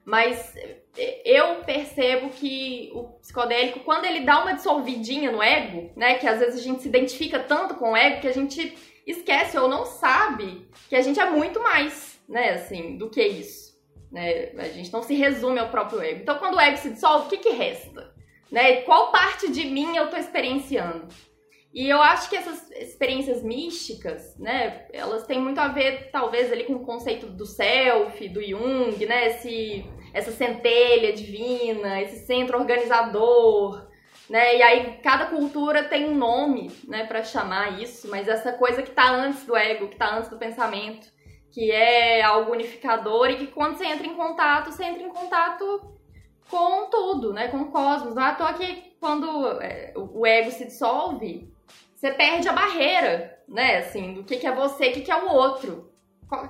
Mas é, eu percebo que o psicodélico, quando ele dá uma dissolvidinha no ego, né? Que às vezes a gente se identifica tanto com o ego que a gente esquece ou não sabe que a gente é muito mais, né? Assim, do que isso. Né? A gente não se resume ao próprio ego. Então, quando o ego se dissolve, o que, que resta? Né? Qual parte de mim eu tô experienciando? E eu acho que essas experiências místicas, né, elas têm muito a ver, talvez, ali com o conceito do self, do Jung, né, esse, essa centelha divina, esse centro organizador, né, e aí cada cultura tem um nome, né, para chamar isso, mas essa coisa que tá antes do ego, que tá antes do pensamento, que é algo unificador e que quando você entra em contato, você entra em contato com tudo, né, com o cosmos. Não é à toa que quando é, o ego se dissolve, você perde a barreira, né? Assim, do que, que é você, o que, que é o outro.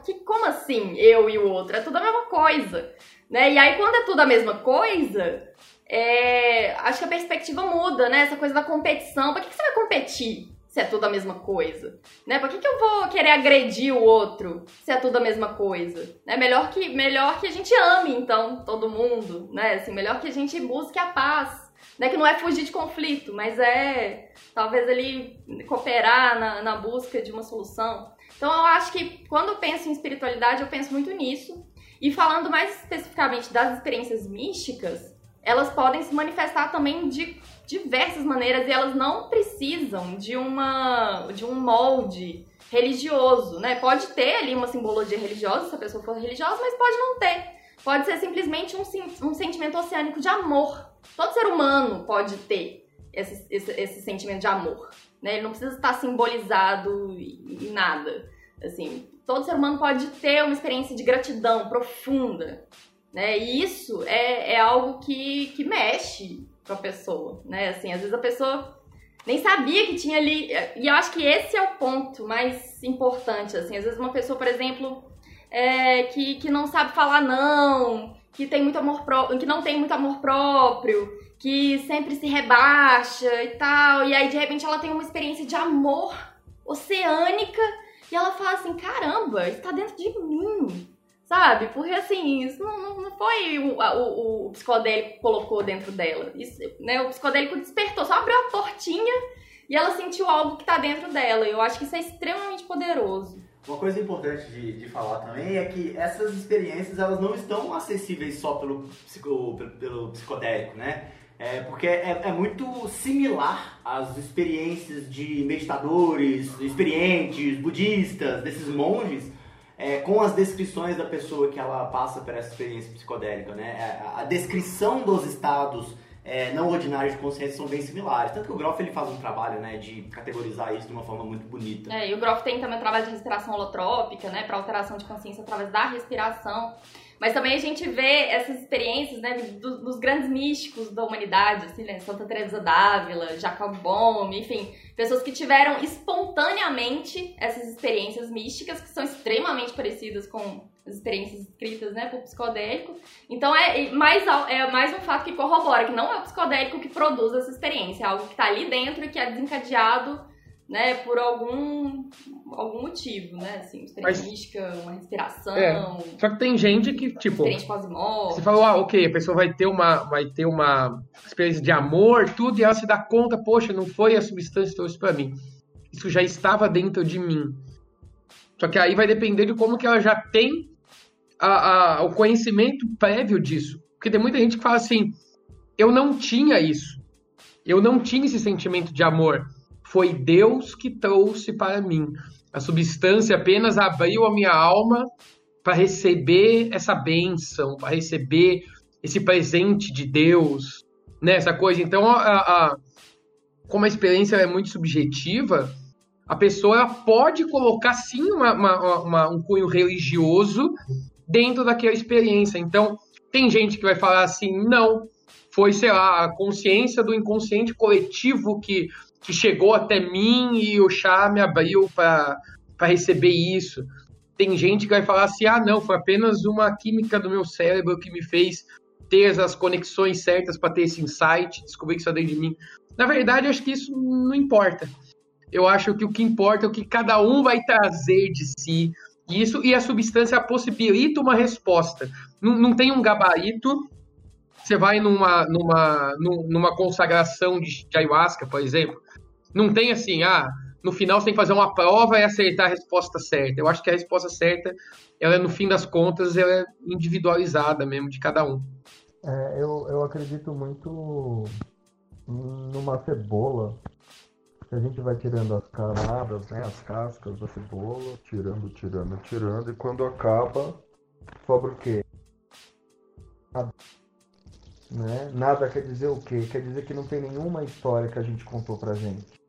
Que, como assim, eu e o outro? É tudo a mesma coisa, né? E aí, quando é tudo a mesma coisa, é, acho que a perspectiva muda, né? Essa coisa da competição. Pra que, que você vai competir se é tudo a mesma coisa? Né? Por que, que eu vou querer agredir o outro se é tudo a mesma coisa? É melhor que, melhor que a gente ame, então, todo mundo, né? Assim, melhor que a gente busque a paz né, que não é fugir de conflito, mas é talvez ele cooperar na, na busca de uma solução. Então eu acho que quando eu penso em espiritualidade, eu penso muito nisso. E falando mais especificamente das experiências místicas, elas podem se manifestar também de diversas maneiras e elas não precisam de uma de um molde religioso, né? Pode ter ali uma simbologia religiosa se a pessoa for religiosa, mas pode não ter. Pode ser simplesmente um, um sentimento oceânico de amor, Todo ser humano pode ter esse, esse, esse sentimento de amor, né? Ele não precisa estar simbolizado em nada. Assim, todo ser humano pode ter uma experiência de gratidão profunda, né? E isso é, é algo que, que mexe com a pessoa, né? Assim, às vezes a pessoa nem sabia que tinha ali. E eu acho que esse é o ponto mais importante, assim. Às vezes uma pessoa, por exemplo, é, que, que não sabe falar não, que tem muito amor próprio, que não tem muito amor próprio, que sempre se rebaixa e tal. E aí de repente ela tem uma experiência de amor oceânica e ela fala assim: caramba, isso tá dentro de mim. Sabe? Porque assim, isso não, não, não foi o, o, o, psicodélico colocou dentro dela. Isso, né, o psicodélico despertou, só abriu a portinha e ela sentiu algo que tá dentro dela. Eu acho que isso é extremamente poderoso. Uma coisa importante de, de falar também é que essas experiências elas não estão acessíveis só pelo, psico, pelo, psicodélico, né? É, porque é, é, muito similar às experiências de meditadores, experientes, budistas, desses monges, é, com as descrições da pessoa que ela passa por essa experiência psicodélica, né? É, a descrição dos estados é, não ordinários de consciência são bem similares. Tanto que o Groff ele faz um trabalho né, de categorizar isso de uma forma muito bonita. É, e o Groff tem também um trabalho de respiração holotrópica, né, para alteração de consciência através da respiração. Mas também a gente vê essas experiências, né, dos, dos grandes místicos da humanidade, assim, né, Santa Teresa d'Ávila, Jacob Bohm, enfim, pessoas que tiveram espontaneamente essas experiências místicas que são extremamente parecidas com as experiências escritas, né, por psicodélico. Então é mais, é mais um fato que corrobora que não é o psicodélico que produz essa experiência, é algo que está ali dentro e que é desencadeado né, por algum, algum motivo, né, assim, Mas- mística, uma respiração, É. Só que tem gente que, tipo. Você falou, ah, ok, a pessoa vai ter uma, vai ter uma experiência de amor, tudo, e ela se dá conta, poxa, não foi a substância que trouxe pra mim. Isso já estava dentro de mim. Só que aí vai depender de como que ela já tem a- a- o conhecimento prévio disso. Porque tem muita gente que fala assim, eu não tinha isso. Eu não tinha esse sentimento de amor. Foi Deus que trouxe para mim. A substância apenas abriu a minha alma para receber essa bênção, para receber esse presente de Deus, né? Coisa. Então, a, a- como a experiência é muito subjetiva, a pessoa pode colocar sim uma- uma- uma- um cunho religioso dentro daquela experiência. Então, tem gente que vai falar assim, não, foi, sei lá, a consciência do inconsciente coletivo que, que chegou até mim e o chá me abriu para receber isso. Tem gente que vai falar assim, ah, não, foi apenas uma química do meu cérebro que me fez ter as conexões certas para ter esse insight, descobrir que isso é dentro de mim. Na verdade, acho que isso não importa. Eu acho que o que importa é o que cada um vai trazer de si. E isso e a substância possibilita uma resposta. Não, não tem um gabarito. Você vai numa, numa, num- numa consagração de ayahuasca, por exemplo. Não tem assim, ah, no final você tem que fazer uma prova e acertar a resposta certa. Eu acho que a resposta certa, ela é, no fim das contas, ela é individualizada mesmo, de cada um. É, eu, eu acredito muito numa cebola. A gente vai tirando as camadas, né, as cascas da cebola, tirando, tirando, tirando, e quando acaba, sobra o quê? Nada. Né? Nada quer dizer o quê? Quer dizer que não tem nenhuma história que a gente contou pra gente.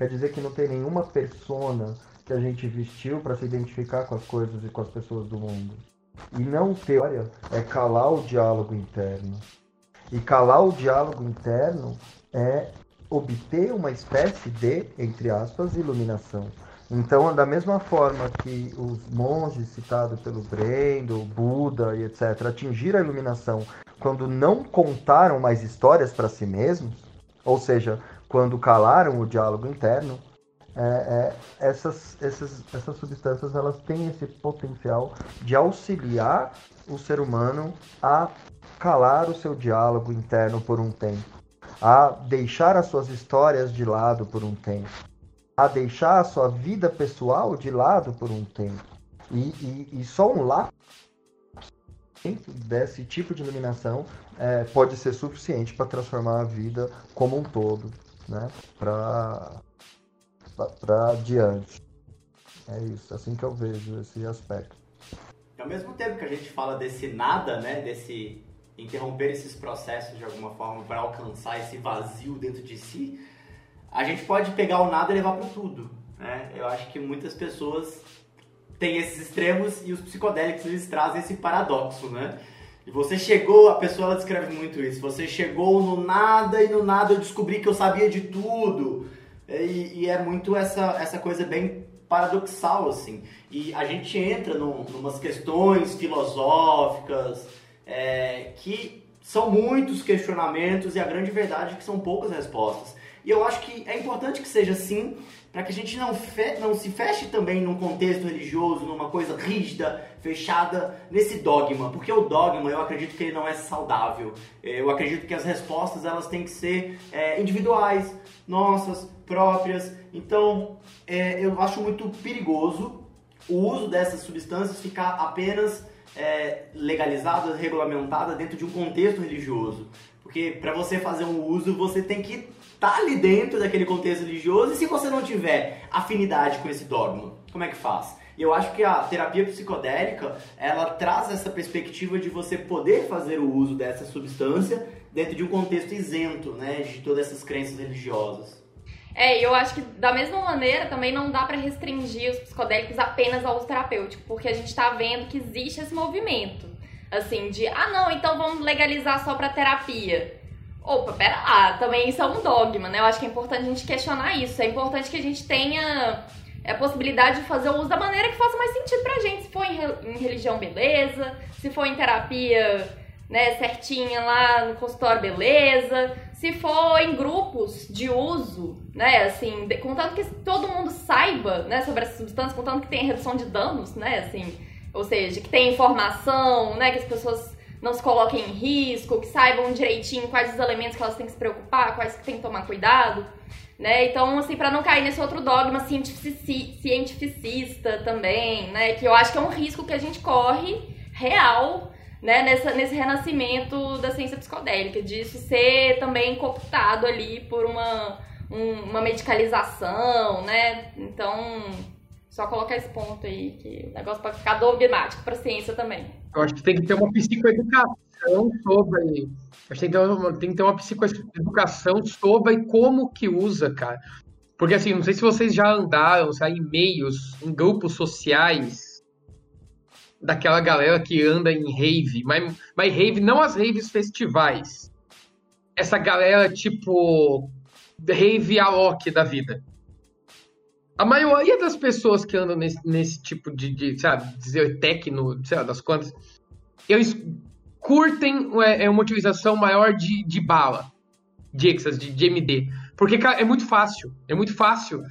Quer dizer que não tem nenhuma persona que a gente vestiu para se identificar com as coisas e com as pessoas do mundo. E não ter história é calar o diálogo interno. E calar o diálogo interno é obter uma espécie de, entre aspas, iluminação. Então, da mesma forma que os monges citados pelo Brendo, Buda e etc., atingiram a iluminação quando não contaram mais histórias para si mesmos, ou seja, quando calaram o diálogo interno, é, é, essas, essas, essas substâncias elas têm esse potencial de auxiliar o ser humano a calar o seu diálogo interno por um tempo, a deixar as suas histórias de lado por um tempo, a deixar a sua vida pessoal de lado por um tempo. E, e, e só um lapso desse tipo de iluminação é, pode ser suficiente para transformar a vida como um todo, né? Para para adiante. É isso, assim que eu vejo esse aspecto. Ao mesmo tempo que a gente fala desse nada, né, desse interromper esses processos de alguma forma para alcançar esse vazio dentro de si, a gente pode pegar o nada e levar para tudo, né? Eu acho que muitas pessoas têm esses extremos e os psicodélicos eles trazem esse paradoxo, né? E você chegou, a pessoa ela descreve muito isso. Você chegou no nada e no nada eu descobri que eu sabia de tudo. E, e é muito essa, essa coisa bem paradoxal, assim. E a gente entra num, numas questões filosóficas é, que são muitos questionamentos e a grande verdade é que são poucas respostas. E eu acho que é importante que seja assim, para que a gente não, não se feche também num contexto religioso, numa coisa rígida, fechada, nesse dogma. Porque o dogma, eu acredito que ele não é saudável. Eu acredito que as respostas elas têm que ser é, individuais, nossas, próprias. Então, é, eu acho muito perigoso o uso dessas substâncias ficar apenas é, legalizada, regulamentada dentro de um contexto religioso. Porque para você fazer um uso, você tem que estar ali dentro daquele contexto religioso e se você não tiver afinidade com esse dogma, como é que faz? E eu acho que a terapia psicodélica, ela traz essa perspectiva de você poder fazer o uso dessa substância dentro de um contexto isento, né, de todas essas crenças religiosas. É, e eu acho que da mesma maneira também não dá pra restringir os psicodélicos apenas ao uso terapêutico, porque a gente tá vendo que existe esse movimento, assim, de, ah não, então vamos legalizar só pra terapia. Opa, pera lá, também isso é um dogma, né? Eu acho que é importante a gente questionar isso, é importante que a gente tenha a possibilidade de fazer o uso da maneira que faça mais sentido pra gente. Se for em, re- em religião, beleza, se for em terapia, né, certinha lá no consultório, beleza. Se for em grupos de uso, né, assim, de, contanto que todo mundo saiba, né, sobre essa substância, contanto que tem redução de danos, né, assim, ou seja, que tem informação, né, que as pessoas não se coloquem em risco, que saibam direitinho quais os elementos que elas têm que se preocupar, quais que tem que tomar cuidado, né? Então, assim, para não cair nesse outro dogma cientifici cientificista também, né, que eu acho que é um risco que a gente corre real né, nessa, nesse renascimento da ciência psicodélica, disso ser também cooptado ali por uma, um, uma medicalização, né? Então, só colocar esse ponto aí, que o negócio pode ficar dogmático para a ciência também. Eu acho que tem que ter uma psicoeducação sobre. Acho que tem que ter uma, tem que ter uma psicoeducação sobre como que usa, cara. Porque assim, não sei se vocês já andaram, sabe, em meios, em grupos sociais daquela galera que anda em rave, mas, mas rave não as raves festivais. Essa galera tipo rave Alok da vida. A maioria das pessoas que andam nesse, nesse tipo de, de, sabe, dizer tecno, sei lá, das quantas, eles curtem é, é uma utilização maior de, de bala, de Exas, de, de MD. Porque, cara, é muito fácil. É muito fácil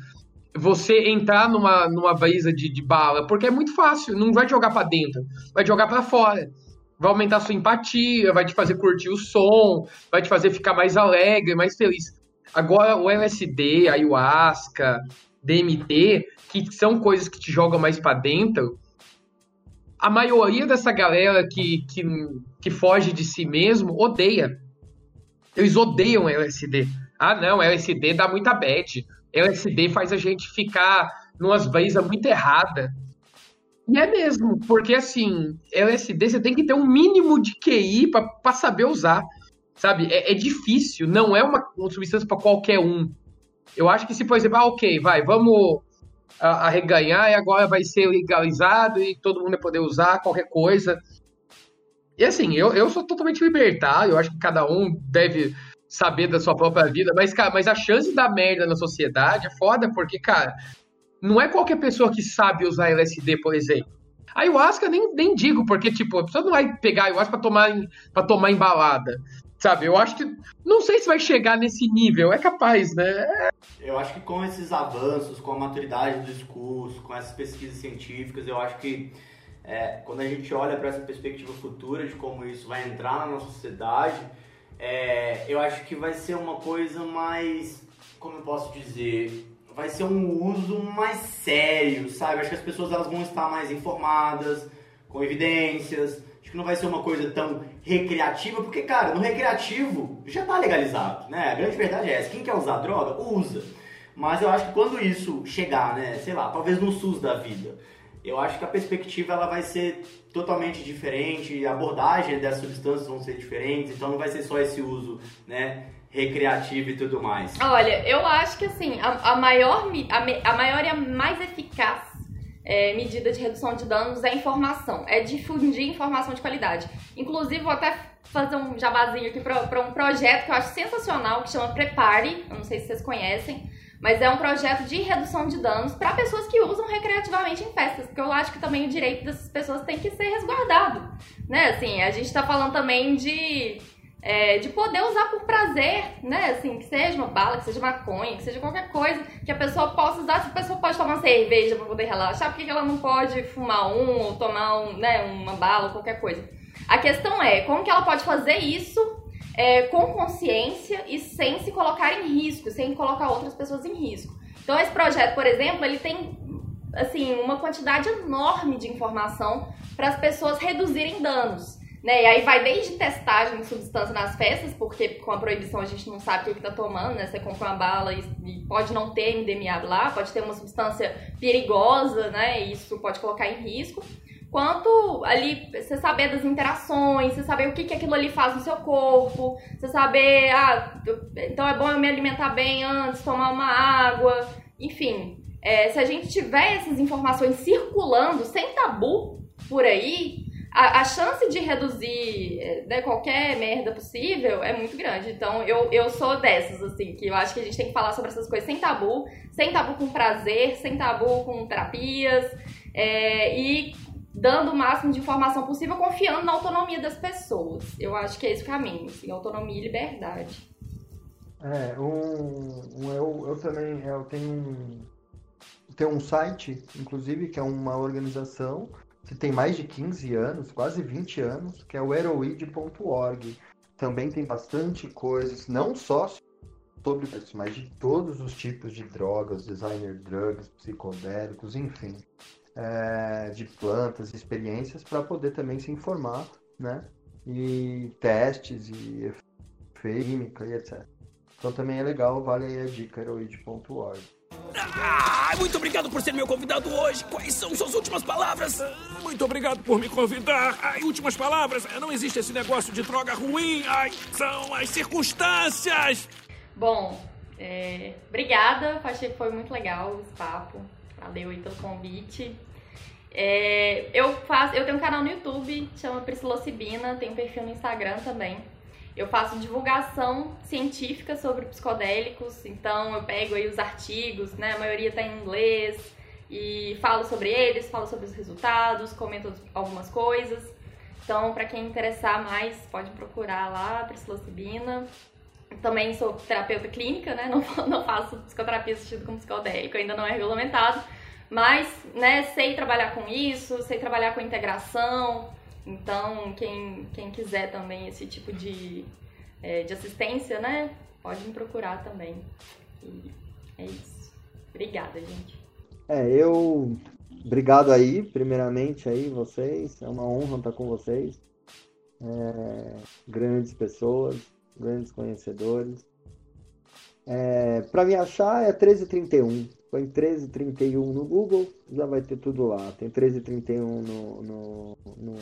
você entrar numa, numa brisa de, de bala, porque é muito fácil, não vai jogar para dentro, vai jogar para fora. Vai aumentar sua empatia, vai te fazer curtir o som, vai te fazer ficar mais alegre, mais feliz. Agora, o LSD, a ayahuasca, DMT, que são coisas que te jogam mais para dentro, a maioria dessa galera que, que, que foge de si mesmo odeia. Eles odeiam LSD. Ah, não, LSD dá muita bad. LSD faz a gente ficar numas brisas muito errada. E é mesmo, porque assim, LSD você tem que ter um mínimo de QI para saber usar. Sabe? É, é, difícil, não é uma, uma substância para qualquer um. Eu acho que se, por exemplo, ah, ok, vai, vamos arreganhar e agora vai ser legalizado e todo mundo vai poder usar qualquer coisa. E assim, eu, eu sou totalmente libertário, eu acho que cada um deve saber da sua própria vida, mas, cara, mas a chance da merda na sociedade é foda, porque, cara, não é qualquer pessoa que sabe usar LSD, por exemplo. A ayahuasca nem, nem digo, porque, tipo, a pessoa não vai pegar ayahuasca pra tomar, pra tomar embalada. Sabe, eu acho que. Não sei se vai chegar nesse nível, é capaz, né? Eu acho que com esses avanços, com a maturidade do discurso, com essas pesquisas científicas, eu acho que é, quando a gente olha para essa perspectiva futura de como isso vai entrar na nossa sociedade, é, eu acho que vai ser uma coisa mais, como eu posso dizer, vai ser um uso mais sério, sabe? Acho que as pessoas elas vão estar mais informadas, com evidências. Acho que não vai ser uma coisa tão recreativa, porque, cara, no recreativo já tá legalizado, né? A grande verdade é essa. Quem quer usar droga, usa. Mas eu acho que quando isso chegar, né, sei lá, talvez no SUS da vida, eu acho que a perspectiva ela vai ser totalmente diferente, a abordagem das substâncias vão ser diferentes, então não vai ser só esse uso, né, recreativo e tudo mais. Olha, eu acho que assim, a, a maior, a, a maior e a mais eficaz é, medida de redução de danos é informação, é difundir informação de qualidade. Inclusive, vou até fazer um jabazinho aqui para um projeto que eu acho sensacional, que chama Prepare, eu não sei se vocês conhecem, mas é um projeto de redução de danos para pessoas que usam recreativamente em festas, porque eu acho que também o direito dessas pessoas tem que ser resguardado, né? Assim, a gente está falando também de é, de poder usar por prazer, né? Assim, que seja uma bala, que seja maconha, que seja qualquer coisa que a pessoa possa usar. Se a pessoa pode tomar cerveja para poder relaxar, por que ela não pode fumar um ou tomar um, né, uma bala, qualquer coisa? A questão é como que ela pode fazer isso é, com consciência e sem se colocar em risco, sem colocar outras pessoas em risco. Então esse projeto, por exemplo, ele tem assim uma quantidade enorme de informação para as pessoas reduzirem danos. Né? E aí vai desde testagem de substância nas festas, porque com a proibição a gente não sabe o que, está tomando, né? Você compra uma bala e, e, pode não ter MDMA lá, pode ter uma substância perigosa, né? E isso pode colocar em risco quanto ali você saber das interações, você saber o que, que aquilo ali faz no seu corpo, você saber, ah, então é bom eu me alimentar bem antes, tomar uma água, enfim. É, se a gente tiver essas informações circulando sem tabu por aí, a, a chance de reduzir né, qualquer merda possível é muito grande. Então eu, eu sou dessas, assim, que eu acho que a gente tem que falar sobre essas coisas sem tabu, sem tabu com prazer, sem tabu com terapias. É, e dando o máximo de informação possível, confiando na autonomia das pessoas. Eu acho que é esse o caminho, assim, autonomia e liberdade. É, um, um- eu, eu também eu tenho tenho um site, inclusive, que é uma organização que tem mais de 15 anos, quase 20 anos, que é o heroid.org. Também tem bastante coisas, não só sobre isso, mas de todos os tipos de drogas, designer drugs, psicodélicos, enfim, é, de plantas, experiências, para poder também se informar, né? E testes e efeito química e etc. Então também é legal, vale aí a dica, heroid.org. Ah, muito obrigado por ser meu convidado hoje. Quais são suas últimas palavras? Muito obrigado por me convidar. Ai, últimas palavras. Não existe esse negócio de droga ruim. Ai, são as circunstâncias. Bom, é, obrigada, achei que foi muito legal esse papo. Valeu aí pelo convite. É, eu faço, eu tenho um canal no YouTube, chama Priscila Cibina, tem um perfil no Instagram também. Eu faço divulgação científica sobre psicodélicos, então eu pego aí os artigos, né? A maioria tá em inglês e falo sobre eles, falo sobre os resultados, comento algumas coisas. Então, para quem interessar mais, pode procurar lá, Priscila Cibina. Também sou terapeuta clínica, né? Não, não faço psicoterapia assistida com psicodélico, ainda não é regulamentado. Mas, né, sei trabalhar com isso, sei trabalhar com integração. Então, quem, quem quiser também esse tipo de, é, de assistência, né, pode me procurar também. E é isso. Obrigada, gente. É, eu. Obrigado aí, primeiramente aí, vocês. É uma honra estar com vocês. É, Grandes pessoas, grandes conhecedores. É, para me achar é 1331. Põe 1331 no Google, já vai ter tudo lá. Tem 1331 no, no, no,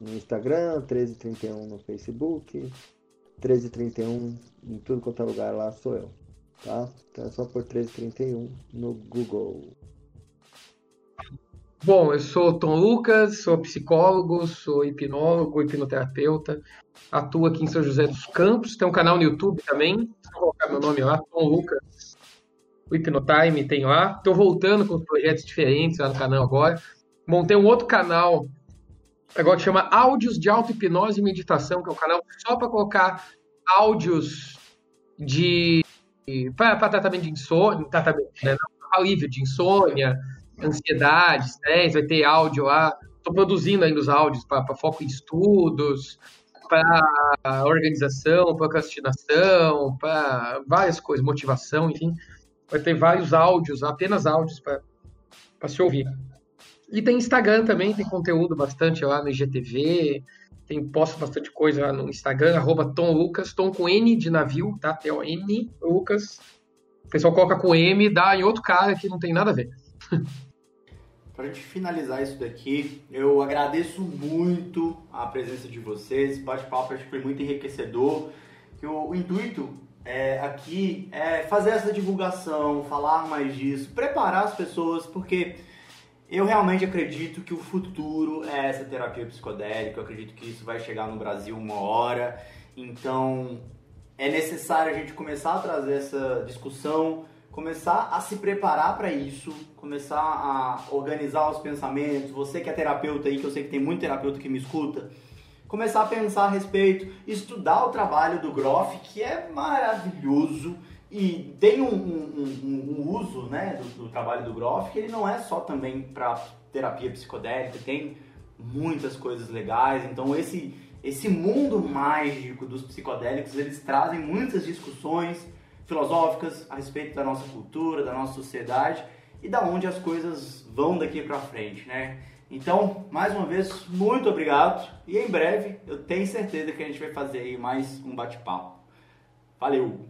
no Instagram, 1331 no Facebook, 1331 em tudo quanto é lugar lá sou eu. Tá? Então é só por 1331 no Google. Bom, eu sou Tom Lucas, sou psicólogo, sou hipnólogo, hipnoterapeuta, atuo aqui em São José dos Campos, tem um canal no YouTube também, vou colocar meu nome lá, Tom Lucas, o Hipnotime tem lá. Estou voltando com projetos diferentes lá no canal agora. Montei um outro canal agora que chama Áudios de Auto-Hipnose e Meditação, que é um canal só para colocar áudios de para tratamento de insônia, tratamento, né, alívio de insônia, ansiedade, estresse, vai ter áudio lá. Estou produzindo ainda os áudios para foco em estudos, para organização, procrastinação, para várias coisas, motivação, enfim. Vai ter vários áudios, apenas áudios para se ouvir. E tem Instagram também, tem conteúdo bastante lá no IGTV, tem, posto bastante coisa lá no Instagram, arroba Tom Lucas, Tom com N de navio, tá? T-O-N, Lucas. O pessoal coloca com M, dá em outro cara que não tem nada a ver. Para gente finalizar isso daqui, eu agradeço muito a presença de vocês. Esse bate-papo acho que foi muito enriquecedor. Que o, o intuito é, aqui é fazer essa divulgação, falar mais disso, preparar as pessoas, porque eu realmente acredito que o futuro é essa terapia psicodélica. Eu acredito que isso vai chegar no Brasil uma hora. Então é necessário a gente começar a trazer essa discussão começar a se preparar para isso, começar a organizar os pensamentos. Você que é terapeuta aí, que eu sei que tem muito terapeuta que me escuta, começar a pensar a respeito, estudar o trabalho do Groff, que é maravilhoso e tem um, um, um, um uso né, do, do, trabalho do Groff, que ele não é só também para terapia psicodélica, tem muitas coisas legais. Então esse esse mundo mágico dos psicodélicos, eles trazem muitas discussões filosóficas a respeito da nossa cultura, da nossa sociedade e da onde as coisas vão daqui para frente, né? Então, mais uma vez, muito obrigado e em breve eu tenho certeza que a gente vai fazer aí mais um bate-papo. Valeu!